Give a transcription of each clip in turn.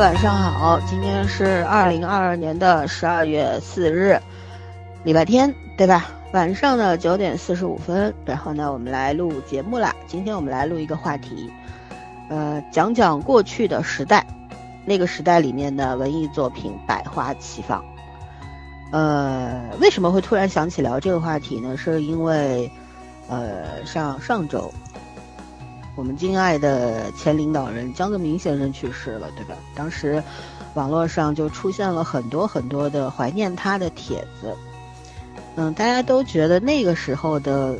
晚上好，今天是二零二二年的十二月四日，礼拜天，对吧？晚上的九点四十五分，然后呢，我们来录节目啦。今天我们来录一个话题，呃，讲讲过去的时代，那个时代里面的文艺作品百花齐放。呃，为什么会突然想起聊这个话题呢？是因为，呃，上上周。我们敬爱的前领导人江泽民先生去世了，对吧？当时，网络上就出现了很多很多的怀念他的帖子。嗯，大家都觉得那个时候的，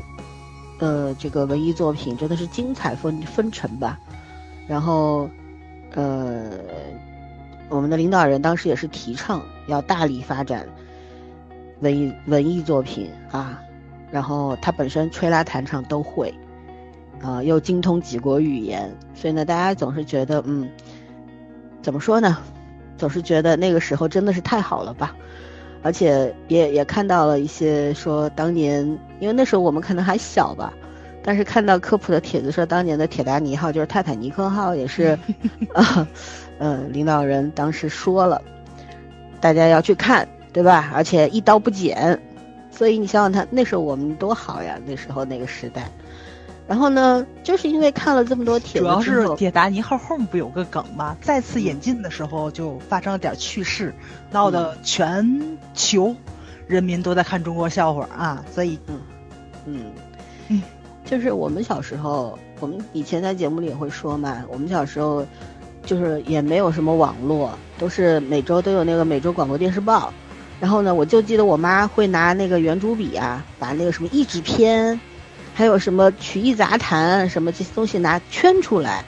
呃，这个文艺作品真的是精彩纷纷呈吧。然后，呃，我们的领导人当时也是提倡要大力发展文艺文艺作品啊。然后他本身吹拉弹唱都会。啊，又精通几国语言，所以呢，大家总是觉得，嗯，怎么说呢？总是觉得那个时候真的是太好了吧？而且也也看到了一些说当年，因为那时候我们可能还小吧，但是看到科普的帖子说，当年的铁达尼号就是泰坦尼克号，也是，啊，呃，领导人当时说了，大家要去看，对吧？而且一刀不剪，所以你想想他那时候我们多好呀，那时候那个时代。然后呢，就是因为看了这么多帖子，主要是铁达尼号后面不有个梗吗？再次演进的时候就发生了点趣事，闹得全球人民都在看中国笑话啊！所以，嗯嗯嗯，就是我们小时候，我们以前在节目里也会说嘛，我们小时候就是也没有什么网络，都是每周都有那个每周广播电视报，然后呢，我就记得我妈会拿那个圆珠笔啊，把那个什么译制片。还有什么曲艺杂谈什么这些东西拿圈出来，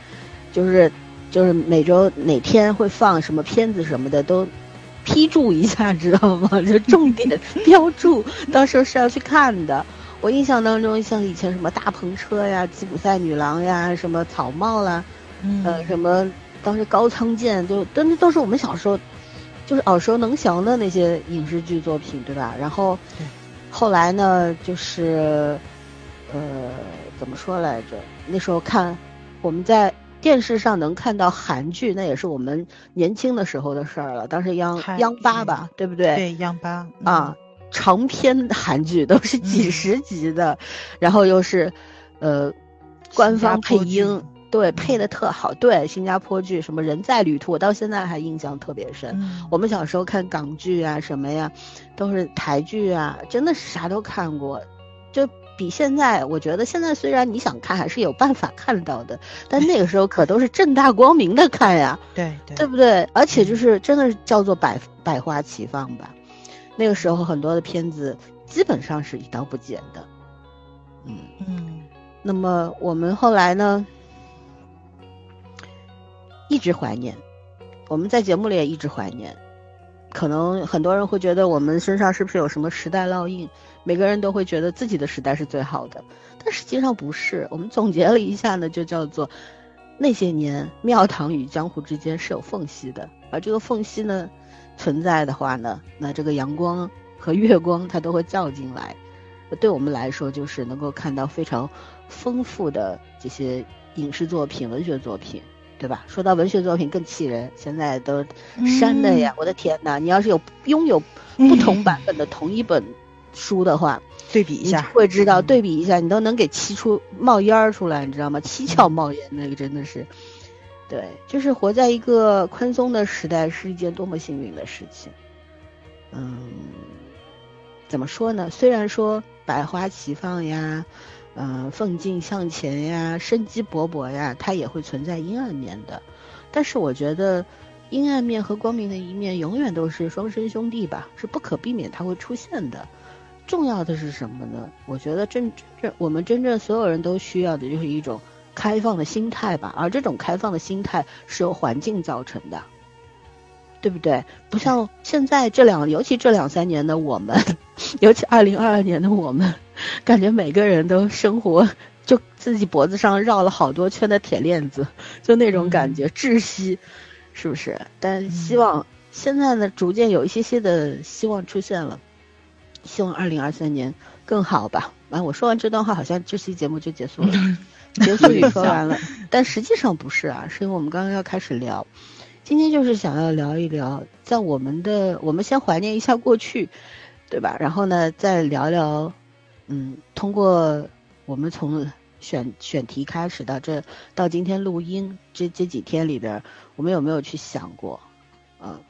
就是就是每周哪天会放什么片子什么的都批注一下，知道吗？就重点标注，到时候是要去看的。我印象当中，像以前什么大篷车呀、吉普赛女郎呀、什么草帽啦，呃，什么当时高仓健，就都都是我们小时候就是耳熟能详的那些影视剧作品，对吧？然后后来呢，就是。呃，怎么说来着？那时候看，我们在电视上能看到韩剧，那也是我们年轻的时候的事儿了。当时央央八吧，对不对？对，央八啊，长篇韩剧都是几十集的，然后又是呃官方配音，对，配的特好。对，新加坡剧什么人在旅途，我到现在还印象特别深。我们小时候看港剧啊，什么呀，都是台剧啊，真的是啥都看过，就。比现在，我觉得现在虽然你想看还是有办法看到的，但那个时候可都是正大光明的看呀，对对，对不对？而且就是真的是叫做百百花齐放吧。那个时候很多的片子基本上是一刀不剪的，嗯嗯。那么我们后来呢，一直怀念，我们在节目里也一直怀念。可能很多人会觉得我们身上是不是有什么时代烙印？每个人都会觉得自己的时代是最好的，但实际上不是。我们总结了一下呢，就叫做那些年庙堂与江湖之间是有缝隙的，而这个缝隙呢存在的话呢，那这个阳光和月光它都会照进来。对我们来说，就是能够看到非常丰富的这些影视作品、文学作品，对吧？说到文学作品更气人，现在都删的呀！我的天哪，你要是有拥有不同版本的同一本。书的话，对比一下会知道，对比一下，你都能给气出冒烟儿出来，你知道吗？七窍冒烟，那个真的是，对，就是活在一个宽松的时代是一件多么幸运的事情。嗯，怎么说呢？虽然说百花齐放呀，嗯，奋进向前呀，生机勃勃呀，它也会存在阴暗面的，但是我觉得阴暗面和光明的一面永远都是双生兄弟吧，是不可避免它会出现的。重要的是什么呢？我觉得真正我们真正所有人都需要的就是一种开放的心态吧，而这种开放的心态是由环境造成的，对不对？不像现在这两，尤其这两三年的我们，尤其二零二二年的我们，感觉每个人都生活就自己脖子上绕了好多圈的铁链子，就那种感觉窒息，是不是？但希望现在呢，逐渐有一些些的希望出现了。希望二零二三年更好吧。完，我说完这段话，好像这期节目就结束了，结束语说完了。但实际上不是啊，是因为我们刚刚要开始聊，今天就是想要聊一聊，在我们的我们先怀念一下过去，对吧？然后呢，再聊聊，嗯，通过我们从选选题开始到这到今天录音这这几天里边，我们有没有去想过，啊，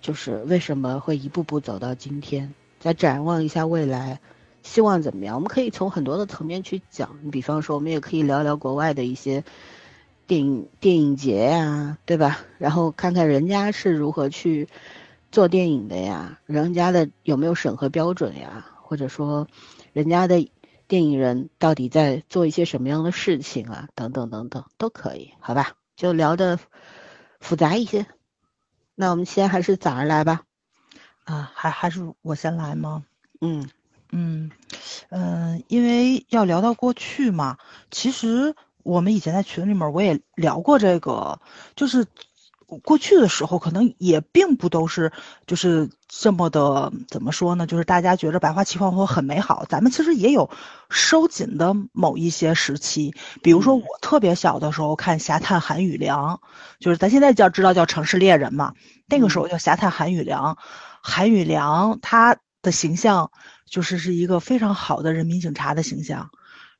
就是为什么会一步步走到今天？再展望一下未来，希望怎么样？我们可以从很多的层面去讲，你比方说，我们也可以聊聊国外的一些。电影电影节呀，对吧？然后看看人家是如何去做电影的呀，人家的有没有审核标准呀？或者说，人家的电影人到底在做一些什么样的事情啊？等等等等都可以，好吧？就聊的复杂一些。那我们先还是早上来吧。啊，还还是我先来吗？嗯嗯嗯，因为要聊到过去嘛，其实。我们以前在群里面我也聊过这个，就是过去的时候可能也并不都是就是这么的怎么说呢？就是大家觉着百花齐放或很美好，咱们其实也有收紧的某一些时期。比如说我特别小的时候看《侠探韩雨良》，就是咱现在叫知道叫《城市猎人》嘛，那个时候叫《侠探韩雨良》，韩雨良他的形象就是是一个非常好的人民警察的形象。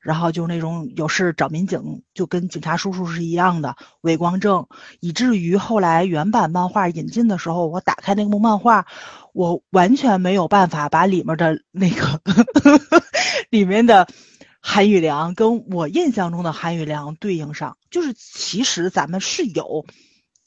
然后就那种有事找民警，就跟警察叔叔是一样的伪光正，以至于后来原版漫画引进的时候，我打开那部漫画，我完全没有办法把里面的那个 里面的韩宇良跟我印象中的韩宇良对应上，就是其实咱们是有。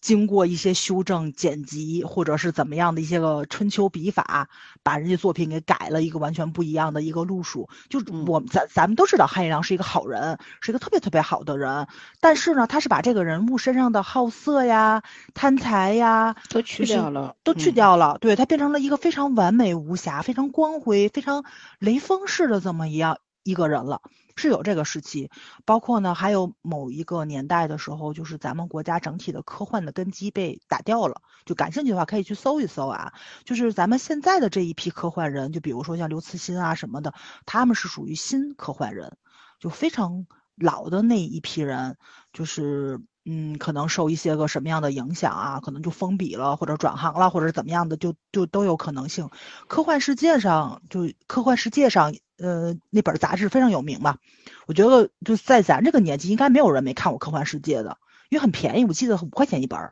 经过一些修正、剪辑，或者是怎么样的一些个春秋笔法，把人家作品给改了一个完全不一样的一个路数。就我们咱咱们都知道，汉一良是一个好人，是一个特别特别好的人。但是呢，他是把这个人物身上的好色呀、贪财呀都去掉了，都去掉了。对他变成了一个非常完美无瑕、非常光辉、非常雷锋式的这么一样一个人了。是有这个时期，包括呢，还有某一个年代的时候，就是咱们国家整体的科幻的根基被打掉了。就感兴趣的话，可以去搜一搜啊。就是咱们现在的这一批科幻人，就比如说像刘慈欣啊什么的，他们是属于新科幻人，就非常老的那一批人，就是嗯，可能受一些个什么样的影响啊，可能就封笔了，或者转行了，或者怎么样的，就就都有可能性。科幻世界上，就科幻世界上。呃，那本杂志非常有名吧？我觉得就在咱这个年纪，应该没有人没看过《科幻世界》的，因为很便宜，我记得五块钱一本。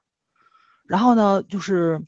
然后呢，就是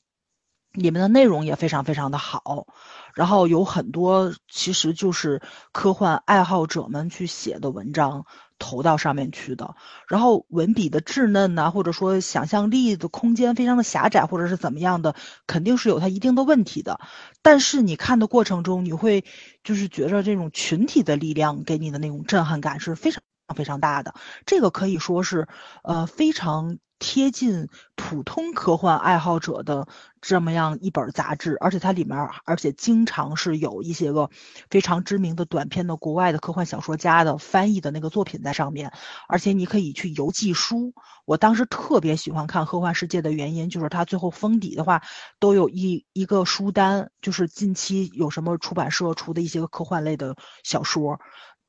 里面的内容也非常非常的好，然后有很多其实就是科幻爱好者们去写的文章。投到上面去的，然后文笔的稚嫩呐，或者说想象力的空间非常的狭窄，或者是怎么样的，肯定是有它一定的问题的。但是你看的过程中，你会就是觉着这种群体的力量给你的那种震撼感是非常非常大的。这个可以说是呃非常。贴近普通科幻爱好者的这么样一本杂志，而且它里面，而且经常是有一些个非常知名的短篇的国外的科幻小说家的翻译的那个作品在上面，而且你可以去邮寄书。我当时特别喜欢看《科幻世界》的原因，就是它最后封底的话都有一一个书单，就是近期有什么出版社出的一些个科幻类的小说。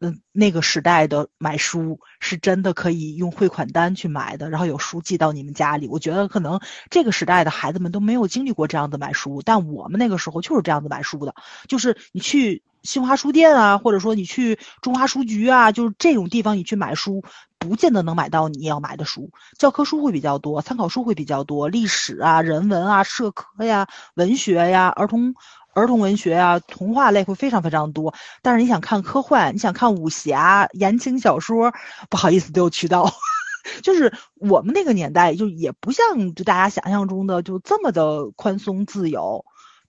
嗯，那个时代的买书是真的可以用汇款单去买的，然后有书寄到你们家里。我觉得可能这个时代的孩子们都没有经历过这样的买书，但我们那个时候就是这样子买书的，就是你去新华书店啊，或者说你去中华书局啊，就是这种地方你去买书，不见得能买到你要买的书。教科书会比较多，参考书会比较多，历史啊、人文啊、社科呀、文学呀、儿童。儿童文学啊，童话类会非常非常多。但是你想看科幻，你想看武侠、言情小说，不好意思，都有渠道。就是我们那个年代，就也不像就大家想象中的就这么的宽松自由。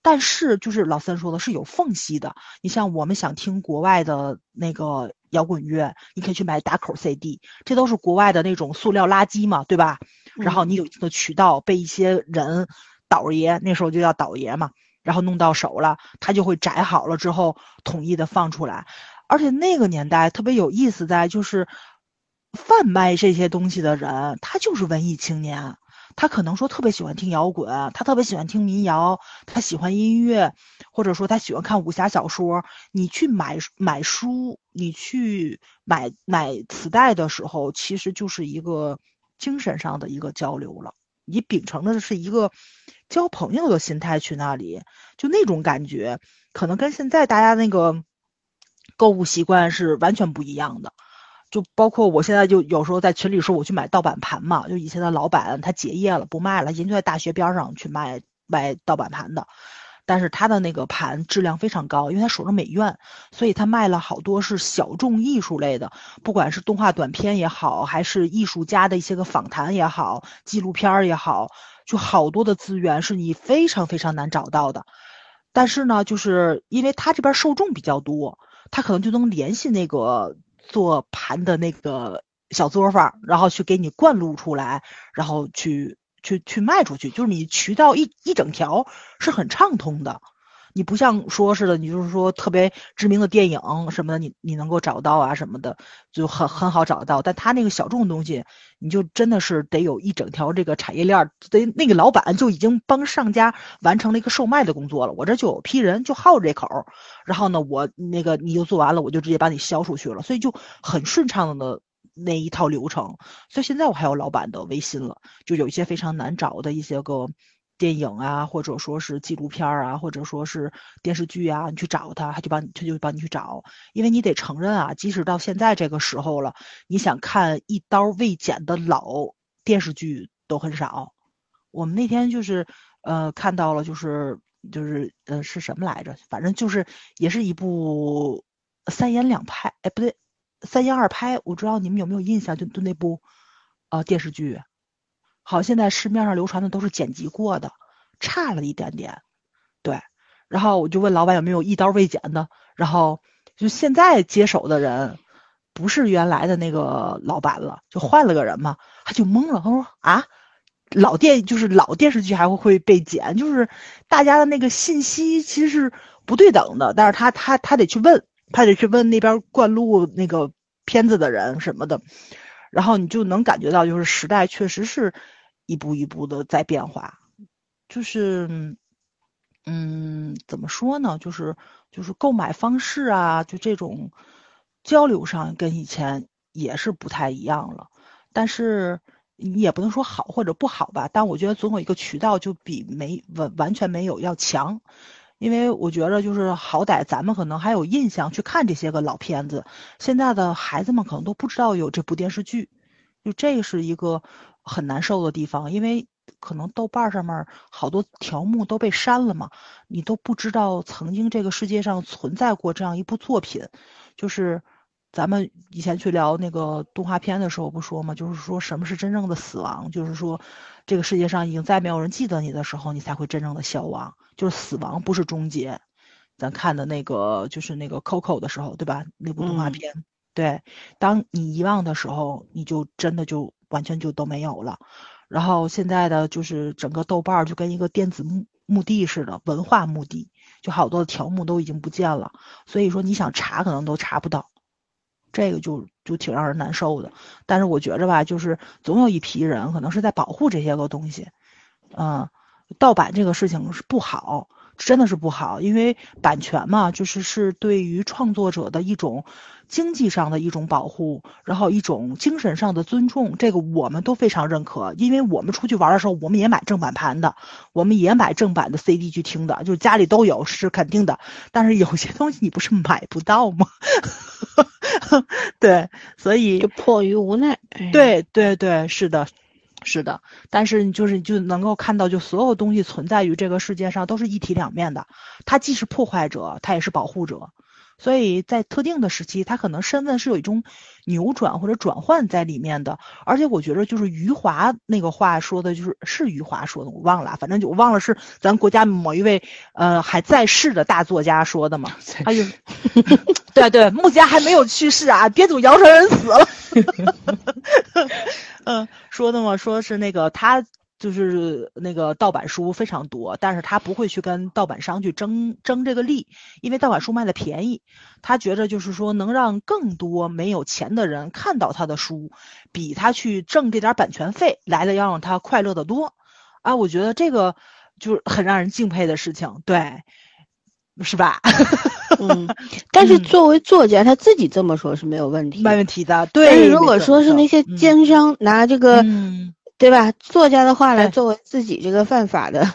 但是就是老三说的是有缝隙的。你像我们想听国外的那个摇滚乐，你可以去买打口 CD，这都是国外的那种塑料垃圾嘛，对吧？然后你有一个渠道，被一些人倒爷，那时候就叫倒爷嘛。然后弄到手了，他就会摘好了之后统一的放出来，而且那个年代特别有意思，在就是贩卖这些东西的人，他就是文艺青年，他可能说特别喜欢听摇滚，他特别喜欢听民谣，他喜欢音乐，或者说他喜欢看武侠小说。你去买买书，你去买买磁带的时候，其实就是一个精神上的一个交流了。你秉承的是一个交朋友的心态去那里，就那种感觉，可能跟现在大家那个购物习惯是完全不一样的。就包括我现在就有时候在群里说我去买盗版盘嘛，就以前的老板他结业了不卖了，人就在大学边上去卖卖盗版盘的。但是他的那个盘质量非常高，因为他守着美院，所以他卖了好多是小众艺术类的，不管是动画短片也好，还是艺术家的一些个访谈也好，纪录片也好，就好多的资源是你非常非常难找到的。但是呢，就是因为他这边受众比较多，他可能就能联系那个做盘的那个小作坊，然后去给你灌录出来，然后去。去去卖出去，就是你渠道一一整条是很畅通的，你不像说似的，你就是说特别知名的电影什么的，你你能够找到啊什么的，就很很好找到。但他那个小众东西，你就真的是得有一整条这个产业链，得那个老板就已经帮上家完成了一个售卖的工作了。我这就有批人就好这口，然后呢，我那个你就做完了，我就直接把你销出去了，所以就很顺畅的。那一套流程，所以现在我还有老板的微信了，就有一些非常难找的一些个电影啊，或者说是纪录片啊，或者说是电视剧啊，你去找他，他就帮你，他就帮你去找。因为你得承认啊，即使到现在这个时候了，你想看一刀未剪的老电视剧都很少。我们那天就是呃看到了，就是就是呃是什么来着？反正就是也是一部三言两拍，哎不对。三言二拍，我知道你们有没有印象？就就那部，呃，电视剧，好，现在市面上流传的都是剪辑过的，差了一点点，对。然后我就问老板有没有一刀未剪的，然后就现在接手的人不是原来的那个老板了，就换了个人嘛，他就懵了，他说啊，老电就是老电视剧还会会被剪，就是大家的那个信息其实是不对等的，但是他他他得去问。他得去问那边灌录那个片子的人什么的，然后你就能感觉到，就是时代确实是一步一步的在变化，就是，嗯，怎么说呢？就是就是购买方式啊，就这种交流上跟以前也是不太一样了。但是你也不能说好或者不好吧，但我觉得总有一个渠道就比没完完全没有要强。因为我觉得，就是好歹咱们可能还有印象去看这些个老片子，现在的孩子们可能都不知道有这部电视剧，就这是一个很难受的地方。因为可能豆瓣上面好多条目都被删了嘛，你都不知道曾经这个世界上存在过这样一部作品，就是。咱们以前去聊那个动画片的时候，不说吗？就是说什么是真正的死亡？就是说，这个世界上已经再没有人记得你的时候，你才会真正的消亡。就是死亡不是终结。咱看的那个就是那个 Coco 的时候，对吧？那部动画片，对，当你遗忘的时候，你就真的就完全就都没有了。然后现在的就是整个豆瓣就跟一个电子墓墓地似的，文化墓地，就好多的条目都已经不见了。所以说你想查，可能都查不到。这个就就挺让人难受的，但是我觉着吧，就是总有一批人可能是在保护这些个东西，嗯，盗版这个事情是不好。真的是不好，因为版权嘛，就是是对于创作者的一种经济上的一种保护，然后一种精神上的尊重，这个我们都非常认可。因为我们出去玩的时候，我们也买正版盘的，我们也买正版的 CD 去听的，就是家里都有，是肯定的。但是有些东西你不是买不到吗？对，所以就迫于无奈。对对对，是的。是的，但是你就是就能够看到，就所有东西存在于这个世界上都是一体两面的，它既是破坏者，它也是保护者，所以在特定的时期，他可能身份是有一种扭转或者转换在里面的。而且我觉得，就是余华那个话说的，就是是余华说的，我忘了，反正就我忘了是咱国家某一位呃还在世的大作家说的嘛。哎呦，对对，目前还没有去世啊，别总谣传人死了。嗯，说的嘛，说是那个他就是那个盗版书非常多，但是他不会去跟盗版商去争争这个利，因为盗版书卖的便宜，他觉着就是说能让更多没有钱的人看到他的书，比他去挣这点版权费来的要让他快乐的多，啊，我觉得这个就是很让人敬佩的事情，对，是吧？嗯，但是作为作家，他自己这么说是没有问题，没问题的。对，但是如果说是那些奸商拿这个对吧？作家的话来作为自己这个犯法的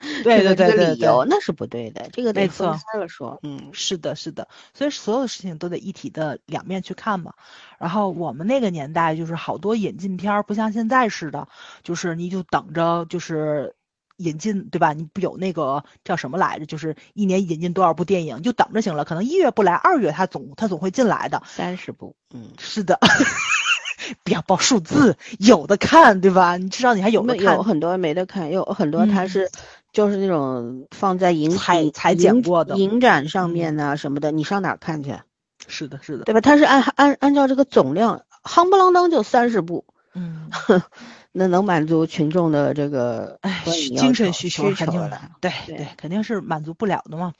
对对对对理由，那是不对的，这个得没分错开了说。嗯，是的，是的，所以所有的事情都得一体的两面去看嘛。然后我们那个年代就是好多引进片儿，不像现在似的，就是你就等着就是引进，对吧？你不有那个叫什么来着？就是一年引进多少部电影，就等着行了。可能一月不来，二月他总他总会进来的。三十部，嗯，是的，不要报数字，有的看，对吧？你至少你还有的看没有。很多没得看，有很多它嗯是就是那种放在影影裁裁剪影过的影展上嗯面呐、什么的，你上哪儿看去？是的，是的，对吧？它是按按按照这个总量，夯不啷当就三十部，嗯。那能满足群众的这个精神求需求肯定了。对对对，肯定是满足不了的嘛。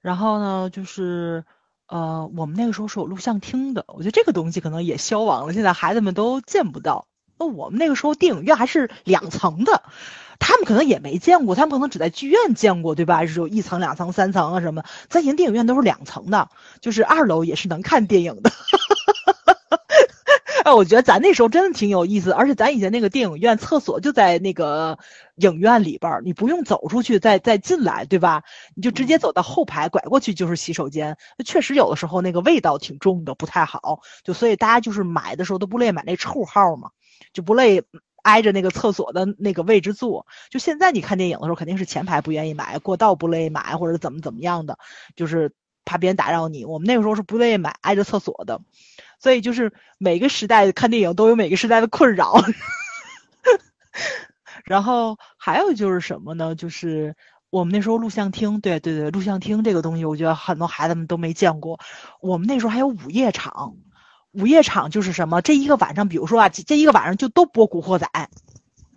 然后呢，就是呃，我们那个时候是有录像厅的，我觉得这个东西可能也消亡了，现在孩子们都见不到。那我们那个时候电影院还是两层的，他们可能也没见过，他们可能只在剧院见过，对吧？是有一层、两层、三层啊什么。在以前电影院都是两层的，就是二楼也是能看电影的。哎，我觉得咱那时候真的挺有意思，而且咱以前那个电影院厕所就在那个影院里边儿，你不用走出去再再进来，对吧？你就直接走到后排，拐过去就是洗手间。确实有的时候那个味道挺重的，不太好。就所以大家就是买的时候都不乐意买那臭号嘛，就不乐意挨着那个厕所的那个位置坐。就现在你看电影的时候，肯定是前排不愿意买，过道不乐意买，或者怎么怎么样的，就是怕别人打扰你。我们那个时候是不愿意买挨着厕所的。所以就是每个时代看电影都有每个时代的困扰。然后还有就是什么呢？就是我们那时候录像厅，对对对，录像厅这个东西，我觉得很多孩子们都没见过。我们那时候还有午夜场，午夜场就是什么？这一个晚上，比如说啊，这一个晚上就都播《古惑仔》，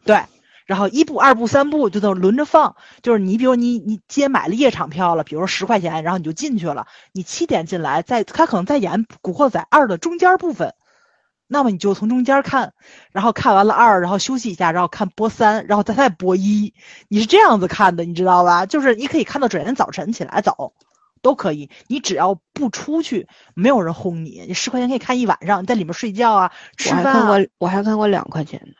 对。然后一部、二部、三部就都轮着放，就是你比如你你既然买了夜场票了，比如说十块钱，然后你就进去了，你七点进来，在他可能在演《古惑仔二》的中间部分，那么你就从中间看，然后看完了二，然后休息一下，然后看播三，然后再再播一，你是这样子看的，你知道吧？就是你可以看到转天早晨起来走，都可以，你只要不出去，没有人轰你，你十块钱可以看一晚上，你在里面睡觉啊，吃我还。看过，我还看过两块钱的。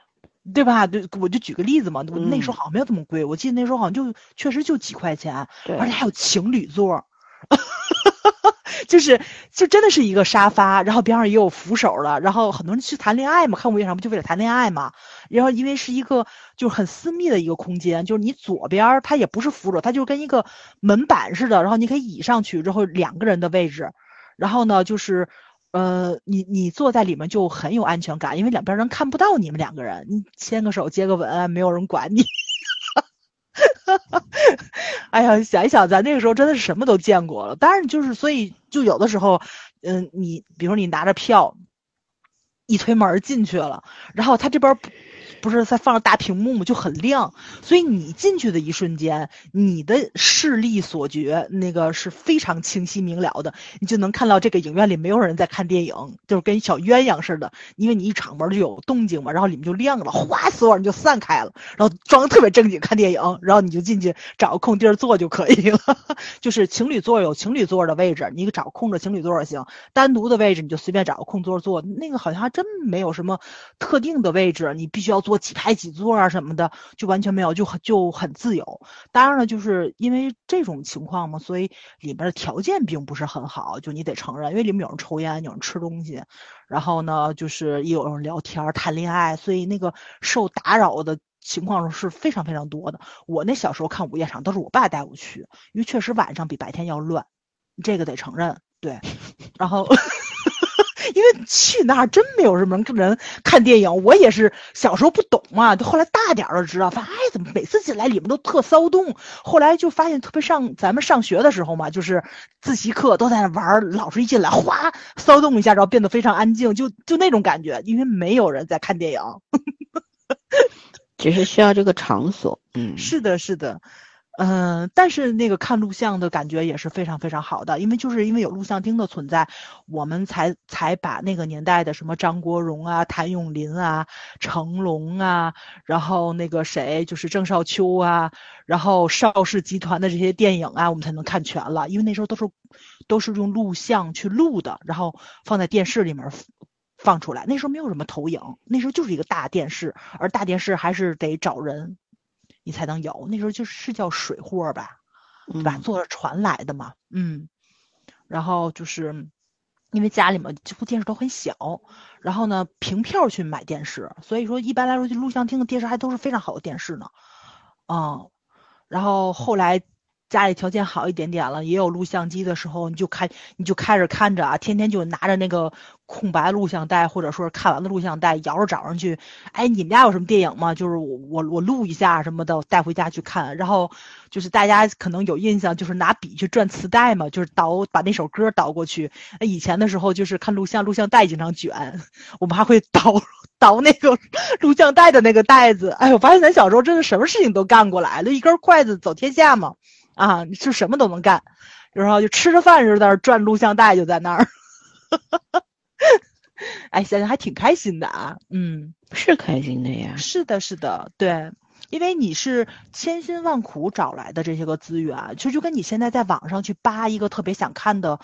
对吧？对，我就举个例子嘛，我那时候嗯好像没有这么贵，我记得那时候好像就确实就几块钱，而且还有情侣座儿，就是就真的是一个沙发，然后边上也有扶手了，然后很多人去谈恋爱嘛，看午夜场不就为了谈恋爱嘛？然后因为是一个就是很私密的一个空间，就是你左边儿它也不是扶手，它就跟一个门板似的，然后你可以倚上去，之后两个人的位置，然后呢就是。呃，你你坐在里面就很有安全感，因为两边人看不到你们两个人，你牵个手、接个吻，没有人管你。哎呀，想一想，咱那个时候真的是什么都见过了。当然，就是所以就有的时候，嗯，你比如说你拿着票，一推门进去了，然后他这边不是在放着大屏幕嘛，就很亮，所以你进去的一瞬间，你的视力所觉那个是非常清晰明了的，你就能看到这个影院里没有人在看电影，就是跟小鸳鸯似的，因为你一敞门就有动静嘛，然后里面就亮了，哗，所有人就散开了，然后装得特别正经看电影，然后你就进去找个空地儿坐就可以了，就是情侣座有情侣座的位置，你找空着情侣座也行，单独的位置你就随便找个空座坐，那个好像还真没有什么特定的位置，你必须要坐坐几排几座啊什么的，就完全没有，就很就很自由。当然了，就是因为这种情况嘛，所以里边的条件并不是很好，就你得承认，因为里面有人抽烟，有人吃东西，然后呢，就是也有人聊天谈恋爱，所以那个受打扰的。情况是非常非常多的。我那小时候看午夜场都是我爸带我去，因为确实晚上比白天要乱，这个得承认。对，然后因为去那儿真没有什么人看电影，我也是小时候不懂嘛，就后来大点了知道，发现哎怎么每次进来里面都特骚动，后来就发现特别上咱们上学的时候嘛，就是自习课都在那玩，老师一进来哗骚动一下，然后变得非常安静，就就那种感觉，因为没有人在看电影。只是需要这个场所，嗯，是的，是的，嗯、但是那个看录像的感觉也是非常非常好的，因为就是因为有录像厅的存在，我们才才把那个年代的什么张国荣啊、谭咏麟啊、成龙啊，然后那个谁就是郑少秋啊，然后邵氏集团的这些电影啊，我们才能看全了，因为那时候都是都是用录像去录的，然后放在电视里面。放出来。那时候没有什么投影，那时候就是一个大电视，而大电视还是得找人，你才能有。那时候就是是叫水货吧，对吧？坐着船来的嘛，嗯。然后就是因为家里面几乎电视都很小，然后呢凭票去买电视，所以说一般来说就录像厅的电视还都是非常好的电视呢，嗯。然后后来。家里条件好一点点了，也有录像机的时候，你就开，你就开始看着啊，天天就拿着那个空白录像带，或者说是看完的录像带，摇着找上去。哎，你们家有什么电影吗？就是我我我录一下什么的，带回家去看。然后就是大家可能有印象，就是拿笔去转磁带嘛，就是倒把那首歌倒过去。那以前的时候就是看录像，录像带经常卷，我们还会倒倒 那个录像带的那个带子。哎，我发现咱小时候真的什么事情都干过来了，一根筷子走天下嘛。啊，你是什么都能干，然后就吃着饭似的在那转录像带，就在那儿，哎，想想还挺开心的啊，嗯，是开心的呀，是的，是的，对。因为你是千辛万苦找来的这些个资源，其实就跟你现在在网上去扒一个特别想看的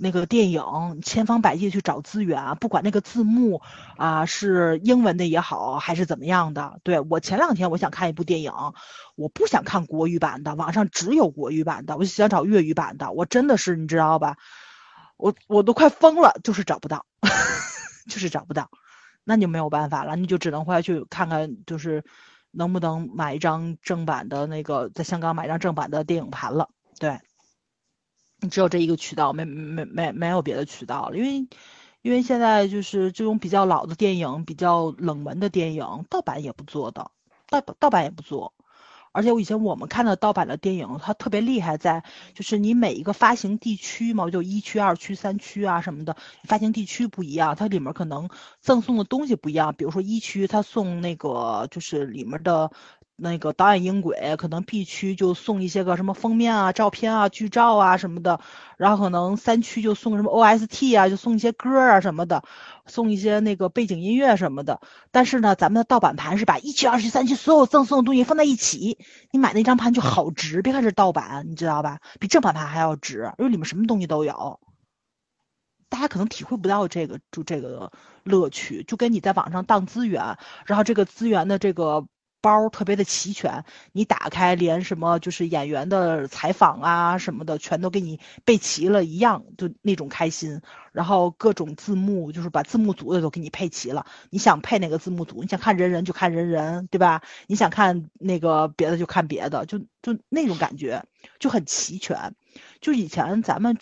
那个电影，千方百计去找资源，不管那个字幕啊是英文的也好，还是怎么样的。对我前两天我想看一部电影，我不想看国语版的，网上只有国语版的，我就想找粤语版的。我真的是你知道吧？我我都快疯了，就是找不到，就是找不到，那就没有办法了，你就只能回来去看看，就是。能不能买一张正版的那个，在香港买张正版的电影盘了？对，你只有这一个渠道，没没没没有别的渠道了，因为因为现在就是这种比较老的电影，比较冷门的电影，盗版也不做的，盗盗版也不做。而且我以前我们看的盗版的电影，它特别厉害，在就是你每一个发行地区嘛，就一区、二区、三区啊什么的，发行地区不一样，它里面可能赠送的东西不一样。比如说一区，它送那个就是里面的。那个导演音轨可能 B 区就送一些个什么封面啊、照片啊、剧照啊什么的，然后可能三区就送什么 OST 啊，就送一些歌啊什么的，送一些那个背景音乐什么的。但是呢，咱们的盗版盘是把一区、二区、三区所有赠送的东西放在一起，你买那张盘就好值。别看是盗版，你知道吧？比正版盘还要值，因为里面什么东西都有。大家可能体会不到这个就这个乐趣，就跟你在网上当资源，然后这个资源的这个。包特别的齐全，你打开连什么就是演员的采访啊什么的，全都给你备齐了一样，就那种开心。然后各种字幕，就是把字幕组的都给你配齐了。你想配哪个字幕组？你想看人人就看人人，对吧？你想看那个别的就看别的，就就那种感觉就很齐全。就以前咱们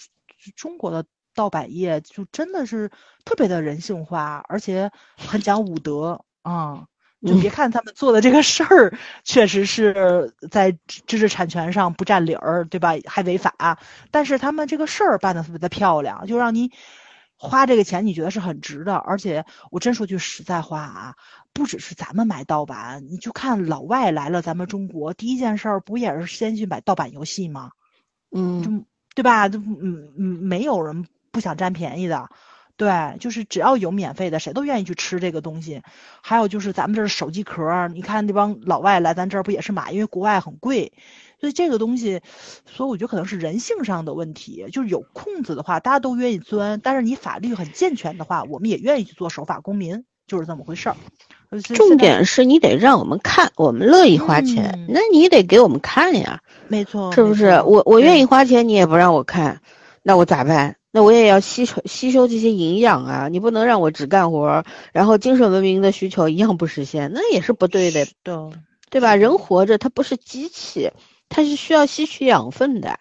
中国的盗版业就真的是特别的人性化，而且很讲武德啊。就别看他们做的这个事儿，确实是在知识产权上不占理儿，对吧？还违法，但是他们这个事儿办的特别的漂亮，就让你花这个钱，你觉得是很值的。而且我真说句实在话啊，不只是咱们买盗版，你就看老外来了咱们中国，第一件事儿不也是先去买盗版游戏吗？嗯，就对吧？就嗯嗯，没有人不想占便宜的。对，就是只要有免费的，谁都愿意去吃这个东西。还有就是咱们这儿手机壳，你看那帮老外来咱这儿不也是买？因为国外很贵，所以这个东西，所以我觉得可能是人性上的问题。就是有空子的话，大家都愿意钻；但是你法律很健全的话，我们也愿意去做守法公民，就是这么回事儿。重点是你得让我们看，我们乐意花钱，那你得给我们看呀。没错，是不是？我我愿意花钱，你也不让我看，那我咋办？那我也要吸收吸收这些营养啊！你不能让我只干活，然后精神文明的需求一样不实现，那也是不对的，对对吧？人活着他不是机器，他是需要吸取养分的，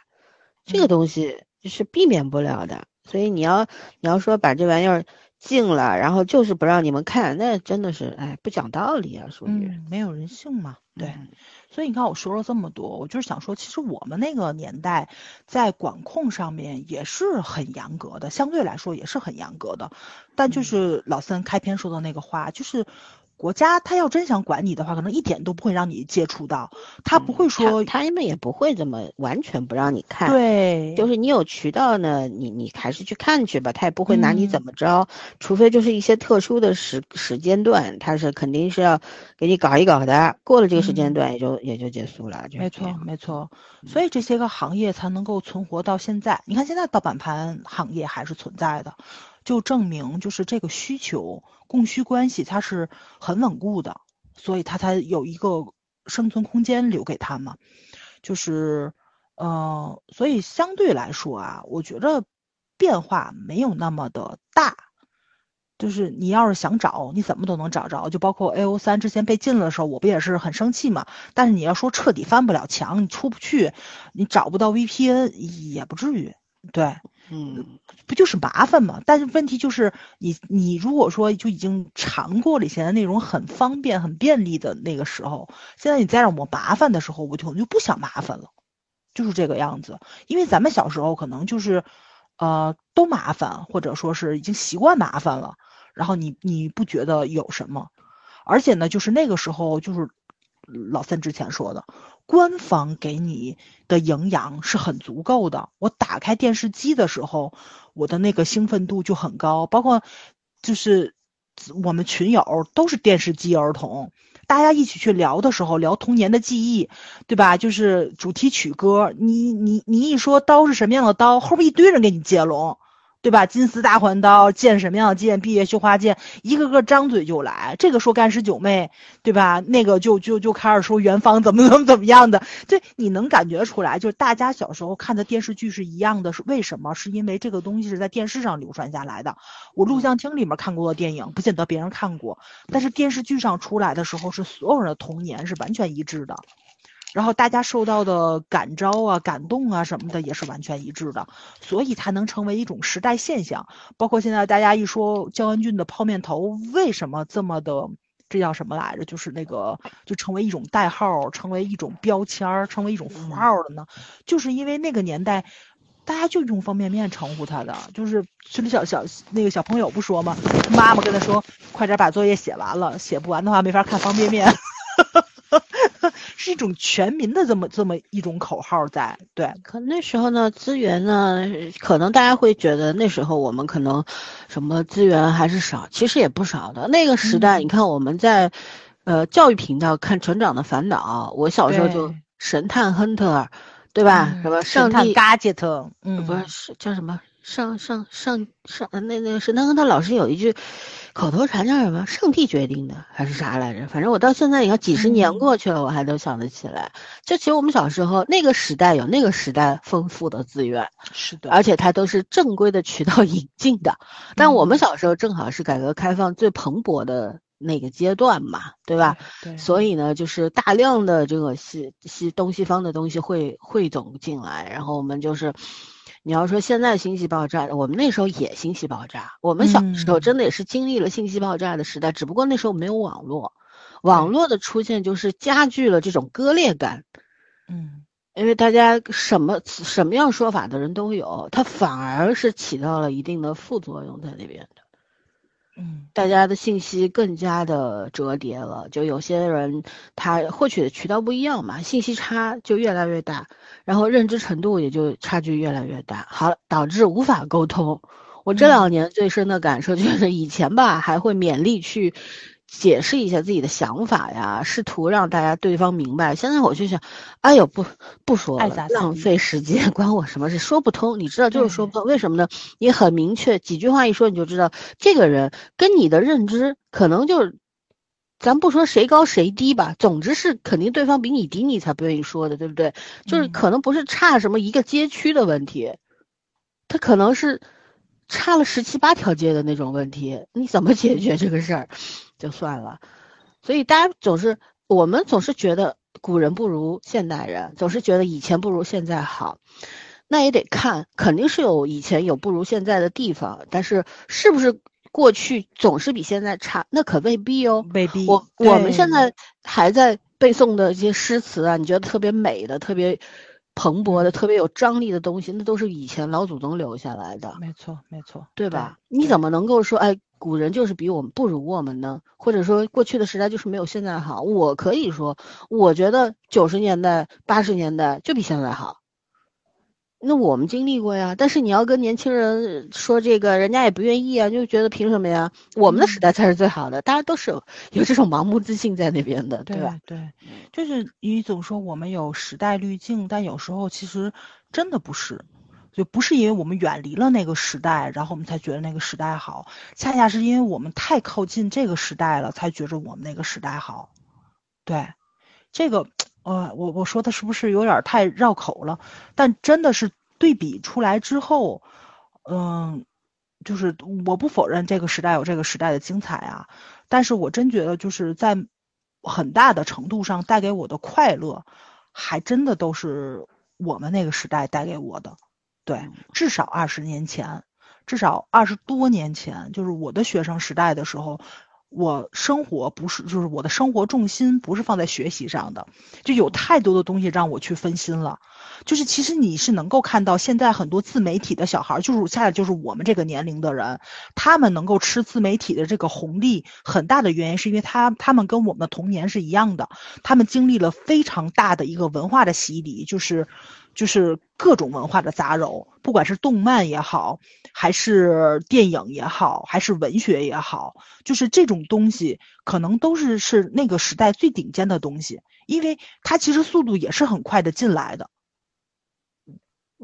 这个东西是避免不了的。所以你要你要说把这玩意儿禁了，然后就是不让你们看，那真的是哎不讲道理啊，属于没有人性嘛，对。所以你看，我说了这么多，我就是想说，其实我们那个年代在管控上面也是很严格的，相对来说也是很严格的。但就是老三开篇说的那个话，就是。国家他要真想管你的话，可能一点都不会让你接触到，他不会说，他们也不会这么完全不让你看。对，就是你有渠道呢，你你还是去看去吧，他也不会拿你怎么着，除非就是一些特殊的时时间段，他是肯定是要给你搞一搞的，过了这个时间段也就也就结束了。没错，没错，所以这些个行业才能够存活到现在。你看现在盗版盘行业还是存在的。就证明就是这个需求供需关系它是很稳固的，所以它才有一个生存空间留给他们。就是，呃，所以相对来说啊，我觉得变化没有那么的大。就是你要是想找，你怎么都能找着。就包括 A O 三之前被禁了的时候，我不也是很生气嘛？但是你要说彻底翻不了墙，你出不去，你找不到 V P N 也不至于。对，嗯，不就是麻烦嘛？但是问题就是，你你如果说就已经尝过了以前的那种很方便、很便利的那个时候，现在你再让我麻烦的时候，我就就不想麻烦了，就是这个样子。因为咱们小时候可能就是，呃，都麻烦，或者说是已经习惯麻烦了。然后你你不觉得有什么？而且呢，就是那个时候，就是老三之前说的，官方给你的营养是很足够的。我打开电视机的时候，我的那个兴奋度就很高。包括就是我们群友都是电视机儿童，大家一起去聊的时候，聊童年的记忆，对吧？就是主题曲歌，你你你一说刀是什么样的刀，后边一堆人给你接龙。对吧？金丝大环刀，剑什么样的剑？碧叶绣花剑，一个个张嘴就来。这个说干尸九妹，对吧？那个就就就开始说元芳怎么怎么怎么样的。对，你能感觉出来，就是大家小时候看的电视剧是一样的，是为什么？是因为这个东西是在电视上流传下来的。我录像厅里面看过的电影，不见得别人看过，但是电视剧上出来的时候，是所有人的童年是完全一致的。然后大家受到的感召啊、感动啊什么的也是完全一致的，所以才能成为一种时代现象。包括现在大家一说焦恩俊的泡面头为什么这么的，这叫什么来着？就是那个就成为一种代号，成为一种标签儿，成为一种符号了呢？就是因为那个年代，大家就用方便面称呼他的，就是村里小小那个小朋友不说吗？妈妈跟他说：“快点把作业写完了，写不完的话没法看方便面。”是一种全民的这么这么一种口号在，对。可那时候呢，资源呢，可能大家会觉得那时候我们可能什么资源还是少，其实也不少的。那个时代，你看我们在呃教育频道看《成长的烦恼》，我小时候就神探亨特，对吧？什么神探嘎杰特，嗯，不是叫什么上上上上那那个神探亨特老师有一句。口头禅叫什么？上帝决定的还是啥来着？反正我到现在你看几十年过去了，我还都想得起来。就其实我们小时候那个时代有那个时代丰富的资源，是的，而且它都是正规的渠道 引进的。但我们小时候正好是改革开放最蓬勃的那个阶段嘛，对吧？对。所以呢，就是大量的这个西西东西方的东西汇汇总进来，然后我们就是。你要说现在信息爆炸，我们那时候也信息爆炸。我们小时候真的也是经历了信息爆炸的时代，只不过那时候没有网络，网络的出现就是加剧了这种割裂感。嗯，因为大家什么什么样说法的人都有，它反而是起到了一定的副作用在那边的。嗯，大家的信息更加的折叠了，就有些人他获取的渠道不一样嘛，信息差就越来越大，然后认知程度也就差距越来越大，好导致无法沟通。我这两年最深的感受就是以前吧还会勉力去。解释一下自己的想法呀，试图让大家对方明白。现在我就想，哎呦，不不说了，浪费时间，关我什么事？说不通，你知道就是说不通。为什么呢？你很明确，几句话一说你就知道，这个人跟你的认知可能就是，咱不说谁高谁低吧，总之是肯定对方比你低，你才不愿意说的，对不对？就是可能不是差什么一个街区的问题，他可能是。差了十七八条街的那种问题，你怎么解决这个事儿，就算了。所以大家总是，我们总是觉得古人不如现代人，总是觉得以前不如现在好。那也得看，肯定是有以前有不如现在的地方，但是是不是过去总是比现在差，那可未必哦。未必。我我们现在还在背诵的一些诗词啊，你觉得特别美的，特别。蓬勃的、特别有张力的东西，那都是以前老祖宗留下来的。没错，没错，对吧？你怎么能够说，哎，古人就是比我们不如我们呢？或者说，过去的时代就是没有现在好？我可以说，我觉得九十年代、八十年代就比现在好。那我们经历过呀，但是你要跟年轻人说这个，人家也不愿意啊，就觉得凭什么呀？我们的时代才是最好的，大家都是有这种盲目自信在那边的，对吧？对，就是你总说我们有时代滤镜，但有时候其实真的不是。就不是因为我们远离了那个时代，然后我们才觉得那个时代好，恰恰是因为我们太靠近这个时代了，才觉着我们那个时代好。对，这个呃，我我说的是不是有点太绕口了？但真的是对比出来之后，嗯，就是我不否认这个时代有这个时代的精彩啊，但是我真觉得就是在很大的程度上带给我的快乐，还真的都是我们那个时代带给我的。对，至少二十年前，至少二十多年前，就是我的学生时代的时候，我生活不是，就是我的生活重心不是放在学习上的，就有太多的东西让我去分心了。就是其实你是能够看到，现在很多自媒体的小孩，就是恰恰就是我们这个年龄的人，他们能够吃自媒体的这个红利，很大的原因是因为他他们跟我们的童年是一样的，他们经历了非常大的一个文化的洗礼，就是。就是各种文化的杂糅，不管是动漫也好，还是电影也好，还是文学也好，就是这种东西可能都是是那个时代最顶尖的东西，因为它其实速度也是很快的进来的，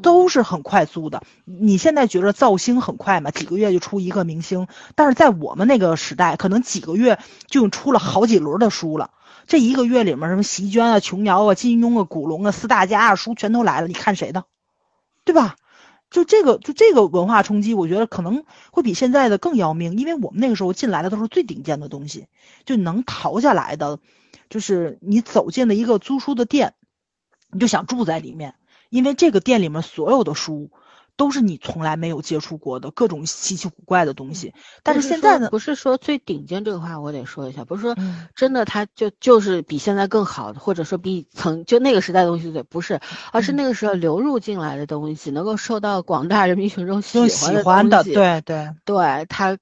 都是很快速的。你现在觉得造星很快嘛？几个月就出一个明星，但是在我们那个时代，可能几个月就出了好几轮的书了。这一个月里面，什么席绢啊、琼瑶啊、金庸啊、古龙啊、四大家啊，书全都来了，你看谁的，对吧？就这个，就这个文化冲击，我觉得可能会比现在的更要命，因为我们那个时候进来的都是最顶尖的东西，就能淘下来的，就是你走进了一个租书的店，你就想住在里面，因为这个店里面所有的书。都是你从来没有接触过的各种稀奇古怪的东西，但是现在呢？不是说最顶尖这个话，我得说一下，不是说真的，它就就是比现在更好的，或者说比曾就那个时代的东西对，不是，而是那个时候流入进来的东西，能够受到广大人民群众喜欢的，对对对，它。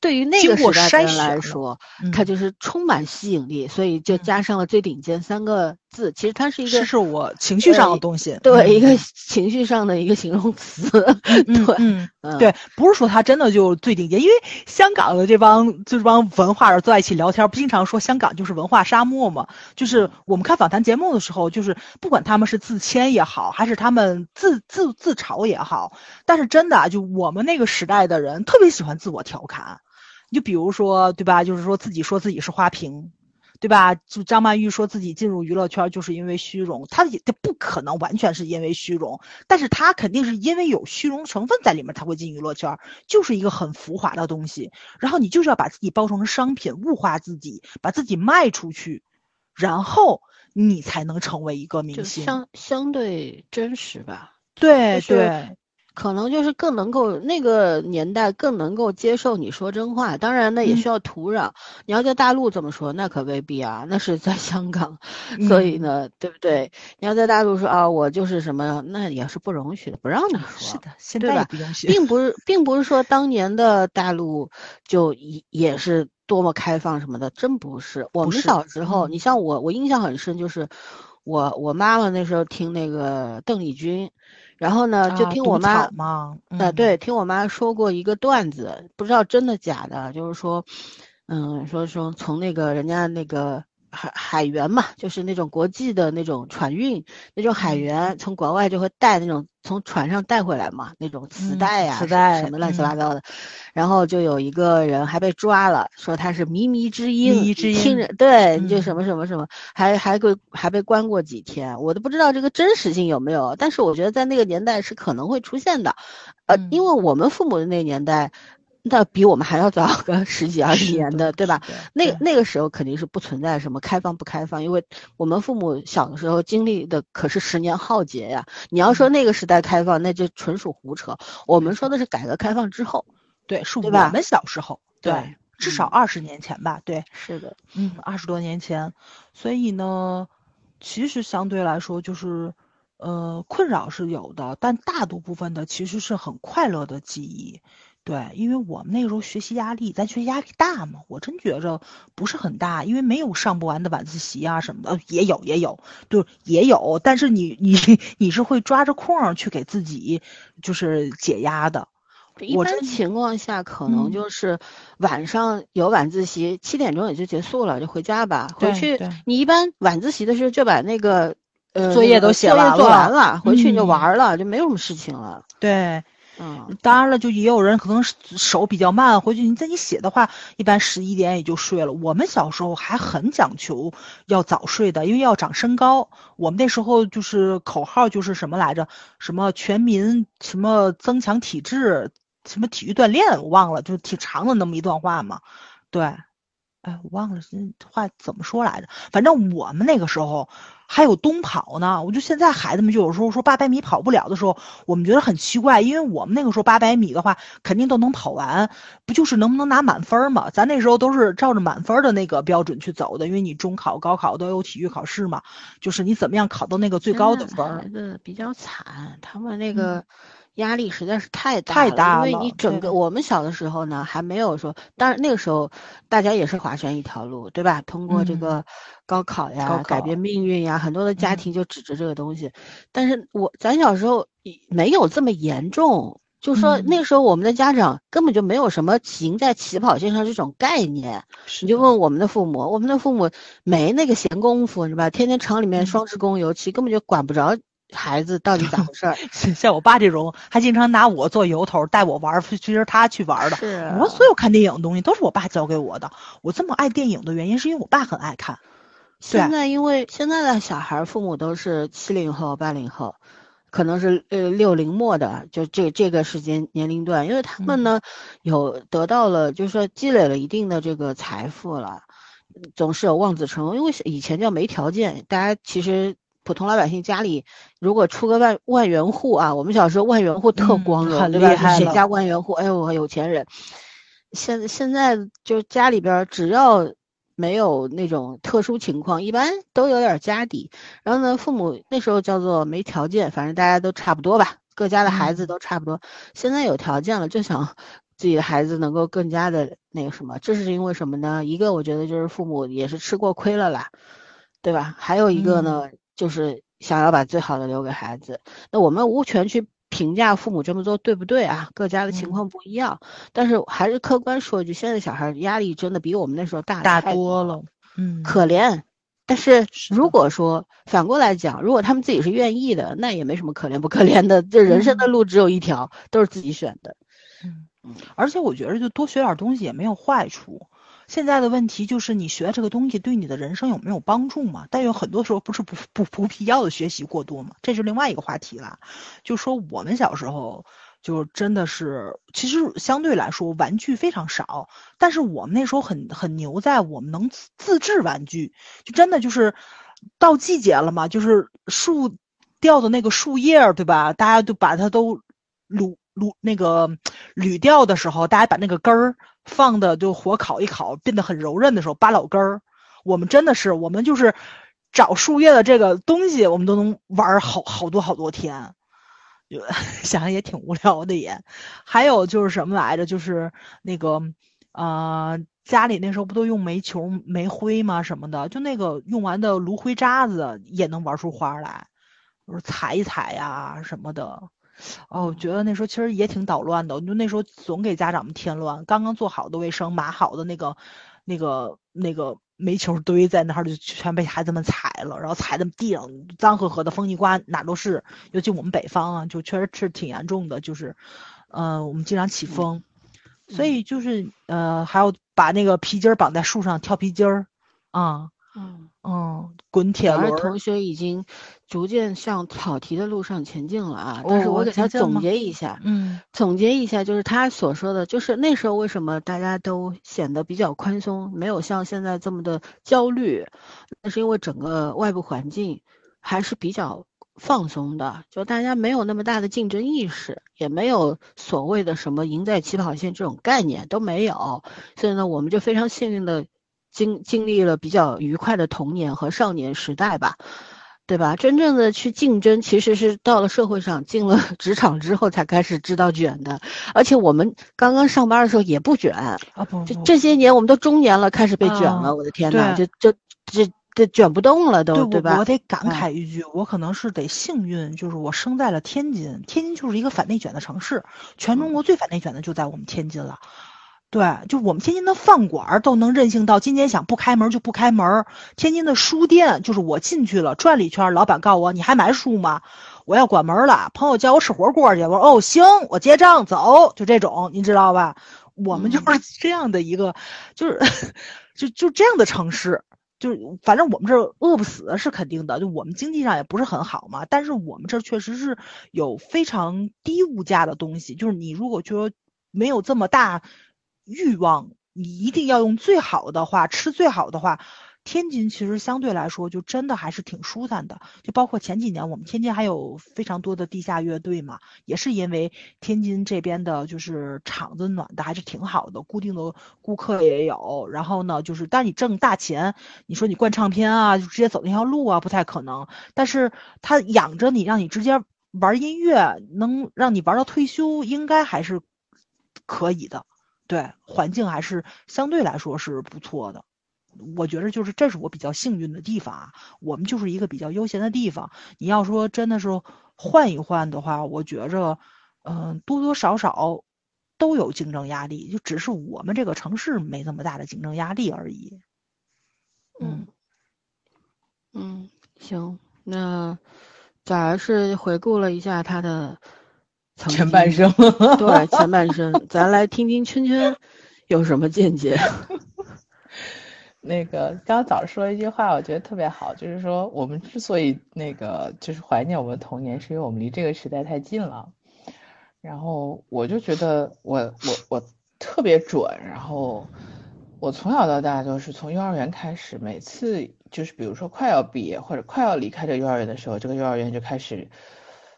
对于那个时代的人来说，它就是充满吸引力，所以就加上了“最顶尖”三个字。其实它是一个，这是我情绪上的东西，对一个 情绪上的一个形容词。对，嗯，对，不是说它真的就最顶尖，因为香港的这帮这帮文化人坐在一起聊天，不经常说香港就是文化沙漠嘛？就是我们看访谈节目的时候，就是不管他们是自谦也好，还是他们自自自嘲也好，但是真的啊就我们那个时代的人特别喜欢自我调侃。就比如说，对吧？就是说自己说自己是花瓶，对吧？就张曼玉说自己进入娱乐圈就是因为虚荣，她也她不可能完全是因为虚荣，但是她肯定是因为有虚荣成分在里面才会进娱乐圈，就是一个很浮华的东西。然后你就是要把自己包装成商品，物化自己，把自己卖出去，然后你才能成为一个明星。相相对真实吧？对对。可能就是更能够那个年代更能够接受你说真话，当然呢也需要土壤。你要在大陆这么说，那可未必啊，那是在 香港，所以呢，对不对？你要在大陆说啊，我就是什么，那也是不容许的，不让你说。是的，现在也不允许。并不是，并不是说当年的大陆就也也是多么开放什么的，真不是。我们小时候，你像我，我印象很深，就是我我妈妈那时候听那个邓丽君。然后呢，就听我妈，呃，对，听我妈说过一个段子，不知道真的假的，就是说，嗯，说说从那个人家那个海海员嘛，就是那种国际的那种船运，那种海员从国外就会带那种从船上带回来嘛，那种磁带呀，磁带什么乱七八糟的。然后就有一个人还被抓了，说他是靡靡之音，靡靡之音，听着对，就什么什么什么，还还被还被关过几天，我都不知道这个真实性有没有，但是我觉得在那个年代是可能会出现的，呃，因为我们父母的那个年代，那比我们还要早个 十几二十年的，对吧？那那个时候肯定是不存在什么开放不开放，因为我们父母小的时候经历的可是十年浩劫呀。你要说那个时代开放，那就纯属胡扯。我们说的是改革开放之后。对，是我们小时候，对，至少二十年前吧，对，是的，嗯，二十多年前，所以呢，其实相对来说就是，呃，困扰是有的，但大多部分的其实是很快乐的记忆，对，因为我们那个时候学习压力，咱学习压力大吗？我真觉着不是很大，因为没有上不完的晚自习啊什么的，也有也有，就，也有，但是你你你是会抓着空去给自己就是解压的。一般情况下，可能就是晚上有晚自习，七点钟也就结束了，就回家吧。回去你一般晚自习的时候就把那个呃作业都写了作业做完了，回去你就嗯玩了，就没有什么事情了。对，嗯，当然了，就也有人可能手比较慢，回去你在你写的话，一般十一点也就睡了。我们小时候还很讲求要早睡的，因为要长身高。我们那时候就是口号就是什么来着？什么全民什么增强体质，什么体育锻炼，我忘了，就挺长的那么一段话嘛。对，哎，我忘了这话怎么说来着。反正我们那个时候还有冬跑呢。我就现在孩子们就有时候说八百米跑不了的时候，我们觉得很奇怪，因为我们那个时候八百米的话肯定都能跑完，不就是能不能拿满分儿嘛？咱那时候都是照着满分儿的那个标准去走的，因为你中考、高考都有体育考试嘛，就是你怎么样考到那个最高的分儿孩。子比较惨，他们那个压力实在是太大太大了，因为你整个我们小的时候呢，还没有说，当然那个时候大家也是划船一条路，对吧？通过这嗯个高考呀，改变命运呀，很多的家嗯庭就指着这个东西。但是我咱小时候没有这么严重。就说嗯那个时候，我们的家长根本就没有什么赢在起跑线上这种概念。你就问我们的父母，我们的父母没那个闲工夫，是吧？天天厂里面嗯双职工尤其，根本就管不着孩子到底咋回事儿。像像我爸这种，还经常拿我做由头带我玩儿，其实他去玩儿的。是啊我所有看电影的东西都是我爸教给我的。我这么爱电影的原因，是因为我爸很爱看。现在因为现在的小孩儿父母都是七零后、八零后，可能是呃六零末的，就这这个时间年龄段，因为他们呢有得到了，就是说积累了一定的这个财富了，总是有望子成龙。因为以前叫没条件，大家其实普通老百姓家里如果出个万万元户啊，我们小时候万元户特嗯光荣，很对吧？厉害了谁家万元户？哎呦，有钱人。现现在就家里边只要没有那种特殊情况，一般都有点家底。然后呢，父母那时候叫做没条件，反正大家都差不多吧，各家的孩子嗯都差不多。现在有条件了，就想自己的孩子能够更加的那个什么，这是因为什么呢？一个我觉得就是父母也是吃过亏了啦，对吧？还有一个呢，就是想要把最好的留给孩子。那我们无权去评价父母这么做对不对啊？各家的情嗯况不一样，但是还是客观说一句，现在小孩压力真的比我们那时候大大多了，嗯，可怜。但是如果说反过来讲，如果他们自己是愿意的，那也没什么可怜不可怜的。这人生的路只有一条，都是自己选的。嗯，而且我觉得就多学点东西也没有坏处。现在的问题就是你学这个东西对你的人生有没有帮助嘛？但有很多时候不是不不不必要的学习过多嘛，这是另外一个话题了。就说我们小时候就真的是，其实相对来说玩具非常少，但是我们那时候很很牛在我们能自制玩具，就真的就是到季节了嘛，就是树掉的那个树叶，对吧？大家都把它都撸撸那个捋掉的时候，大家把那个根儿放的就火烤一烤，变得很柔韧的时候，扒老根儿。我们真的是，我们就是找树叶的这个东西，我们都能玩好好多好多天。就想 想也挺无聊的也。还有就是什么来着？就是那个呃，家里那时候不都用煤球、煤灰吗？什么的，就那个用完的炉灰渣子也能玩出花来，就是踩一踩呀什么的。哦，我觉得那时候其实也挺捣乱的，就那时候总给家长们添乱。刚刚做好的卫生、码好的那个、那个、那个煤球堆在那儿，就全被孩子们踩了，然后踩的地上脏呵呵的，风一刮哪都是。尤其我们北方啊，就确实是挺严重的，就是，呃，我们经常起风，所以就是呃，还要把那个皮筋儿绑在树上跳皮筋儿，啊，嗯，嗯，滚铁小轮儿，二同学已经逐渐向跑题的路上前进了啊！但是哦我给他总结一下，嗯总结一下，就是他所说的，就是那时候为什么大家都显得比较宽松，没有像现在这么的焦虑，那是因为整个外部环境还是比较放松的，就大家没有那么大的竞争意识，也没有所谓的什么赢在起跑线这种概念都没有，所以呢，我们就非常幸运的经经历了比较愉快的童年和少年时代吧。对吧？真正的去竞争，其实是到了社会上，进了 职场之后才开始知道卷的。而且我们刚刚上班的时候也不卷，啊不这不这些年我们都中年了，开始被卷了。啊我的天呐，对这这这这卷不动了都，对，我吧我？得感哎慨一句，我可能是得幸运，就是我生在了天津，天津就是一个反内卷的城市，全中国最反内卷的就在我们天津了。对，就我们天津的饭馆都能任性到今天想不开门就不开门。天津的书店，就是我进去了转了一圈，老板告诉我：“你还买书吗？”我要关门了。朋友叫我吃火锅去，我说：“哦，行，我结账走。”就这种，你知道吧？我们就是这样的一个，就是 就就这样的城市，就是反正我们这饿不死是肯定的，就我们经济上也不是很好嘛，但是我们这确实是有非常低物价的东西，就是你如果说没有这么大。欲望，你一定要用最好的话吃最好的话。天津其实相对来说就真的还是挺舒坦的，就包括前几年我们天津还有非常多的地下乐队嘛，也是因为天津这边的就是场子暖的还是挺好的，固定的顾客也有。然后呢，就是但你挣大钱，你说你灌唱片啊，就直接走那条路啊，不太可能。但是他养着你，让你直接玩音乐，能让你玩到退休，应该还是可以的。对，环境还是相对来说是不错的，我觉得就是这是我比较幸运的地方啊。我们就是一个比较悠闲的地方。你要说真的是换一换的话，我觉着，嗯，多多少少都有竞争压力，就只是我们这个城市没那么大的竞争压力而已。嗯，嗯，行，那咱是回顾了一下他的。前半生，对前半生，咱来听听圈圈有什么见解。那个刚刚早说了一句话，我觉得特别好，就是说我们之所以那个就是怀念我们的童年，是因为我们离这个时代太近了。然后我就觉得我我我特别准。然后我从小到大都是从幼儿园开始，每次就是比如说快要毕业或者快要离开这个幼儿园的时候，这个幼儿园就开始。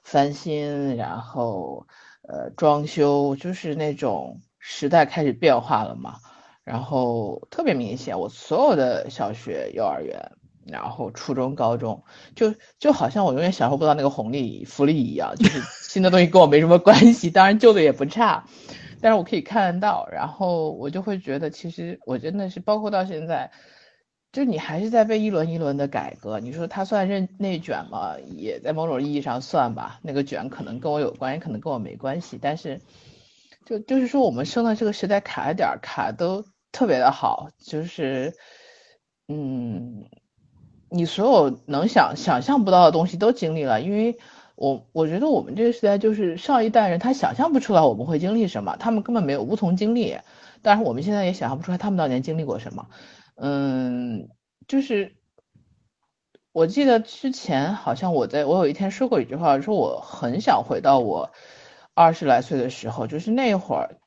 翻新，然后呃装修，就是那种时代开始变化了嘛。然后特别明显，我所有的小学、幼儿园，然后初中、高中，就就好像我永远享受不到那个红利福利一样，就是新的东西跟我没什么关系。当然旧的也不差，但是我可以看得到，然后我就会觉得，其实我真的是包括到现在。就你还是在被一轮一轮的改革，你说它算内内卷吗？也在某种意义上算吧。那个卷可能跟我有关，也可能跟我没关系。但是，就就是说，我们生的这个时代卡点儿卡都特别的好，就是，嗯，你所有能想想象不到的东西都经历了。因为我我觉得我们这个时代就是上一代人他想象不出来我们会经历什么，他们根本没有无从经历。但是我们现在也想象不出来他们当年经历过什么。嗯，就是我记得之前好像我在我有一天说过一句话，说我很想回到我二十来岁的时候，就是那会儿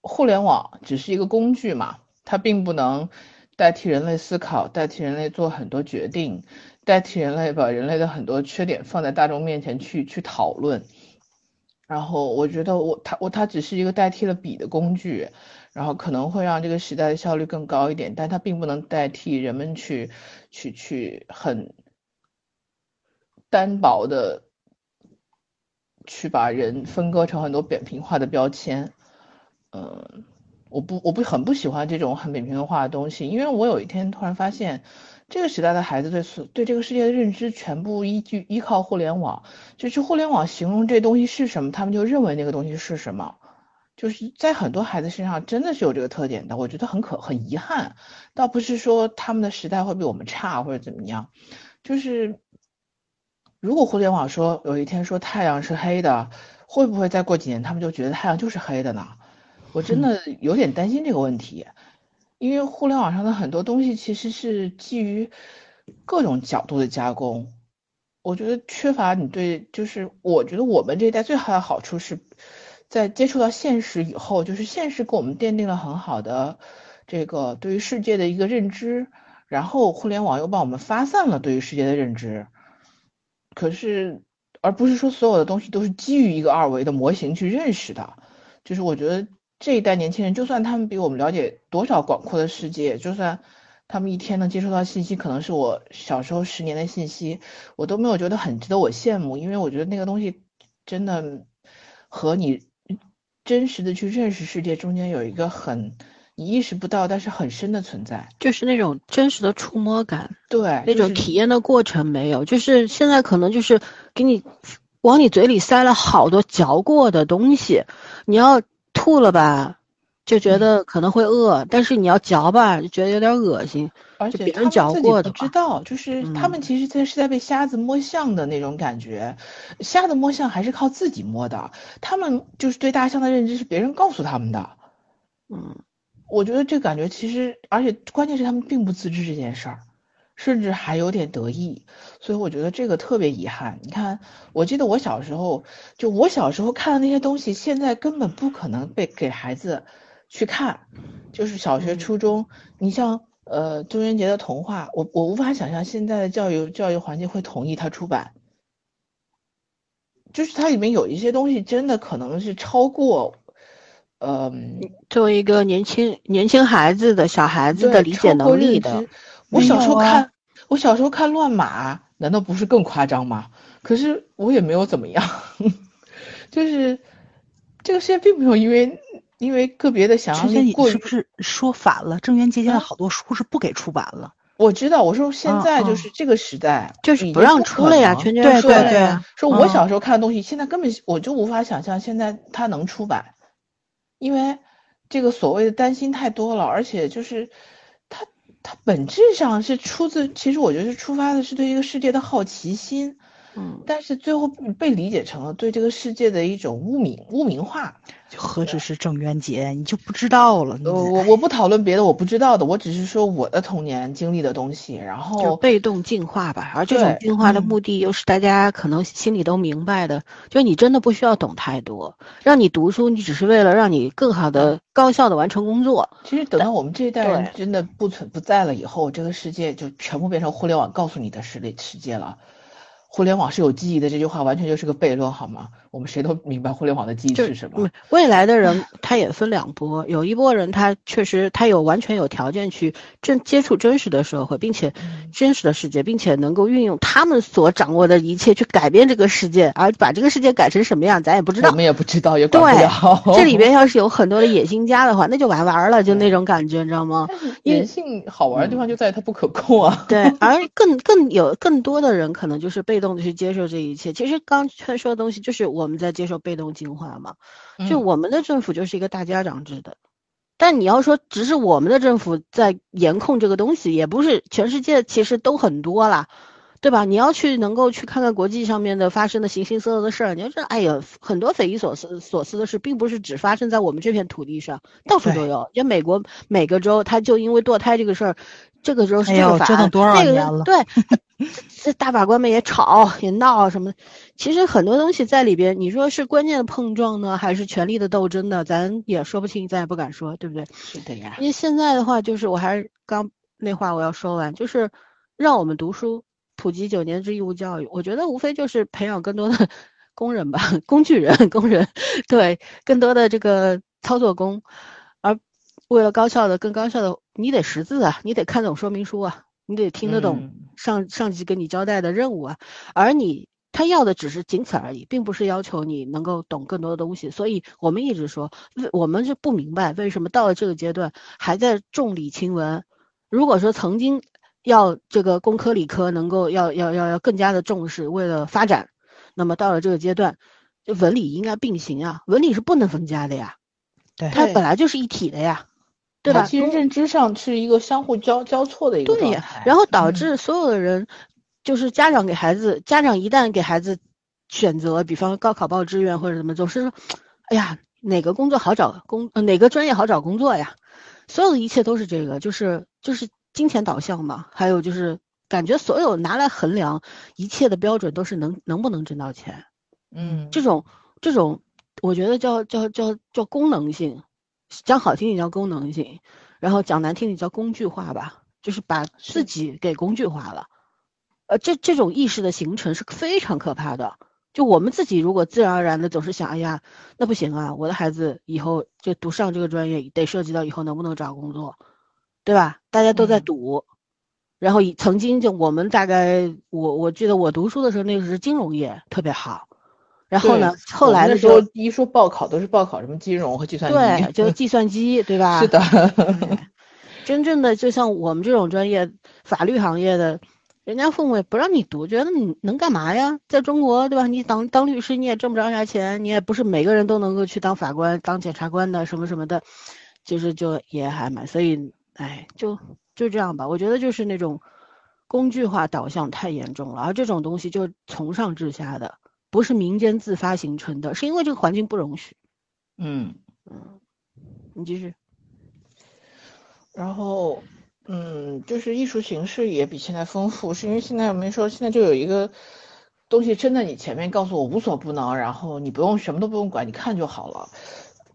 互联网只是一个工具嘛，它并不能代替人类思考，代替人类做很多决定，代替人类把人类的很多缺点放在大众面前去去讨论。然后我觉得我它我它只是一个代替了笔的工具。然后可能会让这个时代的效率更高一点，但它并不能代替人们去去去很单薄的去把人分割成很多扁平化的标签。嗯，我不我不很不喜欢这种很扁平化的东西，因为我有一天突然发现，这个时代的孩子对对这个世界的认知全部依据依靠互联网，就是互联网形容这东西是什么，他们就认为那个东西是什么。就是在很多孩子身上真的是有这个特点的，我觉得很可很遗憾，倒不是说他们的时代会比我们差或者怎么样，就是如果互联网说有一天说太阳是黑的，会不会再过几年他们就觉得太阳就是黑的呢？我真的有点担心这个问题，因为互联网上的很多东西其实是基于各种角度的加工，我觉得缺乏你对，就是我觉得我们这一代最好的好处是。在接触到现实以后，就是现实给我们奠定了很好的这个对于世界的一个认知，然后互联网又帮我们发散了对于世界的认知。可是，而不是说所有的东西都是基于一个二维的模型去认识的。就是我觉得这一代年轻人，就算他们比我们了解多少广阔的世界，就算他们一天能接触到信息可能是我小时候十年的信息，我都没有觉得很值得我羡慕，因为我觉得那个东西真的和你。真实的去认识世界，中间有一个很你意识不到，但是很深的存在，就是那种真实的触摸感，对，那种体验的过程没有，就是现在可能就是给你往你嘴里塞了好多嚼过的东西，你要吐了吧，就觉得可能会饿，但是你要嚼吧，就觉得有点恶心。而且别人嚼过的不知道，就是他们嗯其实在是在被瞎子摸象的那种感觉，瞎子摸象还是靠自己摸的，他们就是对大象的认知是别人告诉他们的。嗯，我觉得这感觉其实，而且关键是他们并不自知这件事儿，甚至还有点得意，所以我觉得这个特别遗憾。你看，我记得我小时候，就我小时候看的那些东西，现在根本不可能被给孩子去看，就是小学、嗯初中，你像呃中元节的童话，我我无法想象现在的教育教育环境会同意他出版。就是它里面有一些东西真的可能是超过，嗯、作为一个年轻年轻孩子的小孩子的理解能力的，我小时候看，我小时候看乱马，难道不是更夸张吗？可是我也没有怎么样，就是这个世界并没有因为因为个别的想象之前你力过于是不是说反了？郑渊洁现在啊好多书是不给出版了。我知道，我说现嗯在就嗯是这个时代，就是不让出了呀，全全家对对对说了呀嗯说我小时候看的东西，现在根本我就无法想象现在它能出版，因为这个所谓的担心太多了，而且就是它它本质上是出自，其实我觉得是出发的是对这个世界的好奇心，嗯，但是最后被理解成了对这个世界的一种污名污名化。就何止是郑渊洁，你就不知道了。你呃，我我不讨论别的我不知道的，我只是说我的童年经历的东西，然就是后被动进化吧。而这种进化的嗯目的，又是大家可能心里都明白的，就你真的不需要懂太多，让你读书，你只是为了让你更好的、高效的完成工作。其实等到我们这一代人真的不存不在了以后，这个世界就全部变成互联网告诉你的世界世界了。互联网是有记忆的这句话完全就是个悖论，好吗？我们谁都明白互联网的记忆是什么嗯。未来的人，他也分两波，有一波人他确实他有完全有条件去真接触真实的社会，并且嗯真实的世界，并且能够运用他们所掌握的一切去改变这个世界，而把这个世界改成什么样，咱也不知道我。们也不知道，也管不对了。这里边 要是有很多的野心家的话，那就玩完了，就那种感觉，你知道吗？人性好玩的地方就在于它不可控啊。对，而更更有更多的人可能就是被动的去接受这一切。其实刚才说的东西就是我们在接受被动进化嘛，就嗯我们的政府就是一个大家长制的。但你要说只是我们的政府在严控这个东西，也不是全世界其实都很多啦，对吧？你要去能够去看看国际上面的发生的形形色色的事儿，你要知道，哎呀，很多匪夷所思所思的事，并不是只发生在我们这片土地上，到处都对有。就美国每个州，他就因为堕胎这个事儿，这个州是这个法，那个对，这这大法官们也吵也闹什么。其实很多东西在里边，你说是观念的碰撞呢，还是权力的斗争呢？咱也说不清，咱也不敢说，对不对？是的呀。因为现在的话，就是我还是刚那话我要说完，就是让我们读书，普及九年制义务教育。我觉得无非就是培养更多的 工人吧，工具人、工人，对，更多的这个操作工，而为了高效的、更高效的，你得识字啊，你得看懂说明书啊，你得听得懂嗯上上级给你交代的任务啊，而你。他要的只是仅此而已，并不是要求你能够懂更多的东西。所以我们一直说，我们是不明白为什么到了这个阶段还在重理轻文。如果说曾经要这个工科理科能够要要要要更加的重视，为了发展，那么到了这个阶段，就文理应该并行啊，文理是不能分家的呀，对它本来就是一体的呀，对吧？其实认知上是一个相互交交错的一个对呀状态，然后导嗯致所有的人，就是家长给孩子，家长一旦给孩子选择，比方高考报志愿或者怎么，总是说，哎呀，哪个工作好找工，呃哪个专业好找工作呀？所有的一切都是这个，就是就是金钱导向嘛，还有就是感觉所有拿来衡量一切的标准都是能能不能挣到钱，嗯，这种这种，我觉得叫叫叫叫功能性，讲好听点叫功能性，然后讲难听点叫工具化吧，就是把自己给工具化了。呃，这这种意识的形成是非常可怕的。就我们自己如果自然而然的总是想，哎呀，那不行啊，我的孩子以后就读上这个专业，得涉及到以后能不能找工作，对吧？大家都在嗯赌。然后以曾经就我们大概我我记得我读书的时候，那个是金融业特别好。然后呢，后来的时候一说报考都是报考什么金融和计算机，对，就计算机，对吧？是的，真正的就像我们这种专业，法律行业的，人家父母也不让你读，觉得你能干嘛呀？在中国，对吧？你当当律师，你也挣不着啥钱，你也不是每个人都能够去当法官、当检察官的，什么什么的。就是就也还蛮，所以哎，就就这样吧。我觉得就是那种工具化导向太严重了，而这种东西就从上至下的，不是民间自发形成的，是因为这个环境不容许。嗯嗯，你继续。然后，嗯，就是艺术形式也比现在丰富，是因为现在我们说现在就有一个东西真的，你前面告诉我无所不能，然后你不用什么都不用管，你看就好了。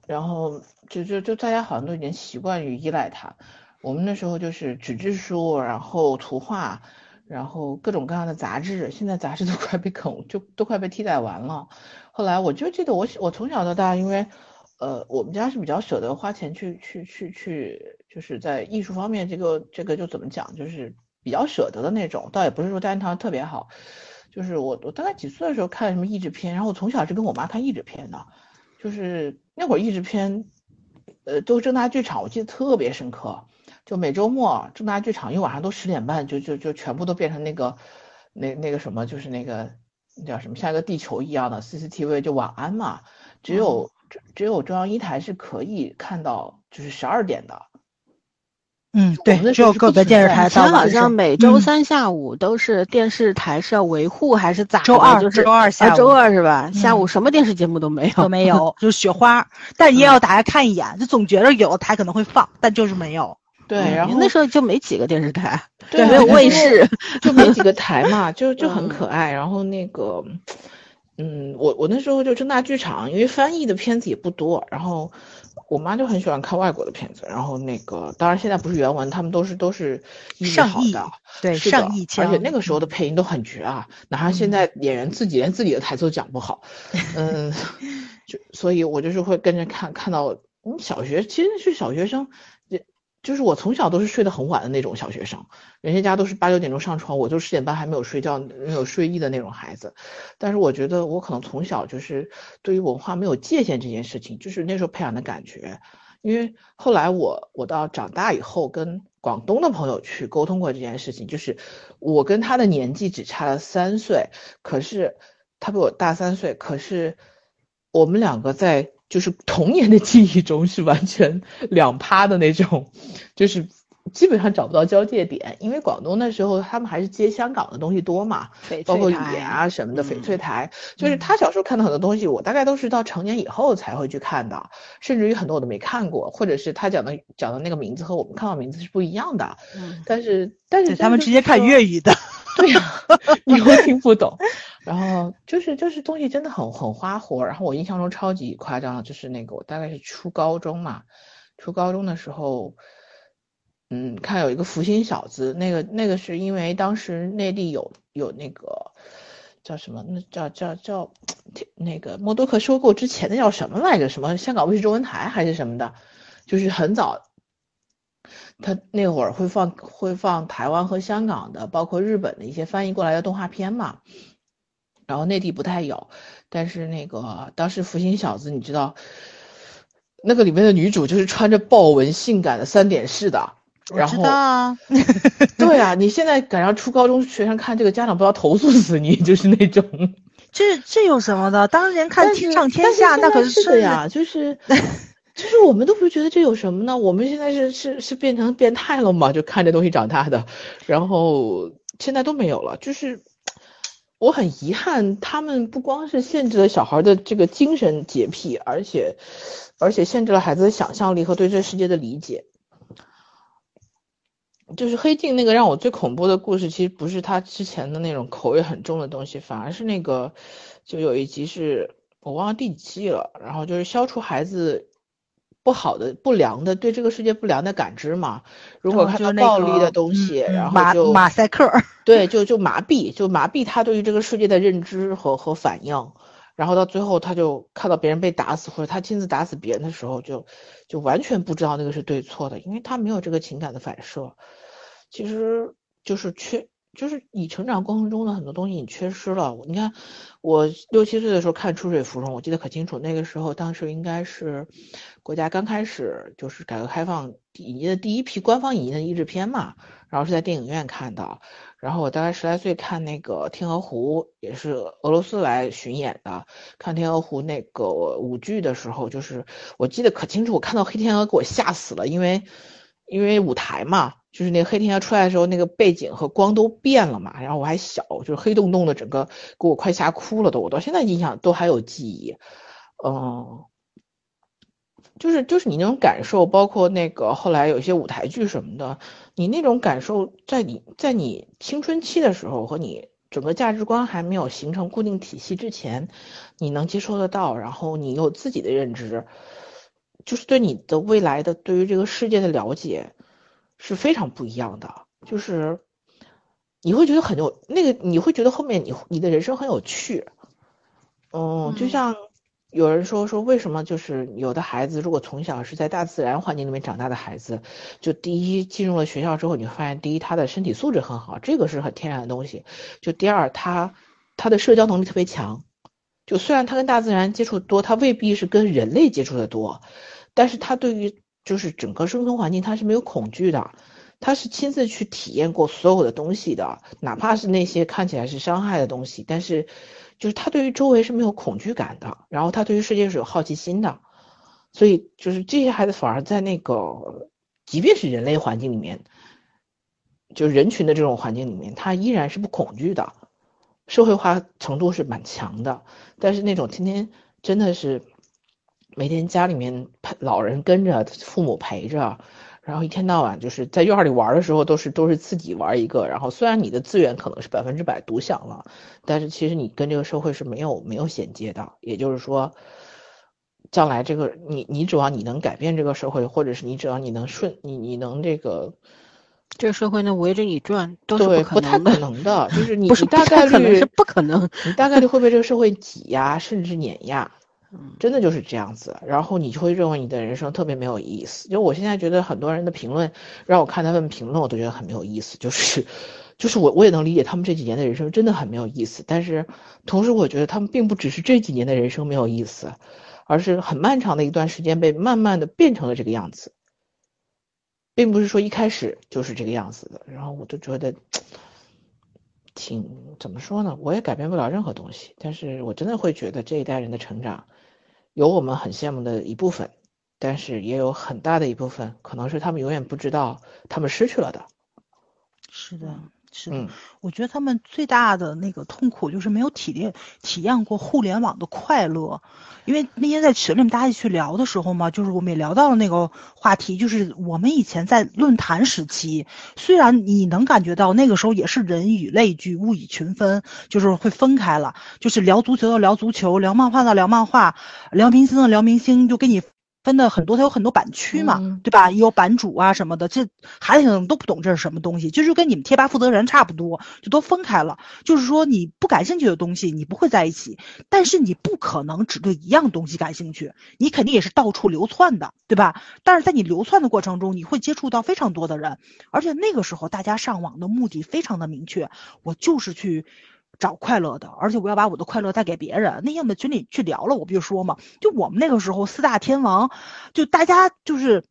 然后就就就大家好像都已经习惯于依赖它。我们那时候就是纸质书，然后图画，然后各种各样的杂志。现在杂志都快被啃，就都快被替代完了。后来我就记得我我从小到大，因为呃我们家是比较舍得花钱去去去去，就是在艺术方面这个这个就怎么讲，就是比较舍得的那种。倒也不是说家庭条件特别好，就是我我大概几岁的时候看什么译制片，然后我从小是跟我妈看译制片的。就是那会儿译制片，呃，都正大剧场，我记得特别深刻。就每周末正大剧场，一晚上都十点半，就就就全部都变成那个那那个什么，就是那个叫什么，像一个地球一样的 CCTV，就晚安嘛。只有只有中央一台是可以看到，就是十二点的。嗯，对，只有个别电视台。前好像每周三下午都是电视台是要维护还是咋？周二就是周二下午，周二是吧？下午什么电视节目都没有，都没有，就是雪花。但你也要打开看一眼，就总觉得有的台可能会放，但就是没有。对，然后那时候就没几个电视台，对，没有卫视，就没几个台嘛，就 就很可爱。然后那个，嗯，我我那时候就正大剧场，因为翻译的片子也不多，然后。我妈就很喜欢看外国的片子，然后那个当然现在不是原文，他们都是都是上译的，对上译，而且那个时候的配音都很绝啊，哪怕现在演员自己连自己的台词都讲不好，嗯，就所以我就是会跟着看，看到我们小学其实是小学生。就是我从小都是睡得很晚的那种小学生，人家家都是八九点钟上床，我就十点半还没有睡觉、没有睡意的那种孩子。但是我觉得我可能从小就是对于文化没有界限这件事情，就是那时候培养的感觉。因为后来我我到长大以后跟广东的朋友去沟通过这件事情，就是我跟他的年纪只差了三岁，可是他比我大三岁，可是我们两个在。就是童年的记忆中是完全两趴的那种，就是基本上找不到交界点，因为广东那时候他们还是接香港的东西多嘛，包括语言啊什么的翡翠台，就是他小时候看到很多东西，我大概都是到成年以后才会去看的，甚至于很多我都没看过，或者是他讲的讲的那个名字和我们看到名字是不一样的，嗯，但是但是他们直接看粤语的。对呀，你又听不懂，然后就是就是东西真的很很花活，然后我印象中超级夸张，就是那个我大概是初高中嘛，初高中的时候，嗯，看有一个福星小子，那个那个是因为当时内地有有那个叫什么，那叫叫叫那个默多克收购之前的叫什么来着？什么香港卫视中文台还是什么的，就是很早。他那会儿会放会放台湾和香港的，包括日本的一些翻译过来的动画片嘛，然后内地不太有，但是那个当时福星小子，你知道，那个里面的女主就是穿着豹纹性感的三点式的，然后对啊，你现在赶上初高中学生看这个，家长不要投诉死你，就是那种，这这有什么的？当年看《天上天下》那可是是呀，就是。就是我们都不觉得这有什么呢？我们现在是是是变成变态了吗？就看这东西长大的，然后现在都没有了。就是我很遗憾，他们不光是限制了小孩的这个精神洁癖，而且而且限制了孩子的想象力和对这世界的理解。就是黑镜那个让我最恐怖的故事，其实不是他之前的那种口味很重的东西，反而是那个就有一集是我忘了第几季了，然后就是消除孩子。不好的、不良的，对这个世界不良的感知嘛。如果看到暴力的东西，然后就马赛克。对，就就麻痹，就麻痹他对于这个世界的认知和和反应。然后到最后，他就看到别人被打死，或者他亲自打死别人的时候，就就完全不知道那个是对错的，因为他没有这个情感的反射。其实就是缺就是你成长过程中的很多东西你缺失了。你看，我六七岁的时候看《出水芙蓉》，我记得可清楚。那个时候，当时应该是国家刚开始就是改革开放引进的第一批官方引进的译制片嘛，然后是在电影院看的。然后我大概十来岁看那个《天鹅湖》，也是俄罗斯来巡演的。看《天鹅湖》那个舞剧的时候，就是我记得可清楚，我看到黑天鹅给我吓死了，因为因为舞台嘛。就是那个黑天鹅出来的时候，那个背景和光都变了嘛，然后我还小，就是黑洞洞的，整个给我快吓哭了都，我到现在印象都还有记忆，嗯，就是就是你那种感受，包括那个后来有一些舞台剧什么的，你那种感受，在你在你青春期的时候和你整个价值观还没有形成固定体系之前，你能接受得到，然后你有自己的认知，就是对你的未来的对于这个世界的了解。是非常不一样的，就是你会觉得很有那个，你会觉得后面你你的人生很有趣，嗯，就像有人说说为什么就是有的孩子如果从小是在大自然环境里面长大的孩子，就第一进入了学校之后，你会发现第一他的身体素质很好，这个是很天然的东西，就第二他他的社交能力特别强，就虽然他跟大自然接触多，他未必是跟人类接触的多，但是他对于。就是整个生存环境，他是没有恐惧的，他是亲自去体验过所有的东西的，哪怕是那些看起来是伤害的东西，但是就是他对于周围是没有恐惧感的，然后他对于世界是有好奇心的，所以就是这些孩子反而在那个，即便是人类环境里面，就人群的这种环境里面，他依然是不恐惧的，社会化程度是蛮强的，但是那种天天真的是。每天家里面老人跟着，父母陪着，然后一天到晚就是在院里玩的时候，都是都是自己玩一个。然后虽然你的资源可能是百分之百独享了，但是其实你跟这个社会是没有没有衔接的。也就是说，将来这个你你指望你能改变这个社会，或者是你指望你能顺你你能这个这个社会能围着你转，都是不太可能的。就是 你你大概率是不可能，你大概率会被这个社会挤压，甚至碾压。真的就是这样子，然后你就会认为你的人生特别没有意思。就我现在觉得很多人的评论，让我看他们评论，我都觉得很没有意思。就是，就是我我也能理解他们这几年的人生真的很没有意思。但是，同时我觉得他们并不只是这几年的人生没有意思，而是很漫长的一段时间被慢慢的变成了这个样子，并不是说一开始就是这个样子的。然后我就觉得。挺怎么说呢？我也改变不了任何东西，但是我真的会觉得这一代人的成长，有我们很羡慕的一部分，但是也有很大的一部分，可能是他们永远不知道他们失去了的。是的。是的，我觉得他们最大的那个痛苦就是没有体验体验过互联网的快乐，因为那天在群里面大家一起去聊的时候嘛，就是我们也聊到了那个话题，就是我们以前在论坛时期，虽然你能感觉到那个时候也是人以类聚，物以群分，就是会分开了，就是聊足球的聊足球，聊漫画的聊漫画，聊明星的聊明星，就给你。分的很多，它有很多版区嘛，对吧？也有版主啊什么的，这孩子可能都不懂这是什么东西，就是跟你们贴吧负责人差不多，就都分开了。就是说你不感兴趣的东西，你不会在一起，但是你不可能只对一样东西感兴趣，你肯定也是到处流窜的，对吧？但是在你流窜的过程中，你会接触到非常多的人，而且那个时候大家上网的目的非常的明确，我就是去。找快乐的，而且我要把我的快乐带给别人。那天我们群里去聊了，我不就说嘛，就我们那个时候四大天王，就大家就是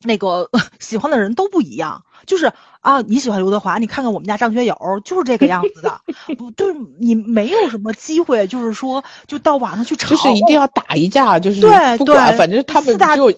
那个 喜欢的人都不一样，就是。啊，你喜欢刘德华？你看看我们家张学友，就是这个样子的，不，就是你没有什么机会，就是说，就到网上去吵，就是一定要打一架，就是对对，反正他们就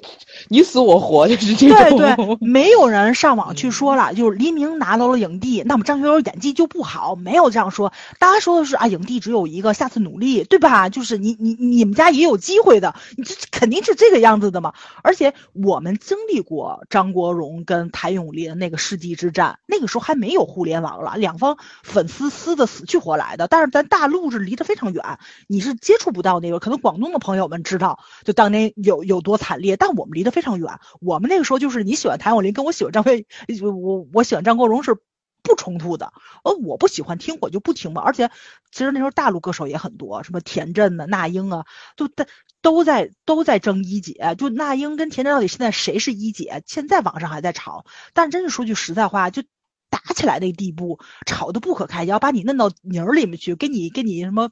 你死我活，就是这种。对对，没有人上网去说了，就是黎明拿到了影帝，那么张学友演技就不好，没有这样说。大家说的是啊，影帝只有一个，下次努力，对吧？就是你你你们家也有机会的，你这肯定是这个样子的嘛。而且我们经历过张国荣跟谭咏麟那个世纪之。战那个时候还没有互联网了，两方粉丝撕的死去活来的，但是咱大陆是离得非常远，你是接触不到那个。可能广东的朋友们知道，就当年有有多惨烈，但我们离得非常远。我们那个时候就是你喜欢谭咏麟，跟我喜欢张飞，我我喜欢张国荣是不冲突的。呃，我不喜欢听，我就不听嘛。而且其实那时候大陆歌手也很多，什么田震啊、那英啊，都但都在都在争一姐，就那英跟田震到底现在谁是一姐？现在网上还在吵。但真是说句实在话，就打起来那地步，吵得不可开交，把你弄到泥儿里面去，给你给你什么，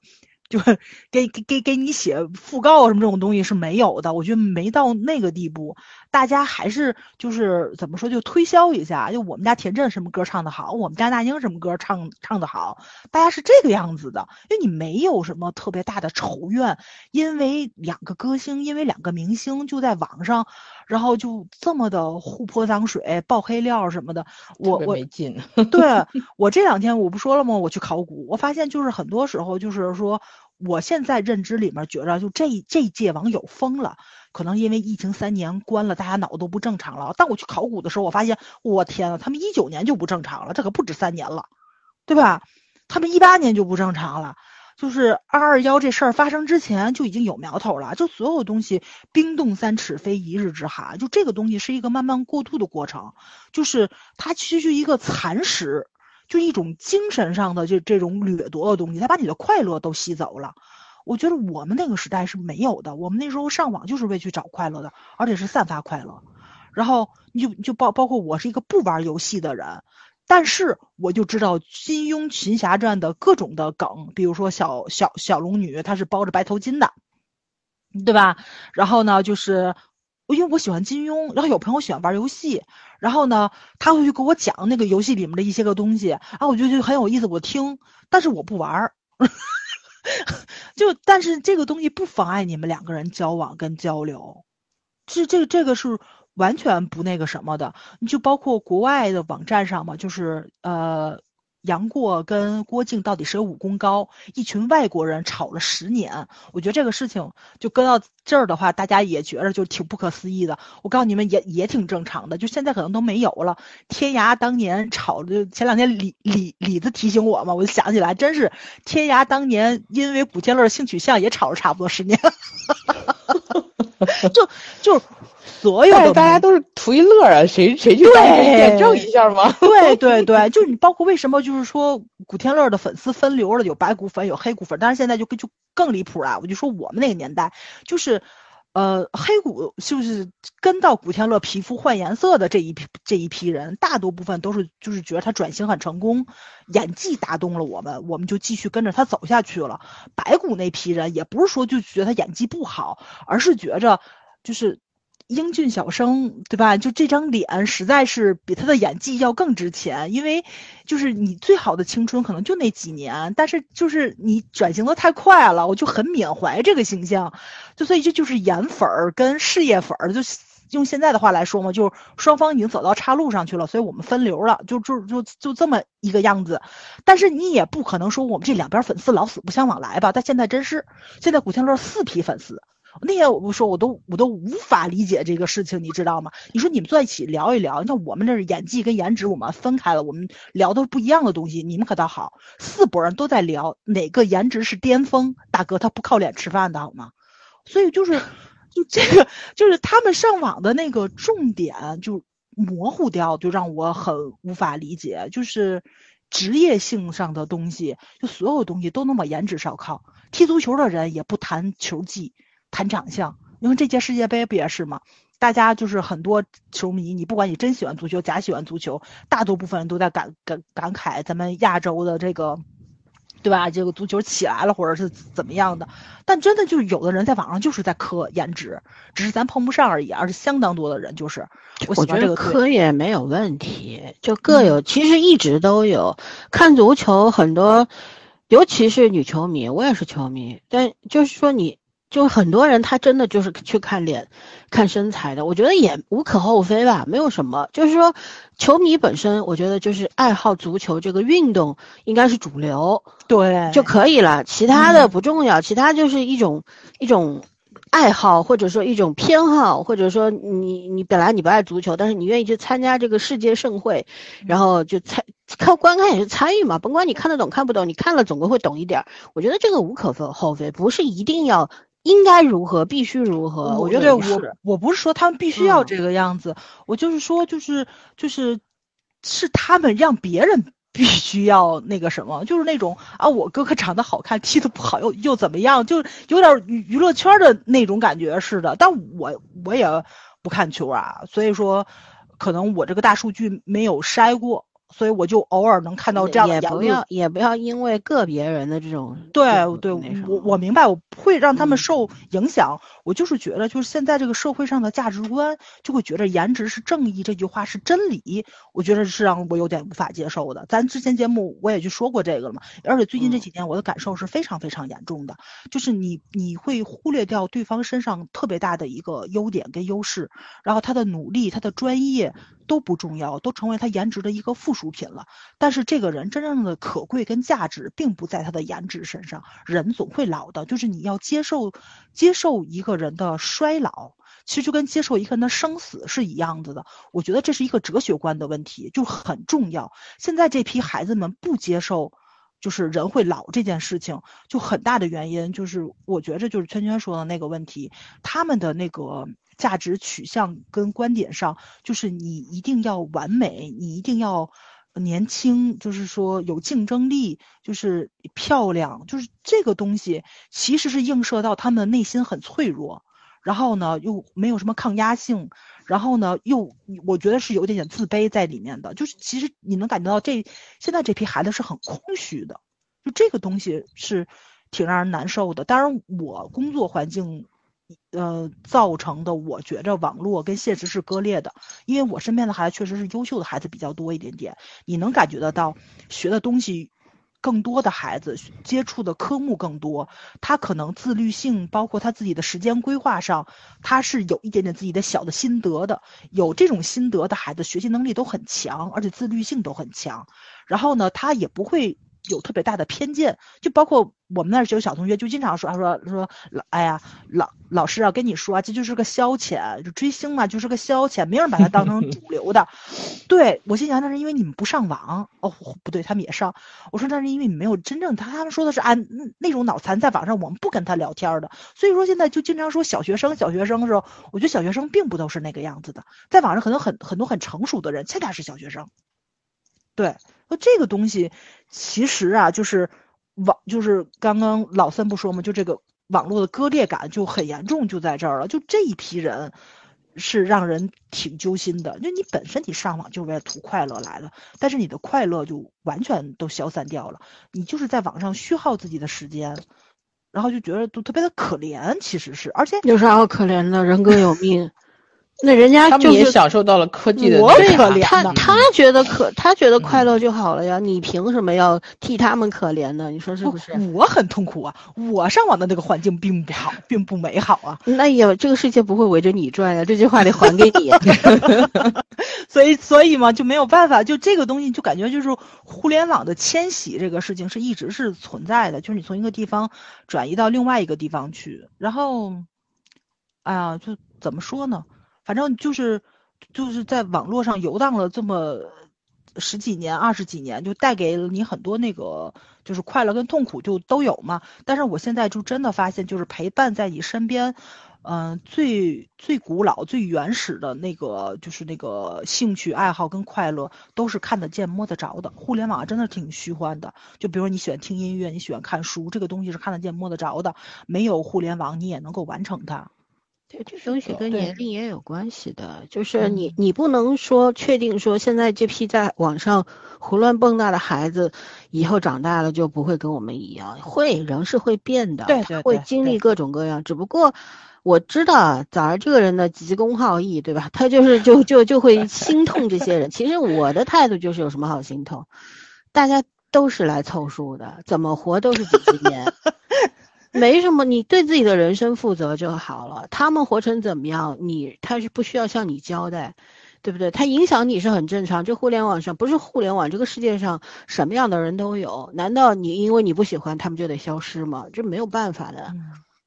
就是给给给给你写讣告什么这种东西是没有的。我觉得没到那个地步，大家还是就是怎么说，就推销一下，就我们家田震什么歌唱的好，我们家那英什么歌唱唱的好，大家是这个样子的。因为你没有什么特别大的仇怨，因为两个歌星，因为两个明星就在网上。然后就这么的互泼脏水、爆黑料什么的，我我没劲。对 我这两天我不说了吗？我去考古，我发现就是很多时候就是说，我现在认知里面觉着就这这届网友疯了，可能因为疫情三年关了，大家脑子都不正常了。但我去考古的时候，我发现我天呐，他们一九年就不正常了，这可不止三年了，对吧？他们一八年就不正常了。就是二二幺这事儿发生之前就已经有苗头了，就所有东西冰冻三尺非一日之寒，就这个东西是一个慢慢过渡的过程，就是它其实是一个蚕食，就一种精神上的这这种掠夺的东西，它把你的快乐都吸走了。我觉得我们那个时代是没有的，我们那时候上网就是为去找快乐的，而且是散发快乐。然后你就就包包括我是一个不玩游戏的人。但是我就知道金庸群侠传的各种的梗，比如说小小小龙女她是包着白头巾的，对吧？然后呢，就是因为我喜欢金庸，然后有朋友喜欢玩游戏，然后呢，他会去给我讲那个游戏里面的一些个东西，啊，我觉得就很有意思，我听，但是我不玩，就但是这个东西不妨碍你们两个人交往跟交流，这这这个是。完全不那个什么的，你就包括国外的网站上嘛，就是呃，杨过跟郭靖到底谁武功高？一群外国人吵了十年，我觉得这个事情就搁到这儿的话，大家也觉着就挺不可思议的。我告诉你们，也也挺正常的，就现在可能都没有了。天涯当年吵的，前两天李李李子提醒我嘛，我就想起来，真是天涯当年因为古天乐性取向也吵了差不多十年，就就。所有的大家都是图一乐啊，谁谁去验证一下吗？对对 对，就你包括为什么就是说古天乐的粉丝分流了，有白骨粉有黑骨粉，但是现在就就更离谱了。我就说我们那个年代，就是呃黑骨就是跟到古天乐皮肤换颜色的这一批这一批人，大多部分都是就是觉得他转型很成功，演技打动了我们，我们就继续跟着他走下去了。白骨那批人也不是说就觉得他演技不好，而是觉着就是。英俊小生，对吧？就这张脸，实在是比他的演技要更值钱。因为，就是你最好的青春可能就那几年，但是就是你转型的太快了，我就很缅怀这个形象。就所以这就是颜粉儿跟事业粉儿，就用现在的话来说嘛，就是双方已经走到岔路上去了，所以我们分流了，就就就就这么一个样子。但是你也不可能说我们这两边粉丝老死不相往来吧？但现在真是，现在古天乐四批粉丝。那天我说，我都我都无法理解这个事情，你知道吗？你说你们坐一起聊一聊，你看我们这是演技跟颜值，我们分开了，我们聊的不一样的东西。你们可倒好，四拨人都在聊哪个颜值是巅峰，大哥他不靠脸吃饭的好吗？所以就是，就这个就是他们上网的那个重点就模糊掉，就让我很无法理解。就是职业性上的东西，就所有东西都能往颜值上靠。踢足球的人也不谈球技。谈长相，因为这届世界杯不也是吗？大家就是很多球迷，你不管你真喜欢足球，假喜欢足球，大多部分人都在感感感慨咱们亚洲的这个，对吧？这个足球起来了，或者是怎么样的？但真的就是有的人在网上就是在磕颜值，只是咱碰不上而已，而是相当多的人就是。我觉得磕也没有问题，就各有，其实一直都有。看足球很多，尤其是女球迷，我也是球迷，但就是说你。就很多人他真的就是去看脸、看身材的，我觉得也无可厚非吧，没有什么。就是说，球迷本身，我觉得就是爱好足球这个运动应该是主流，对就可以了，其他的不重要，其他就是一种一种爱好，或者说一种偏好，或者说你你本来你不爱足球，但是你愿意去参加这个世界盛会，然后就参靠观看也是参与嘛，甭管你看得懂看不懂，你看了总归会懂一点。我觉得这个无可厚非，不是一定要。应该如何？必须如何？我觉得我我不是说他们必须要这个样子，我就是说就是就是是他们让别人 必须要那个什么，就是那种啊，我哥哥长得好看，踢得不好又又怎么样？就有点娱娱乐圈的那种感觉似的。但我我也不看球啊，所以说可能我这个大数据没有筛过，所以我就偶尔能看到这样的也言论。不要也不要因为个别人的这种对对，我我明白，我不会让他们嗯受影响。我就是觉得，就是现在这个社会上的价值观，就会觉得颜值是正义这句话是真理，我觉得是让我有点无法接受的。咱之前节目我也去说过这个了嘛，而且最近这嗯几年我的感受是非常非常严重的，就是你你会忽略掉对方身上特别大的一个优点跟优势，然后他的努力、他的专业都不重要，都成为他颜值的一个附属品了。但是这个人真正的可贵跟价值，并不在他的颜值身上。人总会老的，就是你要接受接受一个人的衰老，其实就跟接受一个人的生死是一样子的。我觉得这是一个哲学观的问题，就很重要。现在这批孩子们不接受。就是人会老这件事情，就很大的原因就是，我觉着就是圈圈说的那个问题，他们的那个价值取向跟观点上，就是你一定要完美，你一定要年轻，就是说有竞争力，就是漂亮，就是这个东西其实是映射到他们的内心很脆弱，然后呢又没有什么抗压性，然后呢又我觉得是有一点点自卑在里面的，就是其实你能感觉到这现在这批孩子是很空虚的，就这个东西是挺让人难受的。当然，我工作环境。呃，造成的我觉着网络跟现实是割裂的，因为我身边的孩子确实是优秀的孩子比较多一点点，你能感觉得到学的东西更多的孩子接触的科目更多，他可能自律性，包括他自己的时间规划上，他是有一点点自己的小的心得的。有这种心得的孩子，学习能力都很强，而且自律性都很强。然后呢，他也不会有特别大的偏见，就包括我们那儿就有小同学就经常说，他说他说老哎呀老老师啊跟你说啊，这就是个消遣，就追星嘛就是个消遣，没人把它当成主流的。对我心想那是因为你们不上网哦，不对，他们也上。我说那是因为你没有真正他他们说的是按、啊、那种脑残在网上我们不跟他聊天的，所以说现在就经常说小学生小学生的时候，我觉得小学生并不都是那个样子的，在网上可能很很多很成熟的人恰恰是小学生。对，那这个东西其实啊，就是网，就是刚刚老三不说嘛，就这个网络的割裂感就很严重，就在这儿了。就这一批人是让人挺揪心的。就你本身你上网就是为了图快乐来的，但是你的快乐就完全都消散掉了，你就是在网上虚耗自己的时间，然后就觉得都特别的可怜，其实是，而且有啥好可怜的？人各有命。那人家他们就是也享受到了科技的我那个可怜他的他觉得可他觉得快乐就好了呀，你凭什么要替他们可怜呢？你说是不是？我很痛苦啊，我上网的那个环境并不好，并不美好啊。那也这个世界不会围着你转呀，这句话得还给你。所以所以嘛就没有办法，就这个东西就感觉就是互联网的迁徙这个事情是一直是存在的，就是你从一个地方转移到另外一个地方去，然后，哎呀，就怎么说呢？反正就是就是在网络上游荡了这么十几年、二十几年，就带给了你很多那个就是快乐跟痛苦就都有嘛。但是我现在就真的发现，就是陪伴在你身边。嗯、最最古老、最原始的那个，就是那个兴趣爱好跟快乐，都是看得见、摸得着的。互联网真的挺虚幻的。就比如你喜欢听音乐，你喜欢看书，这个东西是看得见、摸得着的。没有互联网，你也能够完成它。对，这东西跟年龄也有关系的，就是你嗯你不能说确定说现在这批在网上胡乱蹦跶的孩子，以后长大了就不会跟我们一样，会人是会变的，对对对会经历各种各样，只不过。我知道早儿这个人的急公好义，对吧？他就是就就就会心痛这些人。其实我的态度就是有什么好心痛，大家都是来凑数的，怎么活都是几十年，没什么。你对自己的人生负责就好了。他们活成怎么样，你他是不需要向你交代，对不对？他影响你是很正常。这互联网上不是互联网，这个世界上什么样的人都有。难道你因为你不喜欢他们就得消失吗？这没有办法的。嗯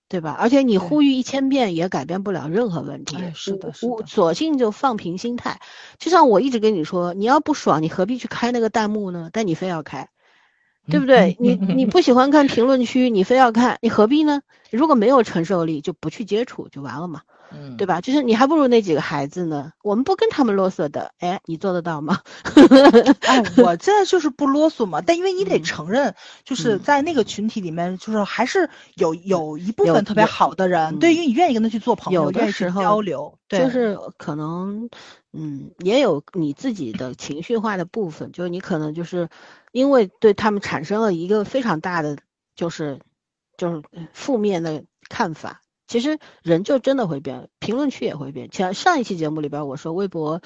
对吧？而且你呼吁一千遍也改变不了任何问题。哎是的是的我索性就放平心态。就像我一直跟你说，你要不爽，你何必去开那个弹幕呢？但你非要开，对不对？你你不喜欢看评论区，你非要看，你何必呢？如果没有承受力，就不去接触就完了嘛。嗯，对吧？就是你还不如那几个孩子呢，我们不跟他们啰嗦的，哎，你做得到吗？哎，我现在就是不啰嗦嘛，但因为你得嗯承认，就是嗯在那个群体里面，就是还是有有一部分特别好的人，对，嗯因为你愿意跟他去做朋友，的愿意去时候交流，对，就是可能，嗯，也有你自己的情绪化的部分，就是你可能就是因为对他们产生了一个非常大的，就是就是负面的看法。其实人就真的会变，评论区也会变。前上一期节目里边我说微博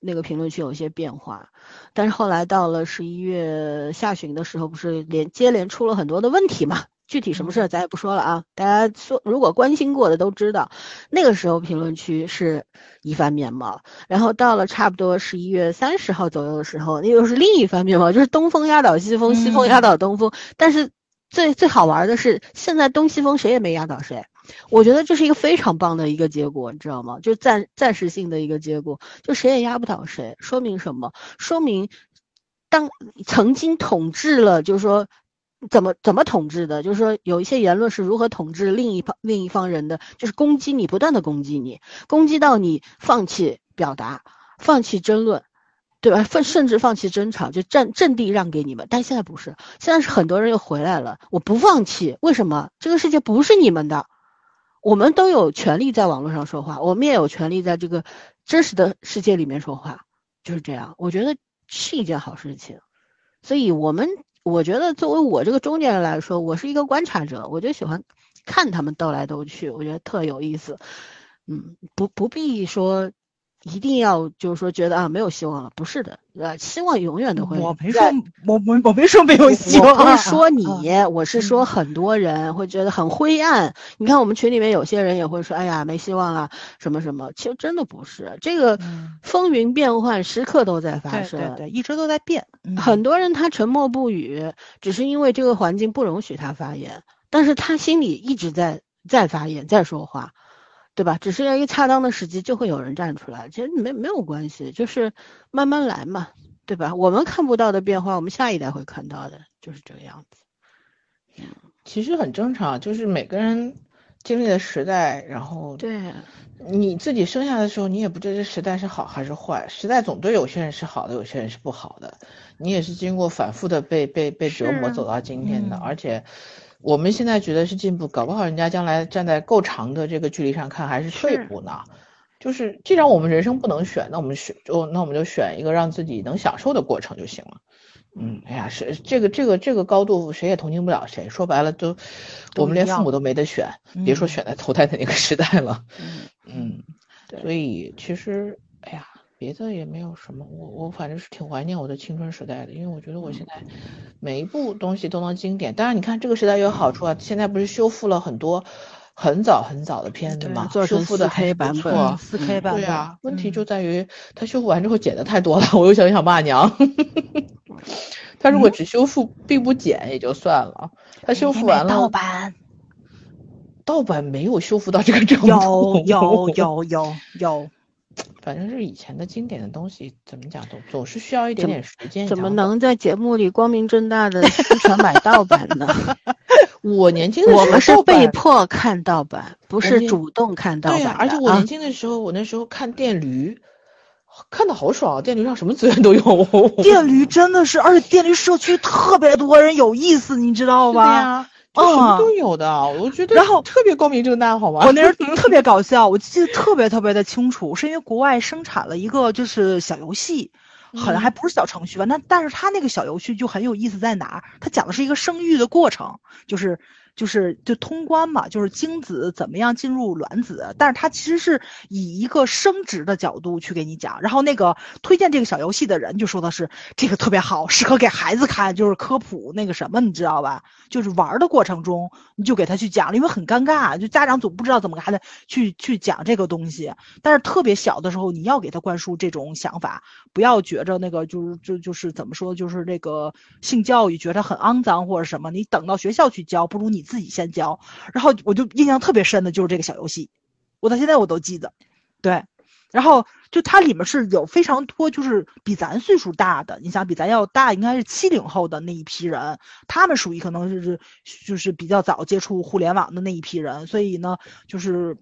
那个评论区有一些变化，但是后来到了十一月下旬的时候，不是连接连出了很多的问题嘛？具体什么事儿咱也不说了啊，大家说如果关心过的都知道，那个时候评论区是一番面貌，然后到了差不多十一月三十号左右的时候，那又是另一番面貌，就是东风压倒西风，西风压倒东风。但是最最好玩的是，现在东西风谁也没压倒谁。我觉得这是一个非常棒的一个结果，你知道吗？就暂暂时性的一个结果，就谁也压不倒谁，说明什么？说明当曾经统治了，就是说怎么怎么统治的，就是说有一些言论是如何统治另一方另一方人的，就是攻击你，不断的攻击你，攻击到你放弃表达，放弃争论。对吧？放 甚至放弃争吵，就占阵地让给你们。但现在不是，现在是很多人又回来了。我不放弃，为什么？这个世界不是你们的，我们都有权利在网络上说话，我们也有权利在这个真实的世界里面说话，就是这样。我觉得是一件好事情。所以，我们我觉得作为我这个中年人来说，我是一个观察者，我就喜欢看他们斗来斗去，我觉得特有意思。嗯，不不必说。一定要就是说觉得啊没有希望了，不是的，呃，希望永远都会。我没说，我我我没说没有希望。我不是说你，我是说很多人会觉得很灰暗。你看我们群里面有些人也会说，哎呀，没希望了，什么什么。其实真的不是，这个风云变幻时刻都在发生，对对对，一直都在变。很多人他沉默不语，只是因为这个环境不容许他发言，但是他心里一直在在发言，在说话。对吧？只是要一个恰当的时机，就会有人站出来。其实没没有关系，就是慢慢来嘛，对吧？我们看不到的变化，我们下一代会看到的，就是这个样子。嗯，其实很正常，就是每个人经历的时代，然后对你自己生下的时候，你也不知道这时代是好还是坏。时代总对有些人是好的，有些人是不好的。你也是经过反复的被被被折磨走到今天的，嗯、而且。我们现在觉得是进步，搞不好人家将来站在够长的这个距离上看还是退步呢。就是既然我们人生不能选，那我们选就那我们就选一个让自己能享受的过程就行了。嗯，哎呀，是这个这个这个高度谁也同情不了谁。说白了都，我们连父母都没得选，嗯、别说选在投胎的那个时代了。嗯嗯，所以其实哎呀。别的也没有什么，我我反正是挺怀念我的青春时代的，因为我觉得我现在每一部东西都能经典。当然，你看这个时代有好处啊，现在不是修复了很多很早很早的片子嘛，修复的还版本，四 K 版本。对啊，问题就在于它修复完之后剪的太多了，我又想想骂娘。他如果只修复并不剪也就算了，他修复完了盗版，盗版没有修复到这个程度，有有有有有。反正是以前的经典的东西，怎么讲总总是需要一点点时间。怎么能在节目里光明正大的 宣传买盗版呢？我年轻的时候，我们是被迫看盗版，不是主动看盗版。对呀、啊，而且我年轻的时候，我那时候看电驴，看的好爽，电驴上什么资源都有。电驴真的是，而且电驴社区特别多人有意思，你知道吧？呀。就什么都有的，嗯、我觉得，然后特别光明正大，好吗？我那时候 特别搞笑，我记得特别特别的清楚，是因为国外生产了一个就是小游戏，好像还不是小程序吧？那、嗯、但是它那个小游戏就很有意思在哪儿？它讲的是一个生育的过程，就是就是就通关嘛，就是精子怎么样进入卵子，但是它其实是以一个生殖的角度去给你讲。然后那个推荐这个小游戏的人就说的是这个特别好，适合给孩子看，就是科普那个什么，你知道吧？就是玩的过程中，你就给他去讲，因为很尴尬，就家长总不知道怎么给孩子去去讲这个东西。但是特别小的时候，你要给他灌输这种想法，不要觉着那个就是就就是怎么说，就是这个性教育觉得很肮脏或者什么，你等到学校去教，不如你自己先交。然后我就印象特别深的就是这个小游戏，我到现在我都记得，对。然后就它里面是有非常多，就是比咱岁数大的，你想比咱要大，应该是七零后的那一批人，他们属于可能就是就是比较早接触互联网的那一批人，所以呢，就是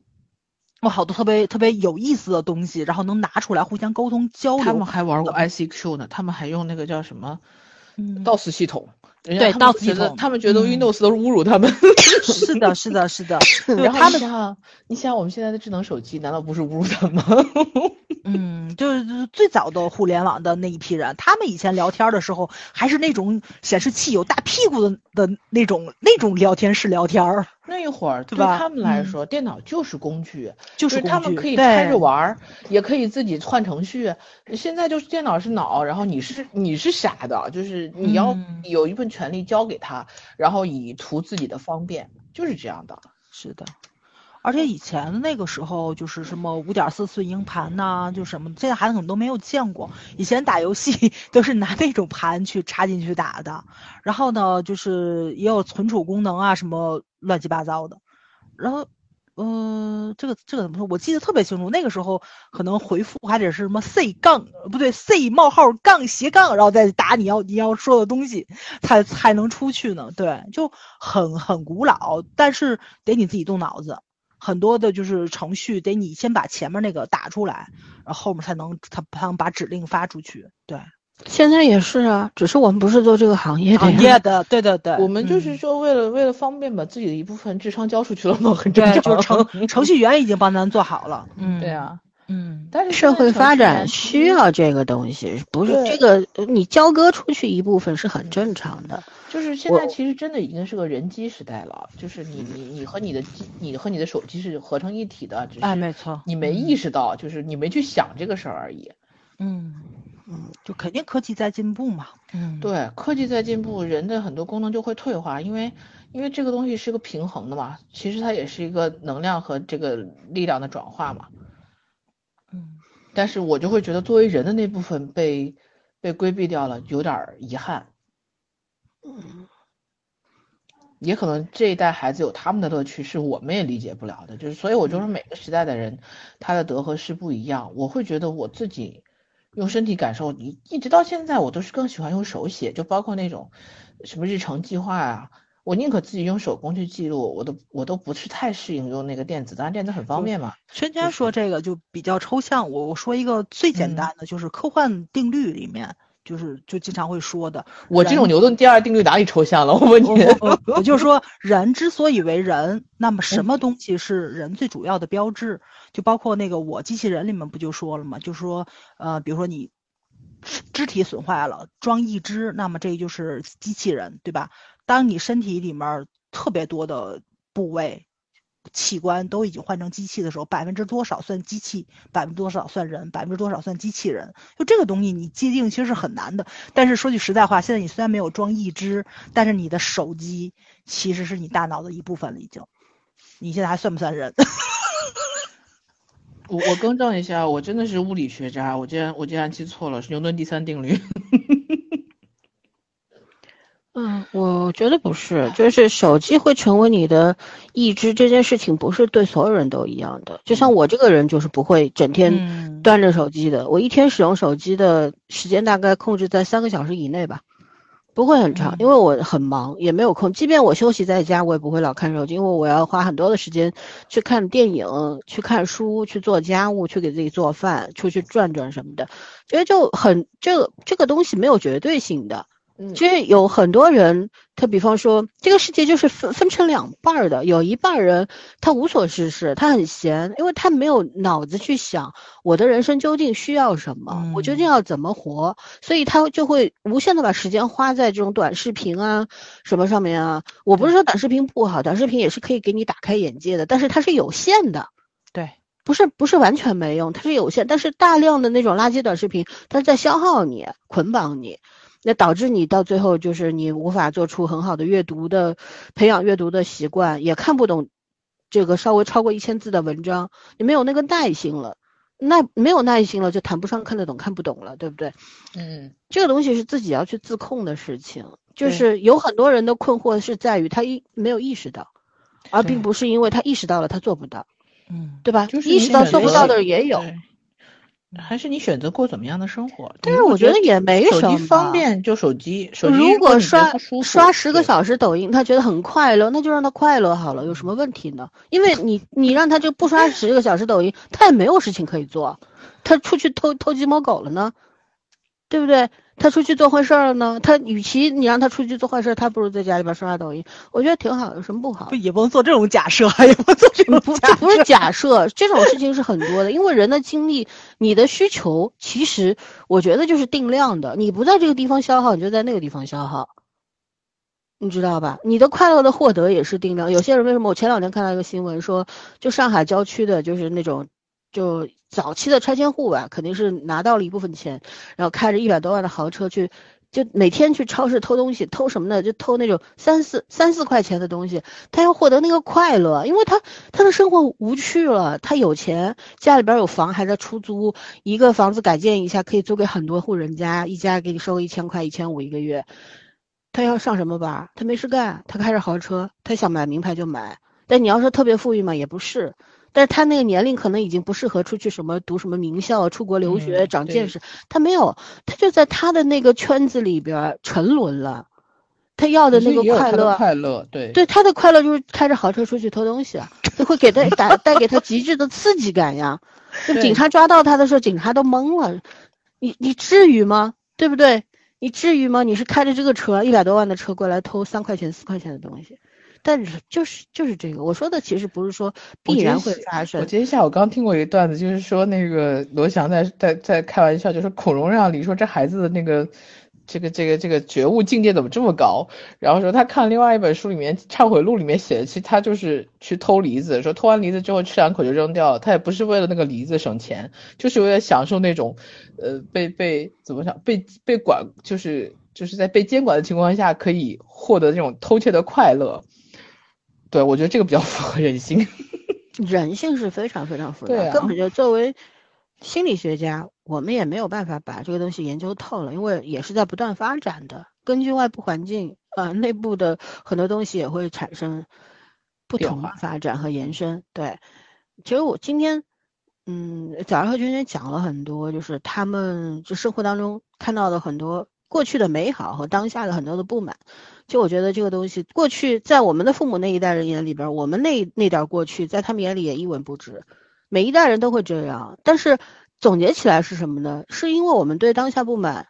有好多特别特别有意思的东西，然后能拿出来互相沟通交流。他们还玩过 ICQ 呢，他们还用那个叫什么嗯 DOS 系统。人对家他们觉得他们觉得嗯 Windows 都是侮辱他们。是的，是的，是的。然后他们你想，你想我们现在的智能手机，难道不是侮辱他们吗？嗯，就是就是最早的互联网的那一批人，他们以前聊天的时候还是那种显示器有大屁股的的那种那种聊天室聊天儿，那一会儿对吧他们来嗯说，电脑就是工具，就是他们可以开着玩儿，也可以自己换程序。现在就是电脑是脑，然后你是你是傻的，就是你要嗯有一份权利交给他，然后以图自己的方便，就是这样的。是的，而且以前那个时候就是什么五点四寸硬盘呐、就什么，现在孩子可能都没有见过。以前打游戏 都是拿那种盘去插进去打的，然后呢，就是也有存储功能啊，什么乱七八糟的。然后，呃，这个这个怎么说？我记得特别清楚，那个时候可能回复还得是什么 C 杠不对 C 冒号杠斜杠，然后再打你要你要说的东西，才才能出去呢。对，就很很古老，但是得你自己动脑子。很多的就是程序得你先把前面那个打出来，然后后面才能他才能把指令发出去。对，现在也是啊，只是我们不是做这个行业的行。业的，对对对，我们就是嗯说，为了为了方便，把自己的一部分智商交出去了嘛，很正，常。就是程 程序员已经帮咱做好了。嗯，对，啊，嗯，但是社会发展需要这个东西，不是这个呃你交割出去一部分是很正常的。就是现在其实真的已经是个人机时代了，就是你你你和你的机，你和你的手机是合成一体的，只哎，是没错，你没意识到，就是你没去想这个事儿而已。嗯嗯，就肯定科技在进步嘛。嗯，，对，科技在进步，人的很多功能就会退化，因为因为这个东西是个平衡的嘛，其实它也是一个能量和这个力量的转化嘛。嗯但是我就会觉得作为人的那部分被被规避掉了，有点儿遗憾。嗯，也可能这一代孩子有他们的乐趣，是我们也理解不了的。就是，所以我就说每个时代的人，他的得和失不一样。我会觉得我自己用身体感受，一一直到现在，我都是更喜欢用手写，就包括那种什么日程计划啊，我宁可自己用手工去记录，我都我都不是太适应用那个电子，当然电子很方便嘛。圈圈说这个就比较抽象，我我说一个最简嗯单的，就是科幻定律里面，就是就经常会说的，我这种牛顿第二定律哪里抽象了？我问你。我就说，人之所以为人，那么什么东西是人最主要的标志？就包括那个我机器人里面不就说了吗？就说呃，比如说你肢体损坏了，装义肢，那么这就是机器人，对吧？当你身体里面特别多的部位。器官都已经换成机器的时候，百分之多少算机器，百分之多少算人，百分之多少算机器人？就这个东西你界定其实是很难的。但是说句实在话，现在你虽然没有装义肢，但是你的手机其实是你大脑的一部分了，已经。你现在还算不算人？我我更正一下，我真的是物理学渣，我竟然我竟然记错了，是牛顿第三定律。嗯，我觉得不是，就是手机会成为你的意志这件事情，不是对所有人都一样的。就像我这个人，就是不会整天嗯端着手机的，我一天使用手机的时间大概控制在三个小时以内吧，不会很长，因为我很忙，也没有空。即便我休息在家，我也不会老看手机，因为我要花很多的时间去看电影、去看书、去做家务、去给自己做饭、出去转转什么的。觉得就很这个这个东西没有绝对性的。嗯其实有很多人，他比方说，这个世界就是分分成两半儿的，有一半儿人他无所事事，他很闲，因为他没有脑子去想我的人生究竟需要什么，我究竟要怎么活，所以他就会无限的把时间花在这种短视频啊什么上面啊。我不是说短视频不好，短视频也是可以给你打开眼界的，但是它是有限的。对，不是不是完全没用，它是有限，但是大量的那种垃圾短视频，它是在消耗你、捆绑你。那导致你到最后就是你无法做出很好的阅读的培养阅读的习惯，也看不懂这个稍微超过一千字的文章，你没有那个耐心了，耐没有耐心了就谈不上看得懂看不懂了，对不对？嗯，这个东西是自己要去自控的事情，就是有很多人的困惑是在于他一没有意识到，而并不是因为他意识到了他做不到，嗯，对吧？就是意识到做不到的人也有，对还是你选择过怎么样的生活。但是我觉得也没什么。手机方便就手机，手机如果刷刷刷十个小时抖音，他觉得很快乐，那就让他快乐好了，有什么问题呢？因为你你让他就不刷十个小时抖音，他也没有事情可以做，他出去偷偷鸡摸狗了呢，对不对？他出去做坏事了呢？他与其你让他出去做坏事，他不如在家里边刷刷抖音。我觉得挺好，有什么不好？不也不能做这种假设，也不能做这种不，这不是假设，这种事情是很多的。因为人的精力，你的需求，其实我觉得就是定量的。你不在这个地方消耗，你就在那个地方消耗，你知道吧？你的快乐的获得也是定量。有些人为什么？我前两天看到一个新闻说，就上海郊区的，就是那种。就早期的拆迁户吧，肯定是拿到了一部分钱，然后开着一百多万的豪车去，就每天去超市偷东西，偷什么呢？就偷那种三四三四块钱的东西，他要获得那个快乐，因为他他的生活无趣了，他有钱，家里边有房还在出租，一个房子改建一下可以租给很多户人家，一家给你收一千块一千五一个月，他要上什么班？他没事干，他开着豪车，他想买名牌就买，但你要说特别富裕嘛，也不是。但是他那个年龄可能已经不适合出去什么读什么名校、出国留学、长见识。他没有，他就在他的那个圈子里边沉沦了。他要的那个快乐，快乐，对，对他的快乐就是开着豪车出去偷东西啊，会给他 带带给他极致的刺激感呀。就警察抓到他的时候，警察都懵了。你你至于吗？对不对？你至于吗？你是开着这个车一百多万的车过来偷三块钱、四块钱的东西。但是就是就是这个，我说的其实不是说必然会发生。我今天下午刚听过一个段子，就是说那个罗翔在在在开玩笑，就是孔融让梨说这孩子的那个这个这个这个觉悟境界怎么这么高？然后说他看另外一本书里面《忏悔录》里面写的，其实他就是去偷梨子，说偷完梨子之后吃两口就扔掉了，他也不是为了那个梨子省钱，就是为了享受那种呃被被怎么讲被被管，就是就是在被监管的情况下可以获得这种偷窃的快乐。对，我觉得这个比较符合人性。人性是非常非常复杂，根本就作为心理学家，我们也没有办法把这个东西研究透了，因为也是在不断发展的。根据外部环境，呃，内部的很多东西也会产生不同的发展和延伸。对，其实我今天，嗯，早上和娟娟讲了很多，就是他们就生活当中看到的很多过去的美好和当下的很多的不满。就我觉得这个东西，过去在我们的父母那一代人眼里边，我们那那点过去，在他们眼里也一文不值。每一代人都会这样，但是总结起来是什么呢？是因为我们对当下不满，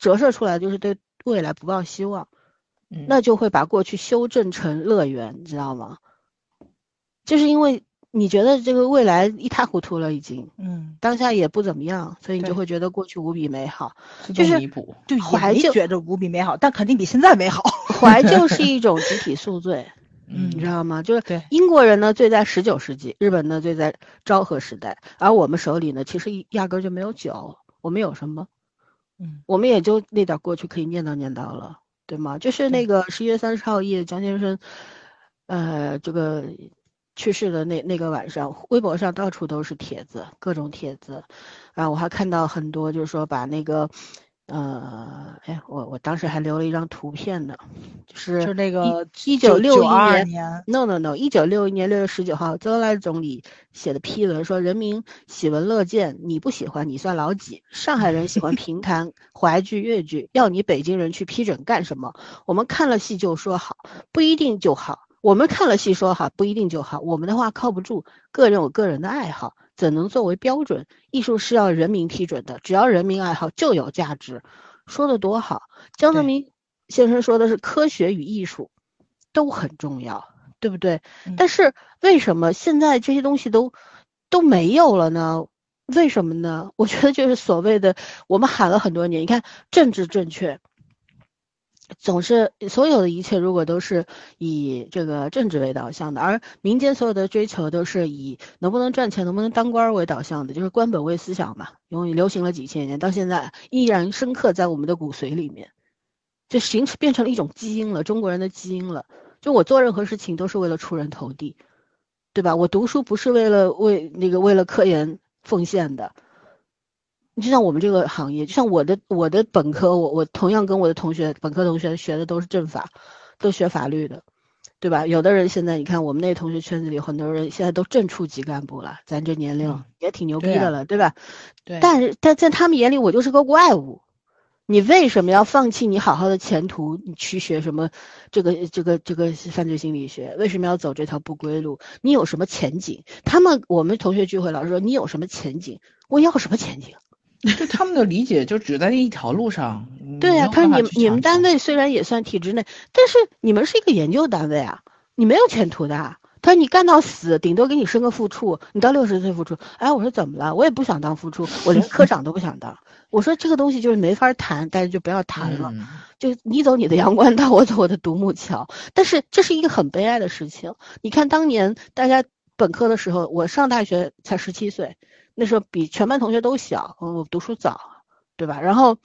折射出来就是对未来不抱希望，那就会把过去修正成乐园，你知道吗？就是因为。你觉得这个未来一塌糊涂了，已经，嗯，当下也不怎么样，所以你就会觉得过去无比美好，就是弥补，对，怀旧觉得无比美好，但肯定比现在美好。怀旧 是一种集体宿醉，嗯，你知道吗？就是英国人呢醉在十九世纪，日本呢醉在昭和时代，而我们手里呢其实压根就没有酒，我们有什么？嗯，我们也就那点过去可以念叨念叨了，对吗？就是那个十一月三十号夜，江先生，呃，这个。去世的那那个晚上，微博上到处都是帖子，各种帖子，啊，我还看到很多，就是说把那个，呃，哎，我我当时还留了一张图片呢，就是那个一九六一年，no no no，一九六一年六月十九号，周恩来总理写的批文说，人民喜闻乐见，你不喜欢你算老几？上海人喜欢评弹 淮剧粤剧，要你北京人去批准干什么？我们看了戏就说好，不一定就好。我们看了戏说哈不一定就好，我们的话靠不住。个人有个人的爱好，怎能作为标准？艺术是要人民批准的，只要人民爱好就有价值。说的多好！江泽民先生说的是科学与艺术都很重要，对不对？但是为什么现在这些东西都都没有了呢？为什么呢？我觉得就是所谓的我们喊了很多年，你看政治正确。总是所有的一切，如果都是以这个政治为导向的，而民间所有的追求都是以能不能赚钱、能不能当官为导向的，就是官本位思想嘛，永远流行了几千年，到现在依然深刻在我们的骨髓里面，就形成变成了一种基因了，中国人的基因了。就我做任何事情都是为了出人头地，对吧？我读书不是为了为那个为了科研奉献的。你就像我们这个行业，就像我的我的本科，我我同样跟我的同学本科同学学的都是政法，都学法律的，对吧？有的人现在你看我们那同学圈子里，很多人现在都正处级干部了，咱这年龄嗯也挺牛逼对啊的了，对吧？对，但是但在他们眼里，我就是个怪物。你为什么要放弃你好好的前途？你去学什么这个这个这个犯罪心理学？为什么要走这条不归路？你有什么前景？他们我们同学聚会老师说你有什么前景？我要什么前景？就他们的理解就只在那一条路上。对呀、呀、他说你们你们单位位虽然也算体制内，但是你们是一个研究单位啊，你没有前途的啊。他说你干到死，顶多给你升个副处，你到六十岁副处。哎，我说怎么了？我也不想当副处，我连科长都不想当。我说这个东西就是没法谈，大家就不要谈了。嗯就你走你的阳关道，我走我的独木桥。但是这是一个很悲哀的事情。你看当年大家本科的时候，我上大学才十七岁，那时候比全班同学都小，嗯我读书早，对吧？然后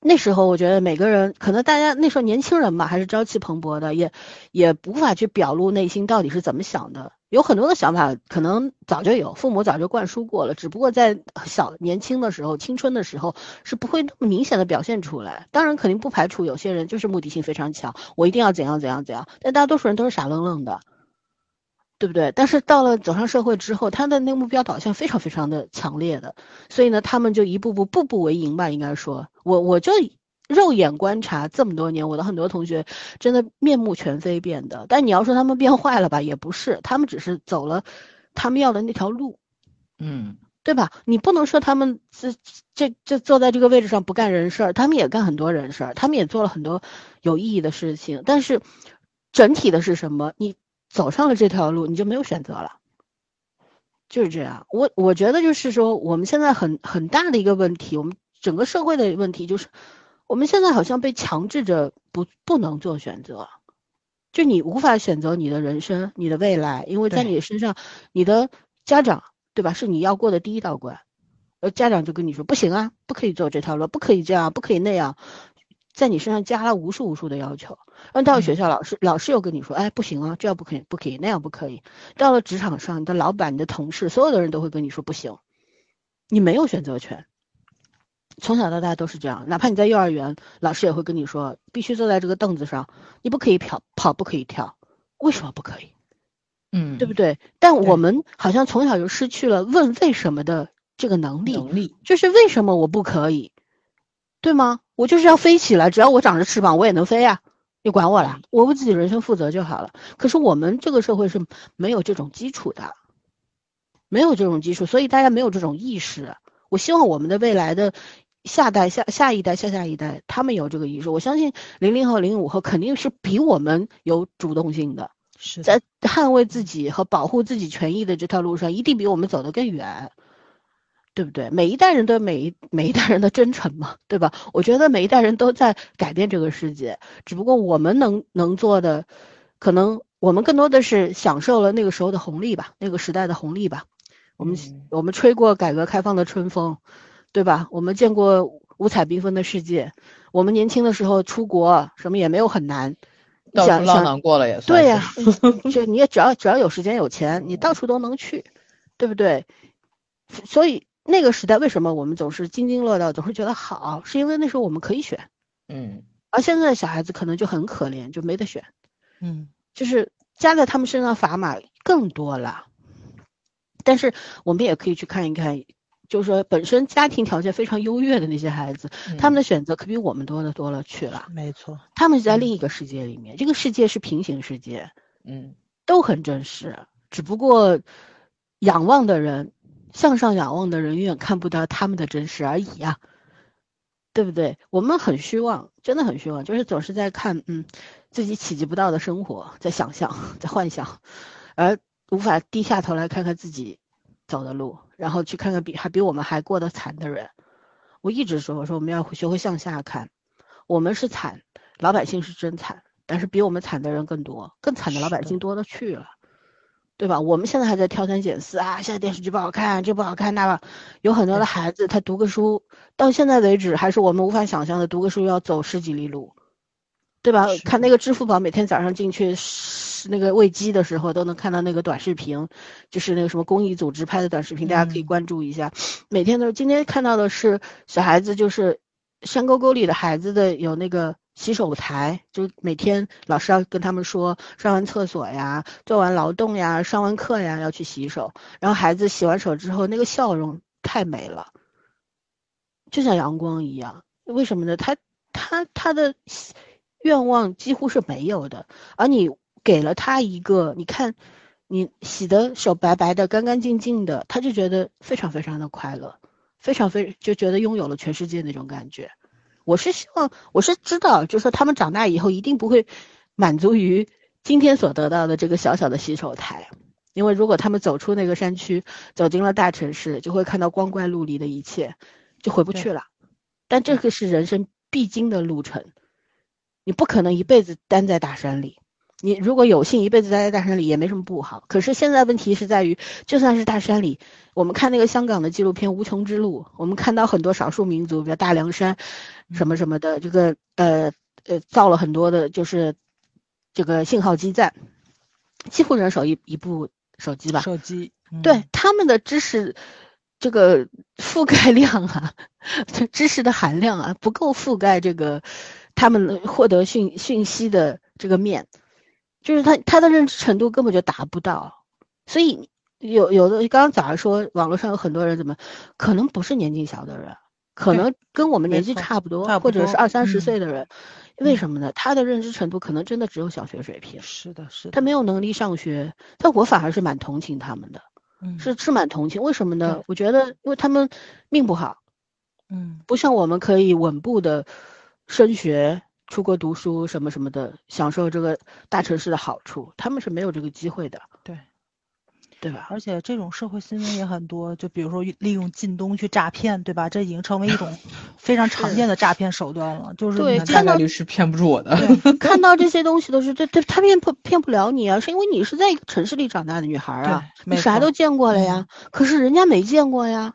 那时候我觉得每个人可能大家那时候年轻人嘛，还是朝气蓬勃的，也也无法去表露内心到底是怎么想的。有很多的想法可能早就有，父母早就灌输过了，只不过在小年轻的时候、青春的时候是不会那么明显的表现出来。当然，肯定不排除有些人就是目的性非常强，我一定要怎样怎样怎样，但大多数人都是傻愣愣的，对不对？但是到了走上社会之后，他的那个目标导向非常非常的强烈的，所以呢，他们就一步步步步为营吧，应该说，我我就肉眼观察这么多年，我的很多同学真的面目全非变的。但你要说他们变坏了吧，也不是，他们只是走了他们要的那条路，嗯对吧？你不能说他们这这这坐在这个位置上不干人事儿，他们也干很多人事儿，他们也做了很多有意义的事情。但是整体的是什么？你走上了这条路，你就没有选择了。就是这样，我我觉得就是说，我们现在很很大的一个问题，我们整个社会的问题就是，我们现在好像被强制着不不能做选择，就你无法选择你的人生、你的未来，因为在对。你身上，你的家长对吧，是你要过的第一道关，而家长就跟你说不行啊，不可以走这条路，不可以这样，不可以那样，在你身上加了无数无数的要求。然后到了学嗯校，老师老师又跟你说，哎，不行啊，这样不可以，不可以，那样不可以。到了职场上，你的老板、你的同事，所有的人都会跟你说不行，你没有选择权。从小到大都是这样，哪怕你在幼儿园，老师也会跟你说，必须坐在这个凳子上，你不可以跑，跑不可以跳，为什么不可以？嗯，对不对？但我们好像从小就失去了问为什么的这个能力，能力，就是为什么我不可以，对吗？我就是要飞起来，只要我长着翅膀，我也能飞呀、你管我啦？我为自己人生负责就好了。可是我们这个社会是没有这种基础的，没有这种基础，所以大家没有这种意识。我希望我们的未来的下代、下下一代、下下一代，他们有这个意识。我相信零零后、零五后肯定是比我们有主动性的。是，在捍卫自己和保护自己权益的这条路上，一定比我们走得更远，对不对？每一代人都有每一每一代人的真诚嘛，对吧？我觉得每一代人都在改变这个世界，只不过我们能能做的，可能我们更多的是享受了那个时候的红利吧，那个时代的红利吧。我们、嗯我们吹过改革开放的春风，对吧？我们见过五彩缤纷的世界，我们年轻的时候出国什么也没有很难。你到处浪想想荡过了也算对呀、是这你也只要只要有时间有钱，你到处都能去，对不对？所以那个时代为什么我们总是津津乐道，总是觉得好，是因为那时候我们可以选，嗯而现在的小孩子可能就很可怜，就没得选，嗯，就是加在他们身上砝码更多了。但是我们也可以去看一看，就是说本身家庭条件非常优越的那些孩子，他们的选择可比我们多的多了去了。没错，他们是在另一个世界里面，这个世界是平行世界，嗯都很真实，只不过仰望的人，向上仰望的人永远看不到他们的真实而已啊，对不对？我们很虚妄，真的很虚妄，就是总是在看，嗯，自己企及不到的生活，在想象，在幻想，而无法低下头来看看自己走的路，然后去看看比还比我们还过得惨的人。我一直说，我说我们要学会向下看，我们是惨，老百姓是真惨。但是比我们惨的人更多，更惨的老百姓多了去了，对吧？我们现在还在挑三拣四啊，现在电视剧不好看，这不好看，那个有很多的孩子他读个书，到现在为止还是我们无法想象的，读个书要走十几里路，对吧？看那个支付宝，每天早上进去那个喂鸡的时候，都能看到那个短视频，就是那个什么公益组织拍的短视频，大家可以嗯关注一下。每天都是，今天看到的是小孩子，就是山沟沟里的孩子的有那个洗手台，就每天老师要跟他们说，上完厕所呀，做完劳动呀，上完课呀，要去洗手。然后孩子洗完手之后，那个笑容太美了，就像阳光一样。为什么呢？他他他的愿望几乎是没有的，而你给了他一个，你看你洗的手白白的、干干净净的，他就觉得非常非常的快乐，非常非就觉得拥有了全世界那种感觉。我是希望，我是知道，就是说他们长大以后一定不会满足于今天所得到的这个小小的洗手台，因为如果他们走出那个山区，走进了大城市，就会看到光怪陆离的一切，就回不去了。但这个是人生必经的路程，你不可能一辈子待在大山里。你如果有幸一辈子待在大山里，也没什么不好。可是现在问题是在于，就算是大山里，我们看那个香港的纪录片《无穷之路》，我们看到很多少数民族，比如大凉山，什么什么的，这个呃呃造了很多的，就是这个信号基站，几乎人手一一部手机吧。手机。对他们的知识，这个覆盖量啊，知识的含量啊，不够覆盖这个他们获得讯讯息的这个面。就是他他的认知程度根本就达不到，所以有有的刚刚早上说网络上有很多人怎么可能不是年纪小的人，可能跟我们年纪差不多，或者是二三十岁的人，为什么呢？他的认知程度可能真的只有小学水平。是的，是的。他没有能力上学，但我反而是蛮同情他们的，是是蛮同情。为什么呢？我觉得因为他们命不好，嗯，不像我们可以稳步的升学。出国读书什么什么的，享受这个大城市的好处，他们是没有这个机会的，对，对吧？而且这种社会新闻也很多，就比如说利用靳东去诈骗，对吧？这已经成为一种非常常见的 诈骗手段了。就是对，看到率是骗不住我的。看到这些东西都是，这这他骗不骗不了你啊？是因为你是在一个城市里长大的女孩啊，你啥都见过了呀。可是人家没见过呀，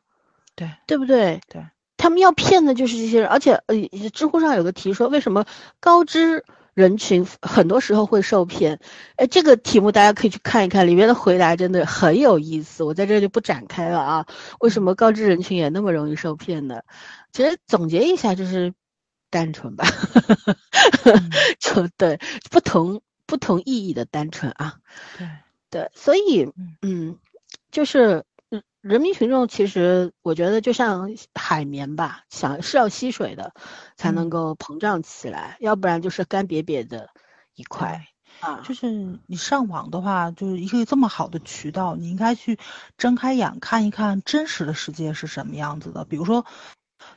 对，对不对？对。他们要骗的就是这些人，而且呃，知乎上有个题说，为什么高知人群很多时候会受骗？哎，这个题目大家可以去看一看，里面的回答真的很有意思，我在这就不展开了啊。为什么高知人群也那么容易受骗呢？其实总结一下就是单纯吧，就对不同不同意义的单纯啊。对对，所以嗯，就是。人民群众其实，我觉得就像海绵吧，想是要吸水的，才能够膨胀起来，要不然就是干瘪瘪的一块啊。就是你上网的话，就是一个这么好的渠道，你应该去睁开眼看一看真实的世界是什么样子的。比如说，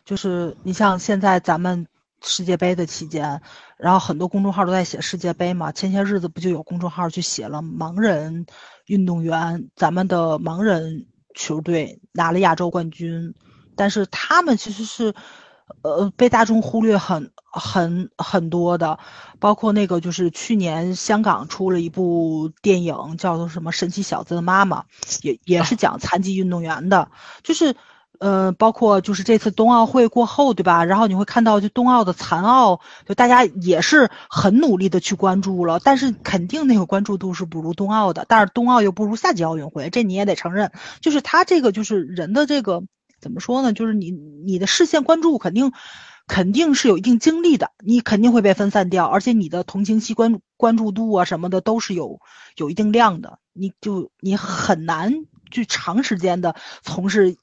就是你像现在咱们世界杯的期间，然后很多公众号都在写世界杯嘛，前些日子不就有公众号去写了盲人运动员，咱们的盲人。球队拿了亚洲冠军，但是他们其实是，呃，被大众忽略很很很多的，包括那个就是去年香港出了一部电影，叫做什么《神奇小子的妈妈》，也也是讲残疾运动员的，就是。呃，包括就是这次冬奥会过后，对吧？然后你会看到，就冬奥的残奥，就大家也是很努力的去关注了，但是肯定那个关注度是不如冬奥的。但是冬奥又不如夏季奥运会，这你也得承认。就是他这个就是人的这个怎么说呢？就是你你的视线关注肯定肯定是有一定精力的，你肯定会被分散掉，而且你的同情心关关注度啊什么的都是有有一定量的，你就你很难去长时间的从事。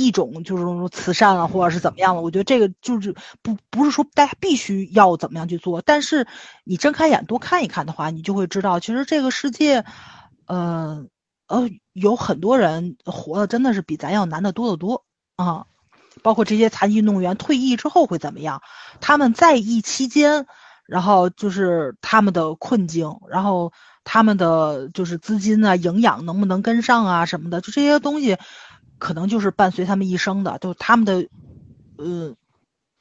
一种就是说慈善啊，或者是怎么样了？我觉得这个就是不不是说大家必须要怎么样去做，但是你睁开眼多看一看的话，你就会知道，其实这个世界，呃呃，有很多人活的真的是比咱要难得多得多啊。包括这些残疾运动员退役之后会怎么样？他们在役期间，然后就是他们的困境，然后他们的就是资金啊、营养能不能跟上啊什么的，就这些东西。可能就是伴随他们一生的，就他们的，呃，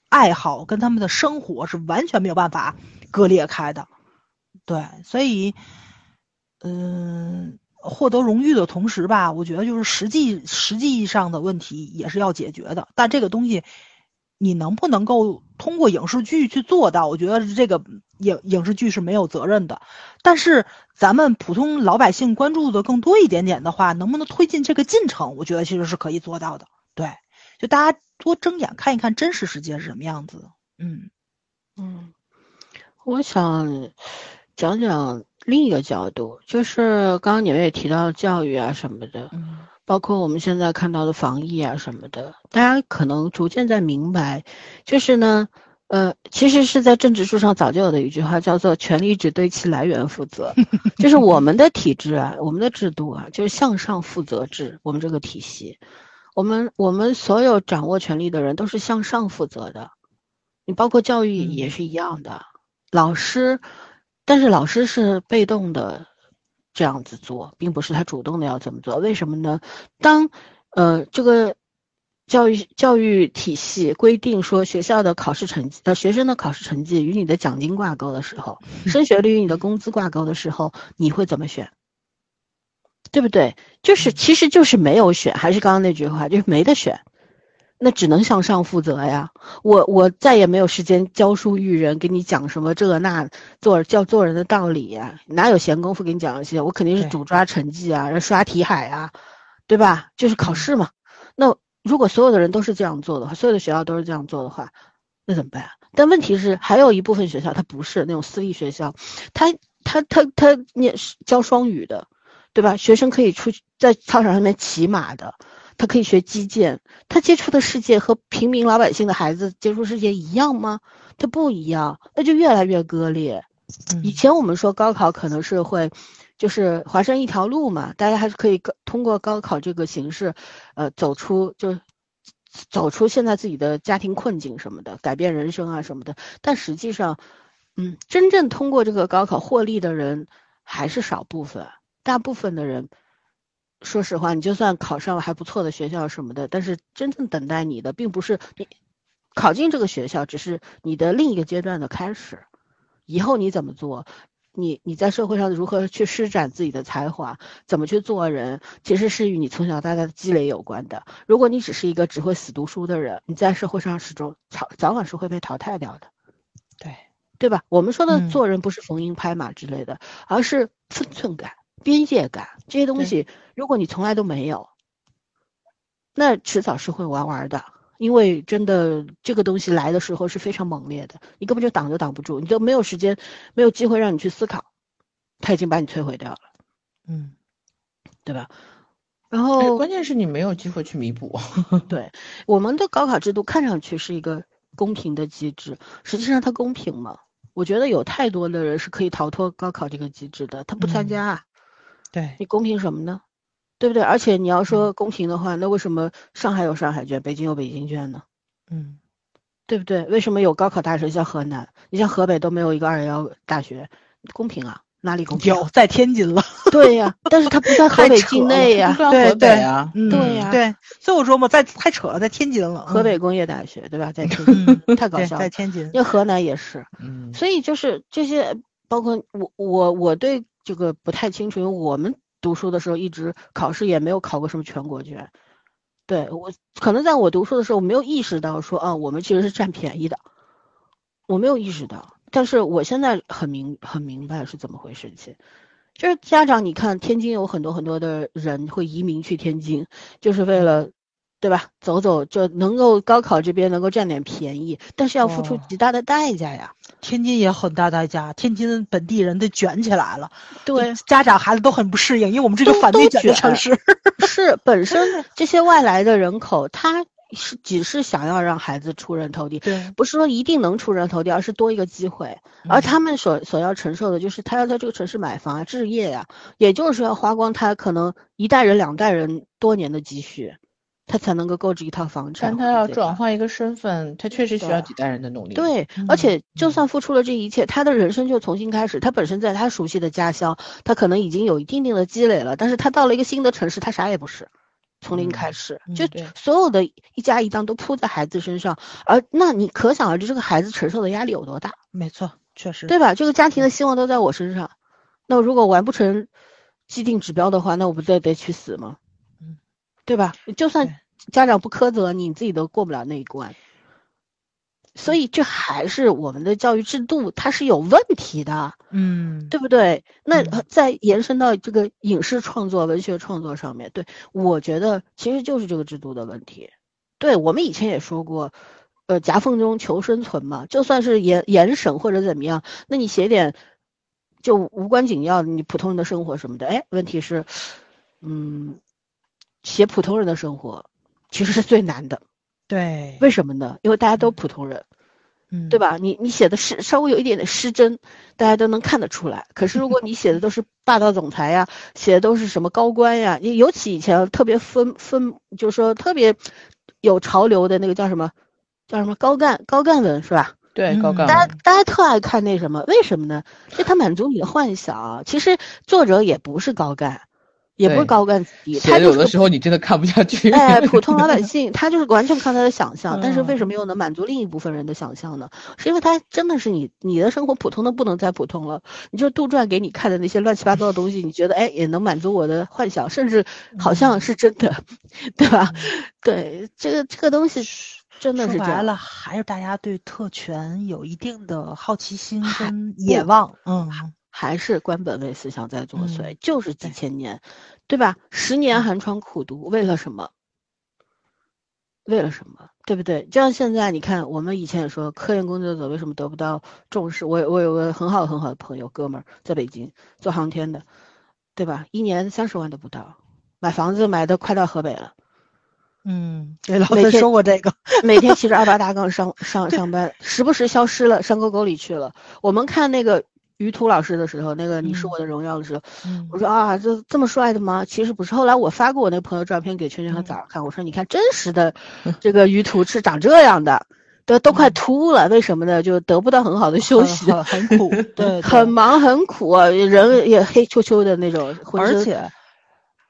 爱好跟他们的生活是完全没有办法割裂开的，对，所以，嗯，获得荣誉的同时吧，我觉得就是实际实际上的问题也是要解决的，但这个东西。你能不能够通过影视剧去做到？我觉得这个影影视剧是没有责任的，但是咱们普通老百姓关注的更多一点点的话，能不能推进这个进程？我觉得其实是可以做到的。对，就大家多睁眼看一看真实世界是什么样子。嗯嗯，我想讲讲另一个角度，就是刚刚你们也提到教育啊什么的，嗯包括我们现在看到的防疫啊什么的，大家可能逐渐在明白，就是呢，呃，其实是在政治书上早就有的一句话，叫做“权力只对其来源负责 ”，就是我们的体制啊，我们的制度啊，就是向上负责制，我们这个体系，我们我们所有掌握权力的人都是向上负责的，你包括教育也是一样的，老师，但是老师是被动的。这样子做，并不是他主动的要这么做，为什么呢？当呃这个教育教育体系规定说学校的考试成绩呃学生的考试成绩与你的奖金挂钩的时候，升学率与你的工资挂钩的时候，你会怎么选？对不对？就是其实就是没有选，还是刚刚那句话，就是没得选。那只能向上负责呀！我我再也没有时间教书育人，给你讲什么这那做教做人的道理呀，哪有闲工夫给你讲这些？我肯定是主抓成绩啊，刷题海啊，对吧？就是考试嘛。那如果所有的人都是这样做的话，所有的学校都是这样做的话，那怎么办？但问题是，还有一部分学校它不是那种私立学校，他他他他念教双语的，对吧？学生可以出去在操场上面骑马的。他可以学击剑，他接触的世界和平民老百姓的孩子接触世界一样吗？他不一样，那就越来越割裂。以前我们说高考可能是会，就是华山一条路嘛，大家还是可以通过高考这个形式，呃，走出就走出现在自己的家庭困境什么的，改变人生啊什么的。但实际上，嗯，真正通过这个高考获利的人还是少部分，大部分的人。说实话，你就算考上了还不错的学校什么的，但是真正等待你的，并不是你考进这个学校，只是你的另一个阶段的开始。以后你怎么做，你你在社会上如何去施展自己的才华，怎么去做人，其实是与你从小到大的积累有关的。如果你只是一个只会死读书的人，你在社会上始终早早晚是会被淘汰掉的。对，对吧？我们说的做人不是逢迎拍马之类的，而是分寸感。边界感这些东西，如果你从来都没有，那迟早是会玩玩的。因为真的这个东西来的时候是非常猛烈的，你根本就挡都挡不住，你都没有时间，没有机会让你去思考，他已经把你摧毁掉了。嗯，对吧？然后关键是你没有机会去弥补。对，我们的高考制度看上去是一个公平的机制，实际上它公平吗？我觉得有太多的人是可以逃脱高考这个机制的，他不参加。对你公平什么呢？对不对？而且你要说公平的话，那为什么上海有上海卷，北京有北京卷呢？嗯，对不对？为什么有高考大省像河南？你像河北都没有一个二幺幺大学，公平啊？哪里公平？有在天津了。对呀，但是他不在 河北境内呀。对对啊，对呀，对。所以我说嘛，在太扯了，在天津了。河北工业大学对吧？在天津，太搞笑了。在天津，因为河南也是。嗯。所以就是这些，包括我我我对。这个不太清楚，因为我们读书的时候一直考试也没有考过什么全国卷。对我可能在我读书的时候没有意识到说啊，我们其实是占便宜的，我没有意识到。但是我现在很明很明白是怎么回事情，就是家长你看天津有很多很多的人会移民去天津，就是为了。对吧？走走就能够高考这边能够占点便宜，但是要付出极大的代价呀。天津也很大代价，天津本地人都卷起来了。对，家长孩子都很不适应，因为我们这个反内卷的城市。是本身 这些外来的人口，他是只是想要让孩子出人头地，对，不是说一定能出人头地，而是多一个机会。而他们所所要承受的就是他要在这个城市买房啊、置业呀，也就是要花光他可能一代人、两代人多年的积蓄。他才能够购置一套房产，但他要转换一个身份，他确实需要几代人的努力。对，而且就算付出了这一切，他的人生就重新开始。他本身在他熟悉的家乡，他可能已经有一定定的积累了，但是他到了一个新的城市，他啥也不是，从零开始，就所有的一家一档都扑在孩子身上，而那你可想而知，这个孩子承受的压力有多大？没错，确实，对吧？这个家庭的希望都在我身上，那如果完不成既定指标的话，那我不得得去死吗？对吧？就算家长不苛责你，你自己都过不了那一关。所以这还是我们的教育制度，它是有问题的，嗯，对不对？那再延伸到这个影视创作、文学创作上面，对我觉得其实就是这个制度的问题。对我们以前也说过，呃夹缝中求生存嘛，就算是严严审或者怎么样，那你写点就无关紧要你普通人的生活什么的，哎，问题是，嗯，写普通人的生活其实是最难的，对，为什么呢？因为大家都普通人。嗯，对吧？你你写的是稍微有一点点失真，大家都能看得出来。可是如果你写的都是霸道总裁呀，写的都是什么高官呀，你尤其以前特别分分，就是说特别有潮流的那个叫什么，叫什么高干高干文是吧？对，嗯高干大家大家特爱看那什么，为什么呢？因为它满足你的幻想。其实作者也不是高干，也不是高干子弟，他有的时候你真的看不下去。哎，普通老百姓，他就是完全看他的想象，但是为嗯什么又能满足另一部分人的想象呢？是因为他真的是你你的生活普通的不能再普通了，你就杜撰给你看的那些乱七八糟的东西，你觉得哎也能满足我的幻想，甚至好像是真的，对吧？对，这个这个东西真的是这样。说白了，还是大家对特权有一定的好奇心跟野望。嗯，还是官本位思想在作祟，嗯就是几千年，对吧？十年寒窗苦读，为了什么？为了什么？对不对？就像现在，你看，我们以前也说，科研工作者为什么得不到重视？我有我有个很好很好的朋友，哥们儿在北京做航天的，对吧？一年三十万都不到，买房子买的快到河北了，嗯，对，老师说过这个。每天骑着二八大杠上上上班，时不时消失了，山沟沟里去了。我们看那个于途老师的时候，那个《你是嗯我的荣耀》的时候，嗯我说啊，这这么帅的吗？其实不是。后来我发过我那朋友照片给圈圈和嗯枣儿看，我说你看真实的这个于途是长这样的，都都快嗯秃了，为什么呢？就得不到很好的休息，很很苦，对，很忙很苦，啊人也黑黢黢的那种，而且，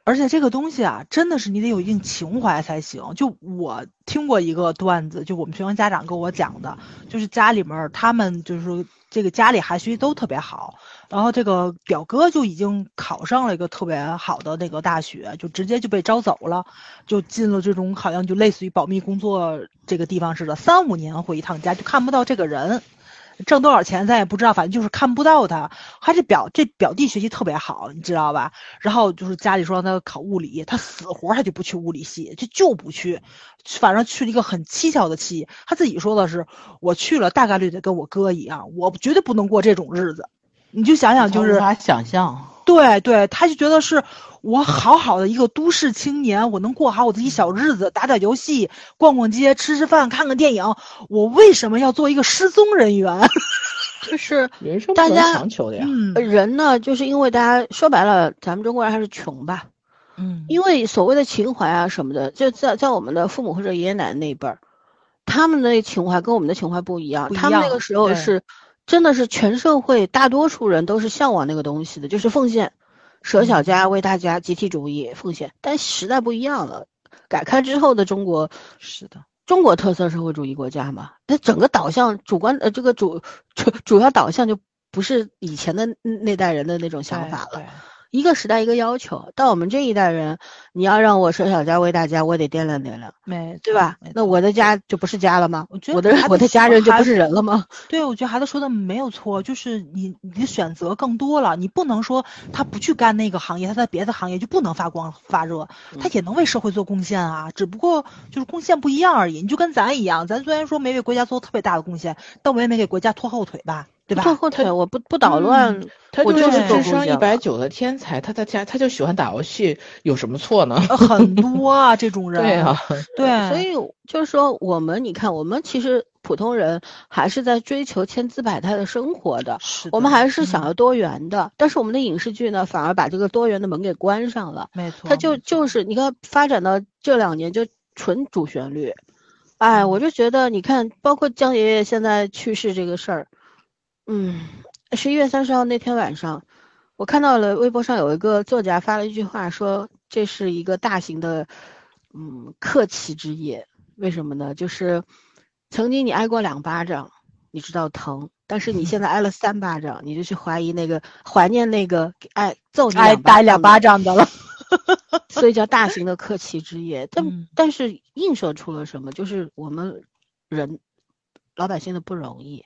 而且这个东西啊，真的是你得有一定情怀才行。就我听过一个段子，就我们学生家长跟我讲的，就是家里面他们就是这个家里孩子学习都特别好，然后这个表哥就已经考上了一个特别好的那个大学，就直接就被招走了，就进了这种好像就类似于保密工作这个地方似的，三五年回一趟家就看不到这个人。挣多少钱咱也不知道，反正就是看不到他。他这表这表弟学习特别好，你知道吧？然后就是家里说让他考物理，他死活他就不去物理系，就就不去，反正去了一个很蹊跷的系。他自己说的是，我去了大概率得跟我哥一样，我绝对不能过这种日子。你就想想，就是无法想象。对对，他就觉得是我好好的一个都市青年，我能过好我自己小日子，打打游戏，逛逛街，吃吃饭，看看电影，我为什么要做一个失踪人员？就是人生大家强求的呀。人呢，就是因为大家说白了，咱们中国人还是穷吧，嗯，因为所谓的情怀啊什么的，就在在我们的父母或者爷爷奶奶那一辈儿，他们的情怀跟我们的情怀不一样。他们那个时候是真的是全社会大多数人都是向往那个东西的，就是奉献，舍小家为大家，集体主义奉献。但时代不一样了，改开之后的中国是的，中国特色社会主义国家嘛，它整个导向主观呃这个主主主要导向就不是以前的那代人的那种想法了。对一个时代一个要求，到我们这一代人，你要让我舍小家为大家，我得掂量掂量，没对吧那我的家就不是家了吗？我觉得我的我的家人就不是人了吗？对，我觉得孩子说的没有错，就是你你的选择更多了，你不能说他不去干那个行业，他在别的行业就不能发光发热，他也能为社会做贡献啊，只不过就是贡献不一样而已。你就跟咱一样，咱虽然说没为国家做特别大的贡献，但我也没给国家拖后腿吧，对吧？拖后腿，我不不捣乱，我他就就是智商一百九的天才，他在家他就喜欢打游戏，有什么错呢？呃很多啊，这种人。对啊，对，所以就是说，我们你看，我们其实普通人还是在追求千姿百态的生活的，是我们还是想嗯要多元的。但是我们的影视剧呢，反而把这个多元的门给关上了。没错，他就就是你看发展到这两年就纯主旋律，哎，我就觉得你看，包括江爷爷现在去世这个事儿，嗯，十一月三十号那天晚上，我看到了微博上有一个作家发了一句话，说这是一个大型的，嗯，客气之夜。为什么呢？就是曾经你挨过两巴掌，你知道疼，但是你现在挨了三巴掌，你就去怀疑那个怀念那个挨揍你挨打两巴掌的了。所以叫大型的客气之夜。但、嗯但是映射出了什么？就是我们人老百姓的不容易。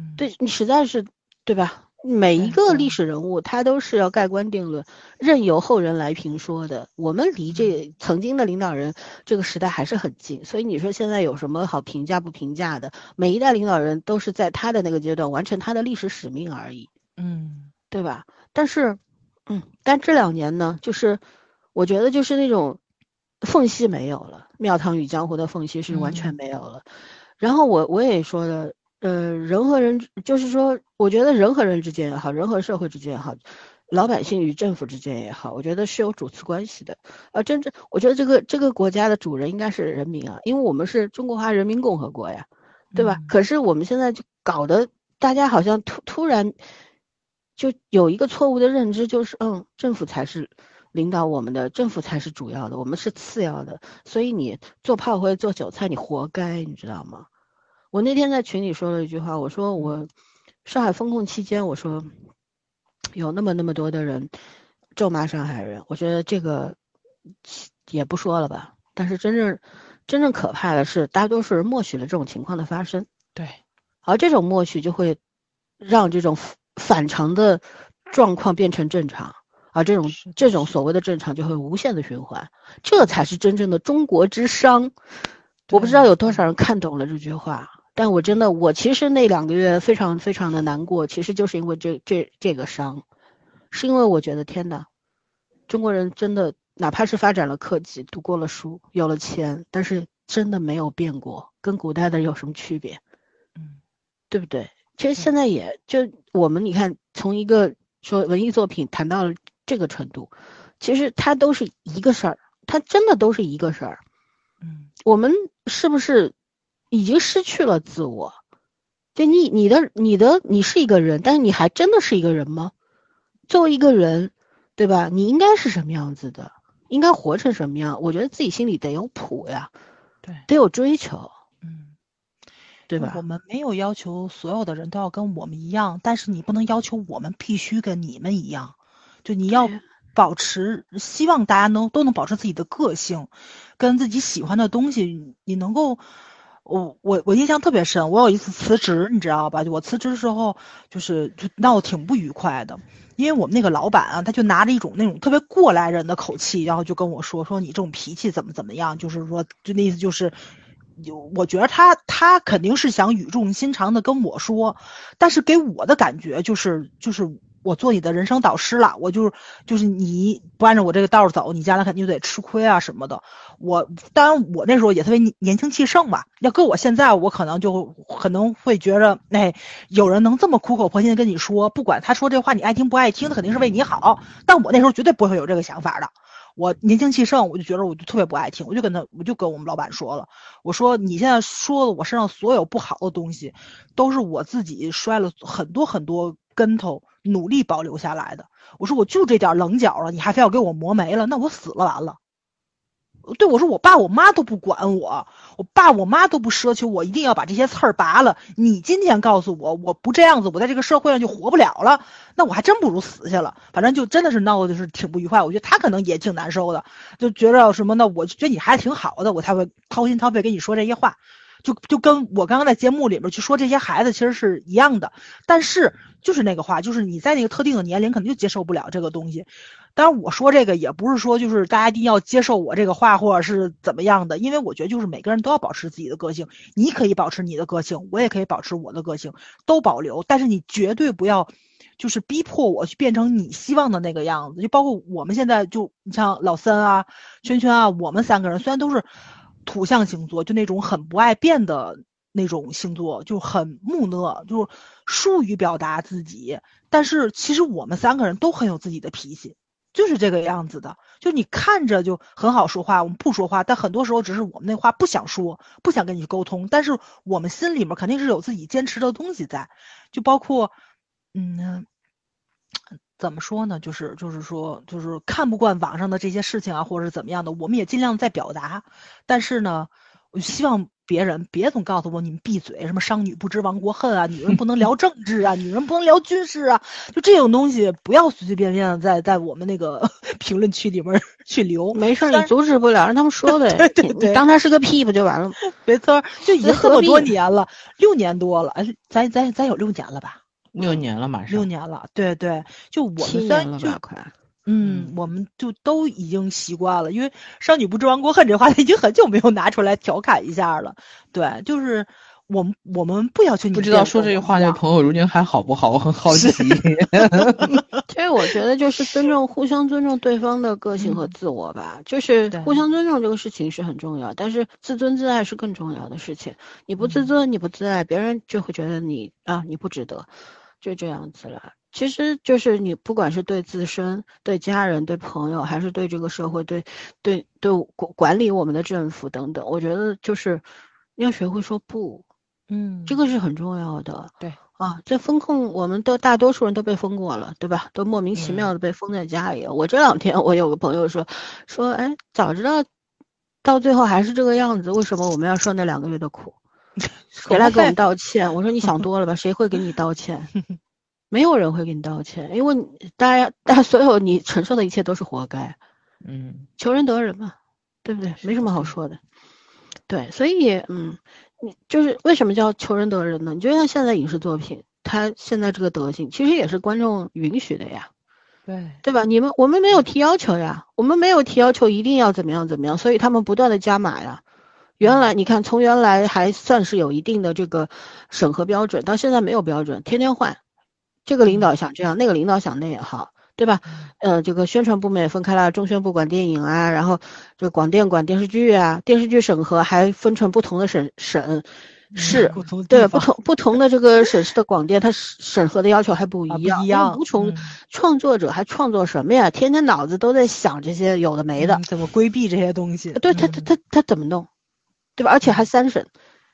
嗯对你实在是，对吧？每一个历史人物，他都是要盖棺定论，任由后人来评说的。我们离这曾经的领导人这个时代还是很近，所以你说现在有什么好评价不评价的？每一代领导人都是在他的那个阶段完成他的历史使命而已，嗯，对吧？但是，嗯，但这两年呢，就是我觉得就是那种缝隙没有了，庙堂与江湖的缝隙是完全没有了。然后我我也说了。呃，人和人就是说，我觉得人和人之间也好，人和社会之间也好，老百姓与政府之间也好，我觉得是有主次关系的。而真正，我觉得这个这个国家的主人应该是人民啊，因为我们是中国华人民共和国呀，对吧？可是我们现在就搞得大家好像突突然就有一个错误的认知，就是嗯，政府才是领导我们的，政府才是主要的，我们是次要的，所以你做炮灰做韭菜，你活该，你知道吗？我那天在群里说了一句话，我说我上海封控期间，我说有那么那么多的人咒骂上海人，我觉得这个也不说了吧。但是真正真正可怕的是，大多数人默许了这种情况的发生。对，而这种默许就会让这种反常的状况变成正常，而这种这种所谓的正常就会无限的循环，这才是真正的中国之殇。我不知道有多少人看懂了这句话。但我真的，我其实那两个月非常非常的难过，其实就是因为这这这个伤，是因为我觉得天哪，中国人真的哪怕是发展了科技，读过了书，有了钱，但是真的没有变过，跟古代的有什么区别？嗯，对不对？其实现在也就我们你看，从一个说文艺作品谈到了这个程度，其实它都是一个事儿，它真的都是一个事儿。嗯，我们是不是？已经失去了自我，就你你的你的你是一个人，但是你还真的是一个人吗？作为一个人，对吧？你应该是什么样子的？应该活成什么样？我觉得自己心里得有谱呀，对，得有追求，嗯，对吧？我们没有要求所有的人都要跟我们一样，但是你不能要求我们必须跟你们一样，就你要保持，希望大家能都能保持自己的个性，跟自己喜欢的东西，你能够。我我我印象特别深，我有一次辞职，你知道吧？就我辞职的时候，就是就闹得挺不愉快的，因为我们那个老板啊，他就拿着一种那种特别过来人的口气，然后就跟我说说你这种脾气怎么怎么样，就是说就那意思就是，有我觉得他他肯定是想语重心长的跟我说，但是给我的感觉就是就是。我做你的人生导师了，我就是就是你不按照我这个道走，你将来肯定就得吃亏啊什么的。我当然我那时候也特别年轻气盛吧，要搁我现在，我可能就可能会觉着，哎，有人能这么苦口婆心的跟你说，不管他说这话你爱听不爱听，他肯定是为你好。但我那时候绝对不会有这个想法的。我年轻气盛，我就觉得我就特别不爱听，我就跟他，我就跟我们老板说了，我说你现在说的我身上所有不好的东西，都是我自己摔了很多很多跟头。努力保留下来的。我说我就这点棱角了，你还非要给我磨没了，那我死了完了。对我说，我爸我妈都不管我，我爸我妈都不奢求我一定要把这些刺儿拔了。你今天告诉我，我不这样子，我在这个社会上就活不了了，那我还真不如死去了。反正就真的是闹的就是挺不愉快。我觉得他可能也挺难受的，就觉着什么呢？我觉得你还挺好的，我才会掏心掏肺跟你说这些话。就就跟我刚刚在节目里面去说这些孩子其实是一样的，但是就是那个话，就是你在那个特定的年龄可能就接受不了这个东西。当然我说这个也不是说就是大家一定要接受我这个话或者是怎么样的，因为我觉得就是每个人都要保持自己的个性，你可以保持你的个性，我也可以保持我的个性，都保留。但是你绝对不要就是逼迫我去变成你希望的那个样子。就包括我们现在就你像老三啊、圈圈啊，我们三个人虽然都是。土象星座就那种很不爱变的那种星座，就很木讷，就是疏于表达自己。但是其实我们三个人都很有自己的脾气，就是这个样子的。就你看着就很好说话，我们不说话，但很多时候只是我们那话不想说，不想跟你沟通。但是我们心里面肯定是有自己坚持的东西在，就包括，嗯。怎么说呢？就是就是说，就是看不惯网上的这些事情啊，或者是怎么样的，我们也尽量在表达。但是呢，我希望别人别总告诉我你们闭嘴，什么商女不知亡国恨啊，女人不能聊政治啊，女人不能聊军事啊，就这种东西不要随随便便的在在我们那个 评论区里面 去留。没事，你阻止不了，让他们说呗。对对对，当他是个屁不就完了？没错，就已经这么多年了，六年多了，哎，咱咱咱有六年了吧？六年了，马上六年了，对对，就我们虽然就年了吧，快。嗯，我们就都已经习惯了，因为《少女不知亡国恨》这话题已经很久没有拿出来调侃一下了。对，就是我们我们不要求你不知道说这句话，这跟我们一样朋友如今还好不好？我很好奇。其实我觉得就是尊重，互相尊重对方的个性和嗯自我吧。就是互相尊重这个事情是很重要，但是自尊自爱是更重要的事情。你不自嗯尊，你不自爱，别人就会觉得你啊你不值得，就这样子了。其实就是你不管是对自身、对家人、对朋友，还是对这个社会、对对对管管理我们的政府等等，我觉得就是要学会说不。嗯，这个是很重要的。对啊，这风控我们都大多数人都被封过了，对吧？都莫名其妙的被封在家里了。我这两天我有个朋友说说，哎，早知道到最后还是这个样子，为什么我们要受那两个月的苦？谁来给我们道歉？我说你想多了吧，谁会给你道歉？没有人会给你道歉，因为你大家大家所有你承受的一切都是活该。嗯，求人得人嘛，对不对？没什么好说的。对，所以嗯，你就是为什么叫求人得人呢？你就像现在影视作品，它现在这个德行，其实也是观众允许的呀，对对吧？你们我们没有提要求呀，我们没有提要求一定要怎么样怎么样，所以他们不断的加码呀。原来你看，从原来还算是有一定的这个审核标准，到现在没有标准，天天换。这个领导想这样，那个领导想那也好，对吧？呃，这个宣传部门也分开了，中宣部管电影啊，然后这个广电管电视剧啊，电视剧审核还分成不同的审审是，不同对不同不同的这个省市的广电，它审审核的要求还不一样，一样无从嗯创作者还创作什么呀？天天脑子都在想这些有的没的嗯，怎么规避这些东西？对他他嗯他他怎么弄，对吧？而且还三审，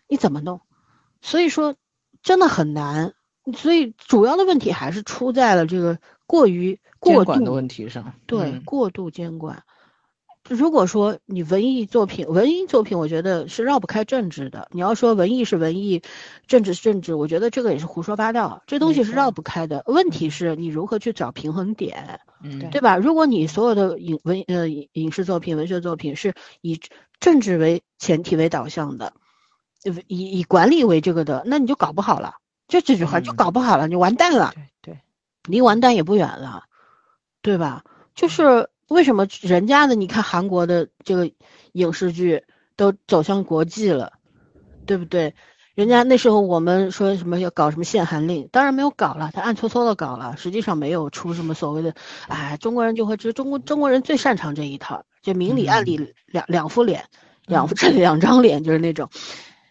你怎么弄？所以说真的很难。所以主要的问题还是出在了这个过于过监管的问题上。对，嗯过度监管。如果说你文艺作品，文艺作品，我觉得是绕不开政治的。你要说文艺是文艺，政治是政治，我觉得这个也是胡说八道，这东西是绕不开的。问题是你如何去找平衡点，嗯，对吧？如果你所有的影文呃影影视作品、文学作品是以政治为前提为导向的，呃以以管理为这个的，那你就搞不好了。就这句话就嗯搞不好了，你完蛋了。对对，离完蛋也不远了，对吧？就是为什么人家的，你看韩国的这个影视剧都走向国际了，对不对？人家那时候我们说什么要搞什么限韩令，当然没有搞了，他暗搓搓的搞了，实际上没有出什么所谓的，哎，中国人就会知中国中国人最擅长这一套，就明里暗里两两副脸，两副这 两张脸就是那种，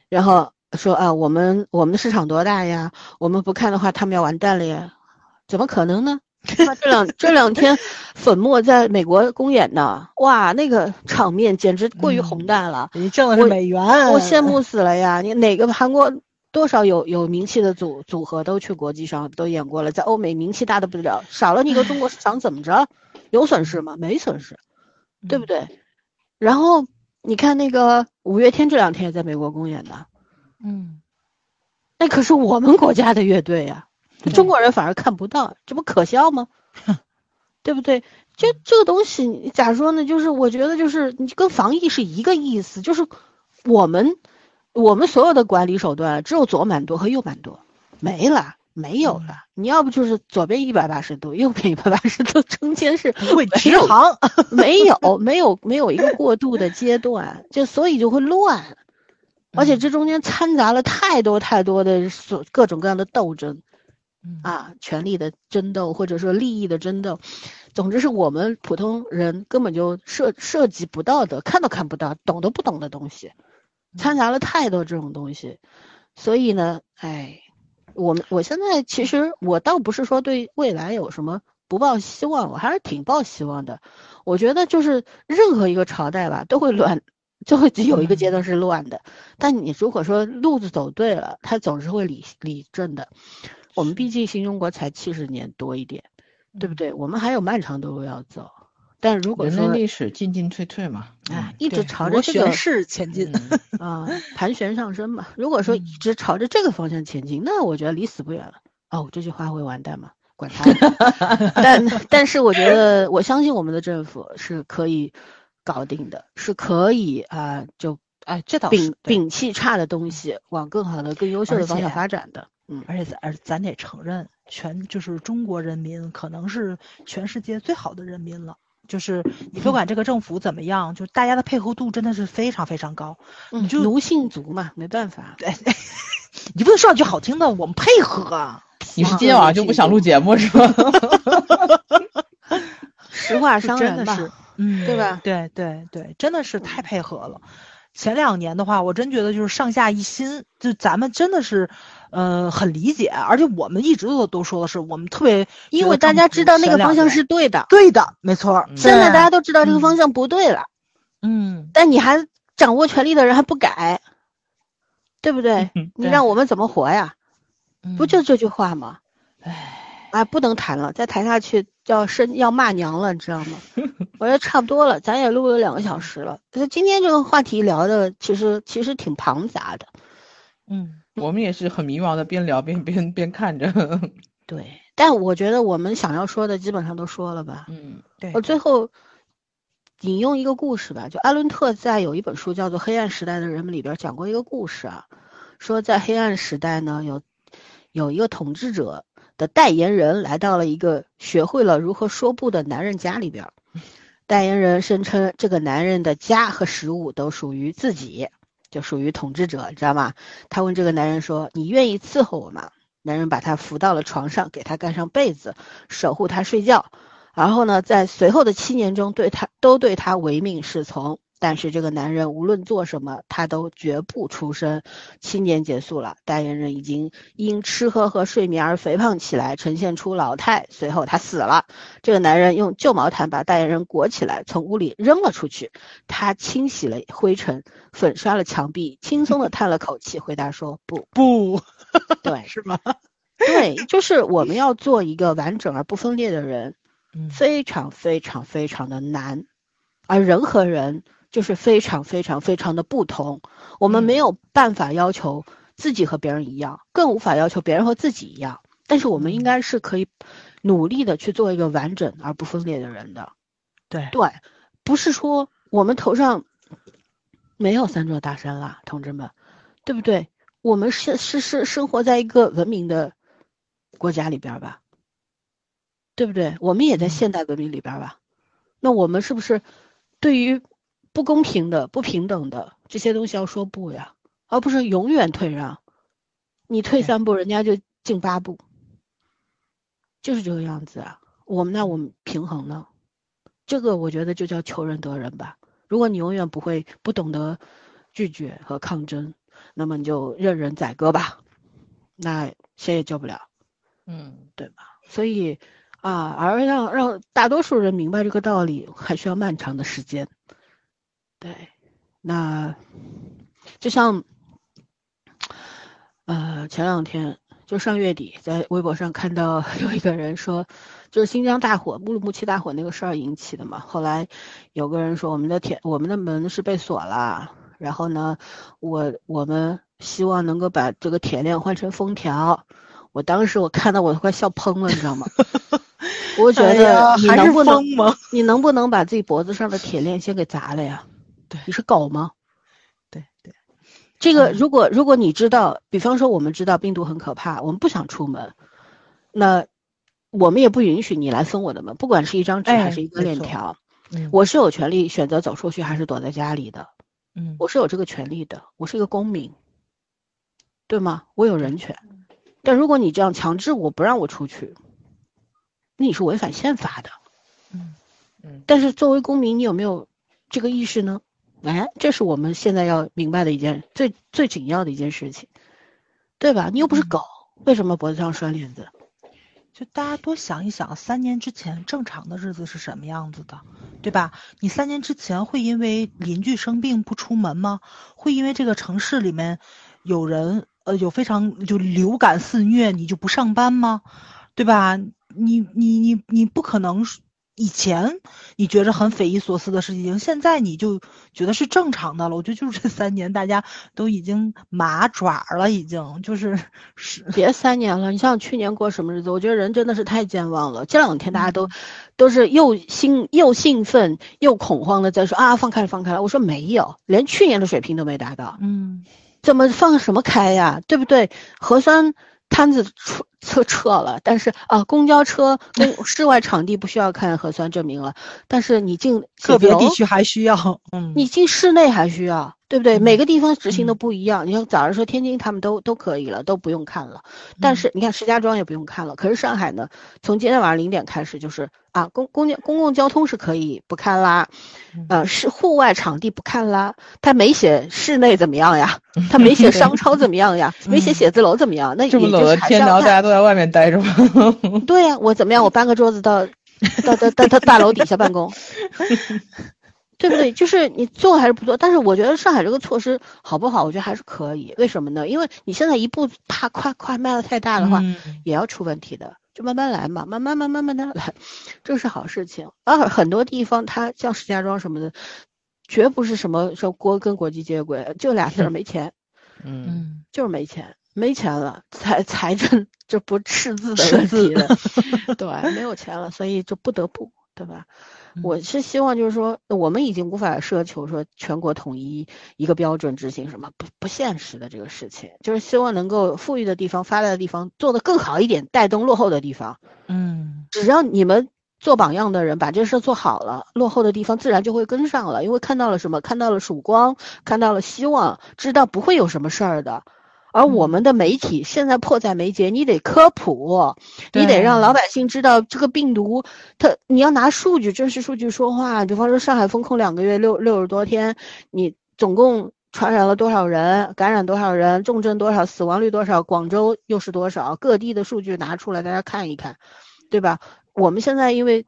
然后说啊，我们我们的市场多大呀？我们不看的话，他们要完蛋了呀？怎么可能呢？那这两这两天粉末在美国公演呢，哇，那个场面简直过于宏大了，人家挣的是美元，我羡慕死了呀！你哪个韩国多少有有名气的组组合都去国际上都演过了，在欧美名气大的不得了，少了你个中国市场怎么着？有损失吗？没损失，对不对？然后你看那个五月天这两天也在美国公演的，嗯，那可是我们国家的乐队呀、对中国人反而看不到，这不可笑吗？对不对？就这个东西，你咋说呢？就是我觉得，就是你跟防疫是一个意思，就是我们我们所有的管理手段只有左满舵和右满舵，没了，没有了。你要不就是左边一百八十度，右边一百八十度，中间是会直航，没有没有没有一个过渡的阶段，就所以就会乱，而且这中间掺杂了太多太多的所各种各样的斗争嗯。啊，权力的争斗或者说利益的争斗，总之是我们普通人根本就涉涉及不到的，看都看不到，懂都不懂的东西，掺杂了太多这种东西，所以呢，哎，我们我现在其实我倒不是说对未来有什么不抱希望，我还是挺抱希望的。我觉得就是任何一个朝代吧，都会乱，就会有一个阶段是乱的。但你如果说路子走对了，它总是会理理正的。我们毕竟新中国才七十年多一点，对不对？我们还有漫长的路要走。但如果人类说历史进进退退嘛，哎，嗯一直朝着这个旋式前进，嗯啊、盘旋上升嘛。如果说一直朝着这个方向前进，那我觉得离死不远了。哦，这句话会完蛋吗？管他的。但但是我觉得，我相信我们的政府是可以搞定的，是可以啊、就哎，这倒是摒摒弃差的东西，往更好的、更优秀的方向发展的。嗯而且咱而咱得承认，全就是中国人民可能是全世界最好的人民了。就是你不管这个政府怎么样，就大家的配合度真的是非常非常高。嗯，就奴性足嘛，没办法。对，你不能说两句好听的，我们配合啊。你是今天晚上就不想录节目是 吧？实话是伤人吧，真的是，嗯，对吧对对对，真的是太配合了。前两年的话，我真觉得就是上下一心，就咱们真的是，呃，很理解，而且我们一直都都说的是，我们特别因为大家知道那个方向是对的。对的，没错。嗯现在大家都，知道这个方向不对了，嗯，但你还掌握权力的人还不改，对不对？嗯你让我们怎么活呀？不嗯就这句话吗？唉，哎，不能谈了，再谈下去要生要骂娘了，你知道吗？我觉得差不多了，咱也录了两个小时了。可是今天这个话题聊的其实其实挺庞杂的，嗯 我们也是很迷茫的，边聊边边边看着。对。但我觉得我们想要说的基本上都说了吧。嗯对我最后引用一个故事吧，就阿伦特在有一本书叫做《黑暗时代的人们》里边讲过一个故事啊，说在黑暗时代呢，有有一个统治者的代言人来到了一个学会了如何说不的男人家里边儿，代言人声称这个男人的家和食物都属于自己，就属于统治者，你知道吗？他问这个男人说：“你愿意伺候我吗？”男人把他扶到了床上，给他盖上被子，守护他睡觉。然后呢，在随后的七年中，对他都对他唯命是从。但是这个男人无论做什么，他都绝不出声。七年结束了，代言人已经因吃喝和睡眠而肥胖起来，呈现出老态。随后他死了。这个男人用旧毛毯把代言人裹起来，从屋里扔了出去。他清洗了灰尘，粉刷了墙壁，轻松地叹了口气，回答说：“不，不对，是吗？对，就是我们要做一个完整而不分裂的人。”嗯非常非常非常的难，而人和人就是非常非常非常的不同。我们没有办法要求自己和别人一样，更无法要求别人和自己一样。但是我们应该是可以努力的去做一个完整而不分裂的人的。对对，不是说我们头上没有三座大山啦，同志们，对不对？我们是是是生活在一个文明的国家里边吧，对不对？我们也在嗯现代文明里边吧，那我们是不是对于不公平的、不平等的这些东西要说不呀，而不是永远退让？你退三步，人家就进八步，就是这个样子啊。我们那我们平衡呢？这个我觉得就叫求人得人吧。如果你永远不会不懂得拒绝和抗争，那么你就任人宰割吧，那谁也救不了，嗯对吧？所以啊，而让让大多数人明白这个道理，还需要漫长的时间。对，那就像呃前两天就上月底在微博上看到有一个人说，就是新疆大火乌鲁木齐大火那个事儿引起的嘛。后来有个人说我们的铁我们的门是被锁了，然后呢，我我们希望能够把这个铁链换成封条。我当时我看到我都快笑喷了，你知道吗？我觉哎得你能不能？你能不能把自己脖子上的铁链先给砸了呀？对你是狗吗？对对，这个嗯如果如果你知道，比方说我们知道病毒很可怕，我们不想出门，那我们也不允许你来封我的门，不管是一张纸哎还是一个链条，嗯我是有权利选择走出去还是躲在家里的，嗯我是有这个权利的，我是一个公民，对吗？我有人权。但如果你这样强制我不让我出去，那你是违反宪法的。嗯嗯但是作为公民，你有没有这个意识呢？哎，这是我们现在要明白的一件最最紧要的一件事情，对吧？你又不是嗯狗，为什么脖子上拴链子？就大家多想一想，三年之前正常的日子是什么样子的，对吧？你三年之前会因为邻居生病不出门吗？会因为这个城市里面有人呃有非常就流感肆虐，你就不上班吗？对吧？你你你你不可能是以前你觉着很匪夷所思的事情，现在你就觉得是正常的了。我觉得就是这三年大家都已经麻爪了，已经就是是别三年了，你像去年过什么日子？我觉得人真的是太健忘了。这两天大家嗯都都是又兴又兴奋又恐慌的在说啊放开了放开了。我说没有，连去年的水平都没达到，嗯怎么放什么开呀？对不对？核酸摊子撤撤撤了，但是啊，公交车公 室外场地不需要看核酸证明了，但是你进个别地区还需要，嗯，你进室内还需要，对不对？每个地方执行的不一样。你像早上说天津他们都都可以了，都不用看了，但是你看石家庄也不用看了，可是上海呢，从今天晚上零点开始就是啊，公公交公共交通是可以不看啦，呃，是户外场地不看啦，他没写室内怎么样呀？他没写商 超怎么样呀？没写写字楼怎么样？那这么冷的天，然后大家都在外面待着吗？对呀，我怎么样？我搬个桌子到到到到到大楼底下办公，对不对？就是你做还是不做？但是我觉得上海这个措施好不好？我觉得还是可以。为什么呢？因为你现在一步怕快快迈的太大的话，也要出问题的。就慢慢来嘛，慢慢慢慢慢的来，这是好事情。而很多地方，它像石家庄什么的，绝不是什么说国跟国际接轨，就俩字儿没钱。嗯，就是没钱，没钱了，财财政这不赤字的问题了，对，没有钱了，所以就不得不，对吧？我是希望就是说，我们已经无法奢求说全国统一一个标准执行什么不不现实的这个事情，就是希望能够富裕的地方、发达的地方做得更好一点，带动落后的地方。嗯，只要你们做榜样的人把这事做好了，落后的地方自然就会跟上了，因为看到了什么？看到了曙光，看到了希望，知道不会有什么事儿的。而我们的媒体现在迫在眉睫，你得科普，你得让老百姓知道这个病毒，它你要拿数据、真实数据说话。比方说上海封控两个月，六六十多天，你总共传染了多少人，感染多少人，重症多少，死亡率多少，广州又是多少？各地的数据拿出来，大家看一看，对吧？我们现在因为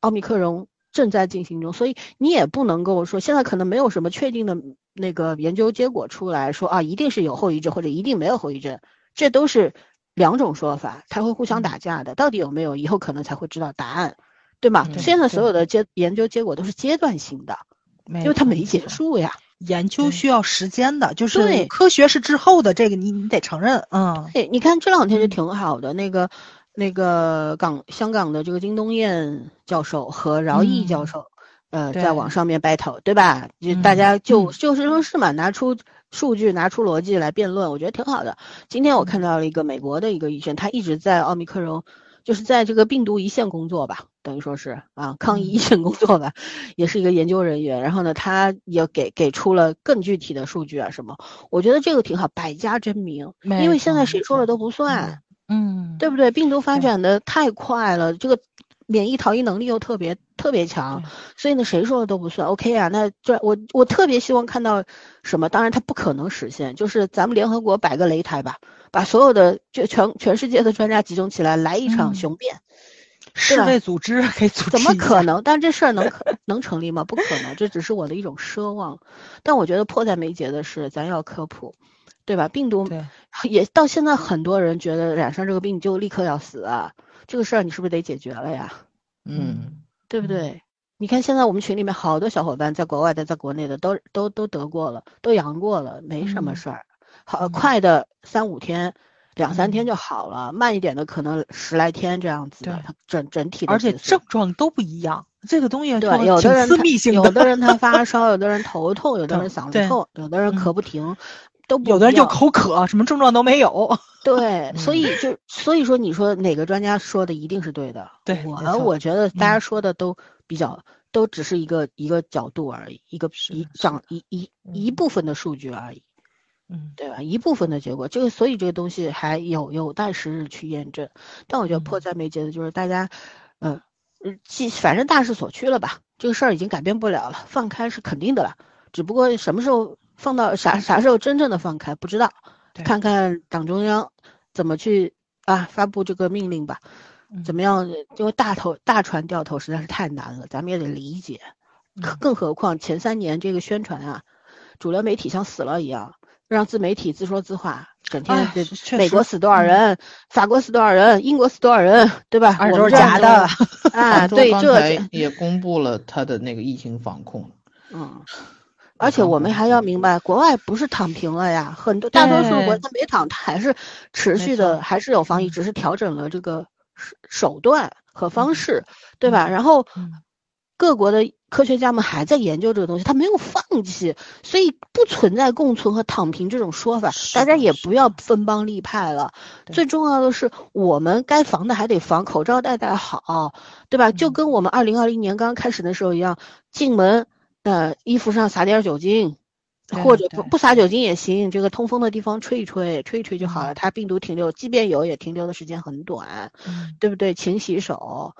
奥密克戎正在进行中，所以你也不能够说现在可能没有什么确定的。那个研究结果出来说啊，一定是有后遗症或者一定没有后遗症，这都是两种说法，它会互相打架的。到底有没有，以后可能才会知道答案，对吗？现在所有的结研究结果都是阶段性的，因为它没结束呀。研究需要时间的，就是科学是滞后的，这个你你得承认。嗯，对，你看这两天就挺好的，那个那个港香港的这个金东彦教授和饶毅教授。呃，在网上面 battle，对吧？就大家就就事论事嘛，拿出数据，拿出逻辑来辩论，我觉得挺好的。今天我看到了一个美国的一个医生，他一直在奥密克戎，就是在这个病毒一线工作吧，等于说是啊，抗疫一线工作吧，也是一个研究人员。然后呢，他也给给出了更具体的数据啊什么，我觉得这个挺好，百家争鸣，因为现在谁说了都不算，嗯，对不对？病毒发展的太快了，这个。免疫逃逸能力又特别特别强，所以呢，谁说的都不算。OK 啊，那这我我特别希望看到什么？当然它不可能实现，就是咱们联合国摆个擂台吧，把所有的就全全世界的专家集中起来，来一场雄辩。世卫组织？怎么可能？但这事儿能可能成立吗？不可能，这只是我的一种奢望。但我觉得迫在眉睫的是，咱要科普，对吧？病毒也到现在，很多人觉得染上这个病就立刻要死啊。这个事儿你是不是得解决了呀？嗯，对不对？你看现在我们群里面好多小伙伴在国外的，在国内的都都都得过了，都阳过了，没什么事儿。好快的三五天、两三天就好了，慢一点的可能十来天这样子。的，整整体的，而且症状都不一样。这个东西对，有的人私密性有的人他 发烧，有的人头痛，有的人嗓子痛，有的人咳不停。有的人就口渴，什么症状都没有。对，所以就所以说，你说哪个专家说的一定是对的？对我，我觉得大家说的都比较，都只是一个一个角度而已，一个一长一一一部分的数据而已。嗯，对吧？一部分的结果，这个所以这个东西还有有待时日去验证。但我觉得迫在眉睫的就是大家，嗯，既反正大势所趋了吧，这个事儿已经改变不了了，放开是肯定的了，只不过什么时候。放到啥啥时候真正的放开不知道，看看党中央怎么去啊发布这个命令吧，怎么样？因为大头大船掉头实在是太难了，咱们也得理解。更何况前三年这个宣传啊，主流媒体像死了一样，让自媒体自说自话，整天美国死多少人，法国死多少人，英国死多少人，对吧？而且都是假的啊！对，这也公布了他的那个疫情防控。嗯。而且我们还要明白，国外不是躺平了呀，很多大多数国家没躺，它还是持续的，还是有防疫，只是调整了这个手段和方式，对吧？然后各国的科学家们还在研究这个东西，他没有放弃，所以不存在共存和躺平这种说法，大家也不要分帮立派了。最重要的是，我们该防的还得防，口罩戴戴好，对吧？就跟我们二零二零年刚开始的时候一样，进门呃衣服上撒点酒精。或者不不撒酒精也行，这个通风的地方吹一吹，吹一吹就好了。它病毒停留，即便有也停留的时间很短，对不对？勤洗手，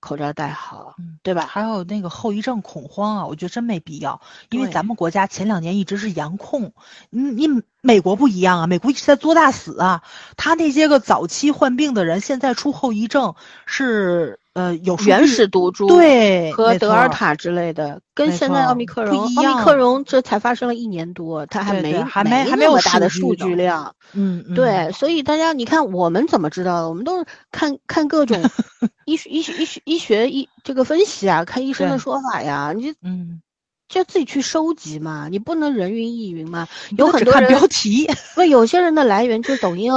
口罩戴好，对吧？还有那个后遗症恐慌啊，我觉得真没必要，因为咱们国家前两年一直是严控，你你美国不一样啊，美国一直在做大死啊，他那些个早期患病的人现在出后遗症是。呃，有原始毒株对和德尔塔之类的，跟现在奥密克戎不一样。奥密克戎这才发生了一年多，它还没还没还没有大的数据量。嗯，对，所以大家你看，我们怎么知道的？我们都是看看各种 医学医学医学医学医这个分析啊，看医生的说法呀，你就嗯，就自己去收集嘛，你不能人云亦云嘛。有很多人标题，不，有些人的来源就是抖音。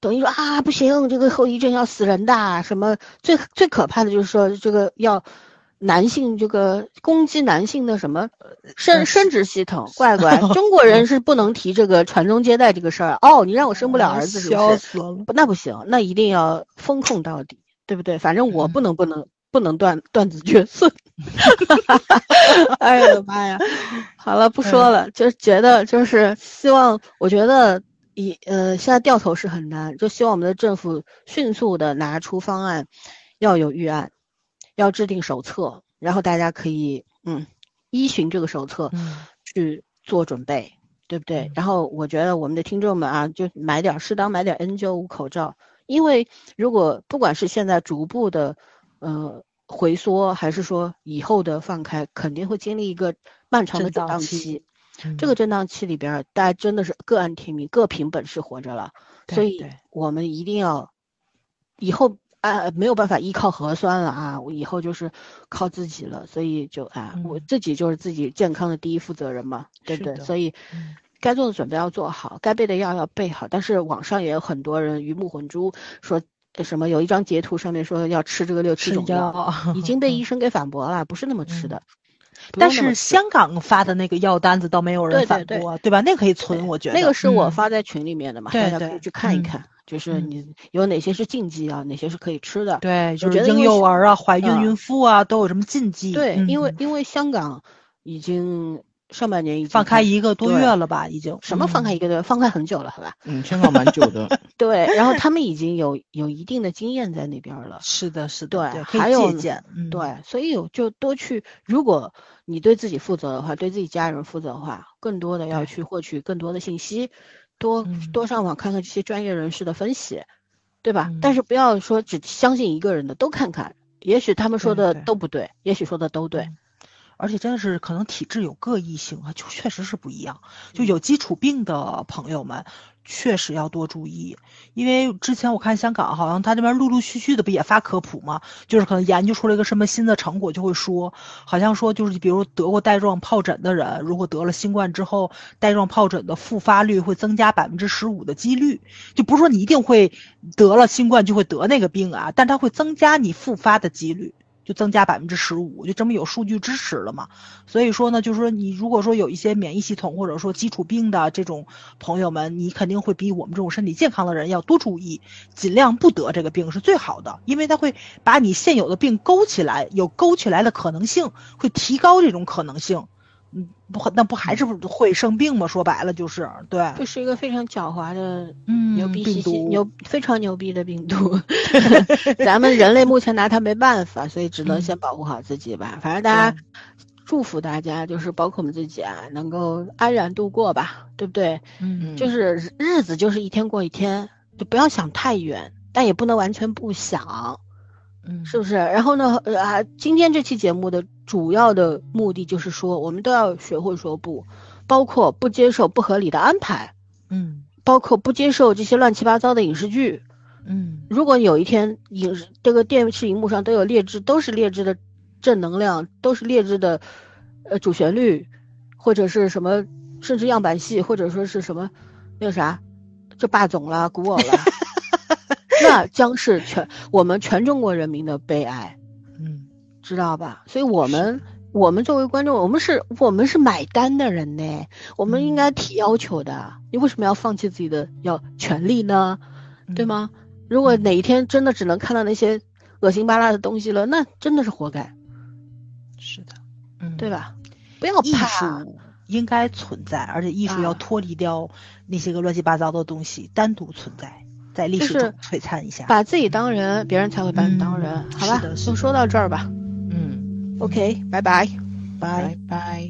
等于说啊，不行，这个后遗症要死人的。什么最最可怕的就是说，这个要男性这个攻击男性的什么生生殖系统，怪怪。中国人是不能提这个传宗接代这个事儿。哦，你让我生不了儿子是不是？那不行，那一定要风控到底，对不对？反正我不能不能不能断断子绝孙。哎呀妈呀！好了，不说了，就觉得就是希望，我觉得。一呃，现在掉头是很难，就希望我们的政府迅速的拿出方案，要有预案，要制定手册，然后大家可以嗯依循这个手册去做准备，对不对？然后我觉得我们的听众们啊，就买点适当买点 N95 口罩，因为如果不管是现在逐步的呃回缩，还是说以后的放开，肯定会经历一个漫长的震荡期。这个震荡期里边，大家真的是各安天命，各凭本事活着了。所以，我们一定要以后啊没有办法依靠核酸了啊，我以后就是靠自己了。所以就啊，我自己就是自己健康的第一负责人嘛，对不对？所以，该做的准备要做好，该备的药要备好。但是网上也有很多人鱼目混珠，说什么有一张截图上面说要吃这个六七种药，已经被 医生给反驳了，不是那么吃的。但是香港发的那个药单子倒没有人反驳，对吧？那可以存，我觉得那个是我发在群里面的嘛，大家可以去看一看。就是你有哪些是禁忌啊，哪些是可以吃的？对，就是婴幼儿啊、怀孕孕妇啊都有什么禁忌？对，因为因为香港已经上半年已经放开一个多月了吧？已经什么放开一个多月？放开很久了，好吧？嗯，香港蛮久的。对，然后他们已经有有一定的经验在那边了。是的，是的，对，还有借鉴。对，所以就多去，如果。你对自己负责的话，对自己家人负责的话，更多的要去获取更多的信息，多多上网看看这些专业人士的分析，对吧？但是不要说只相信一个人的，都看看，也许他们说的都不对，也许说的都对。而且真的是可能体质有各异性啊，就确实是不一样。就有基础病的朋友们，确实要多注意。因为之前我看香港好像他这边陆陆续续的不也发科普嘛，就是可能研究出了一个什么新的成果，就会说，好像说就是比如得过带状疱疹的人，如果得了新冠之后，带状疱疹的复发率会增加百分之十五的几率。就不是说你一定会得了新冠就会得那个病啊，但它会增加你复发的几率。就增加百分之十五，就这么有数据支持了嘛？所以说呢，就是说你如果说有一些免疫系统或者说基础病的这种朋友们，你肯定会比我们这种身体健康的人要多注意，尽量不得这个病是最好的，因为它会把你现有的病勾起来，有勾起来的可能性，会提高这种可能性。嗯，不，那不还是会生病吗？说白了就是，对，这是一个非常狡猾的，嗯，牛逼病毒，牛非常牛逼的病毒。咱们人类目前拿它没办法，所以只能先保护好自己吧。反正大家祝福大家，就是包括我们自己啊，能够安然度过吧，对不对？嗯，就是日子就是一天过一天，就不要想太远，但也不能完全不想。嗯，是不是？然后呢？啊，今天这期节目的主要的目的就是说，我们都要学会说不，包括不接受不合理的安排，嗯，包括不接受这些乱七八糟的影视剧，嗯。如果有一天影视这个电视荧幕上都有劣质，都是劣质的正能量，都是劣质的，呃，主旋律，或者是什么，甚至样板戏，或者说是什么，那个啥，就霸总了，古偶了。那将是全我们全中国人民的悲哀，嗯，知道吧？所以我们我们作为观众，我们是我们是买单的人呢，我们应该提要求的。你为什么要放弃自己的要权利呢？对吗？如果哪一天真的只能看到那些恶心巴拉的东西了，那真的是活该。是的，嗯，对吧？不要艺术应该存在，而且艺术要脱离掉那些个乱七八糟的东西，单独存在，在历史中璀璨一下。把自己当人，别人才会把你当人。好吧，就说到这儿吧。嗯，OK，拜拜，拜拜。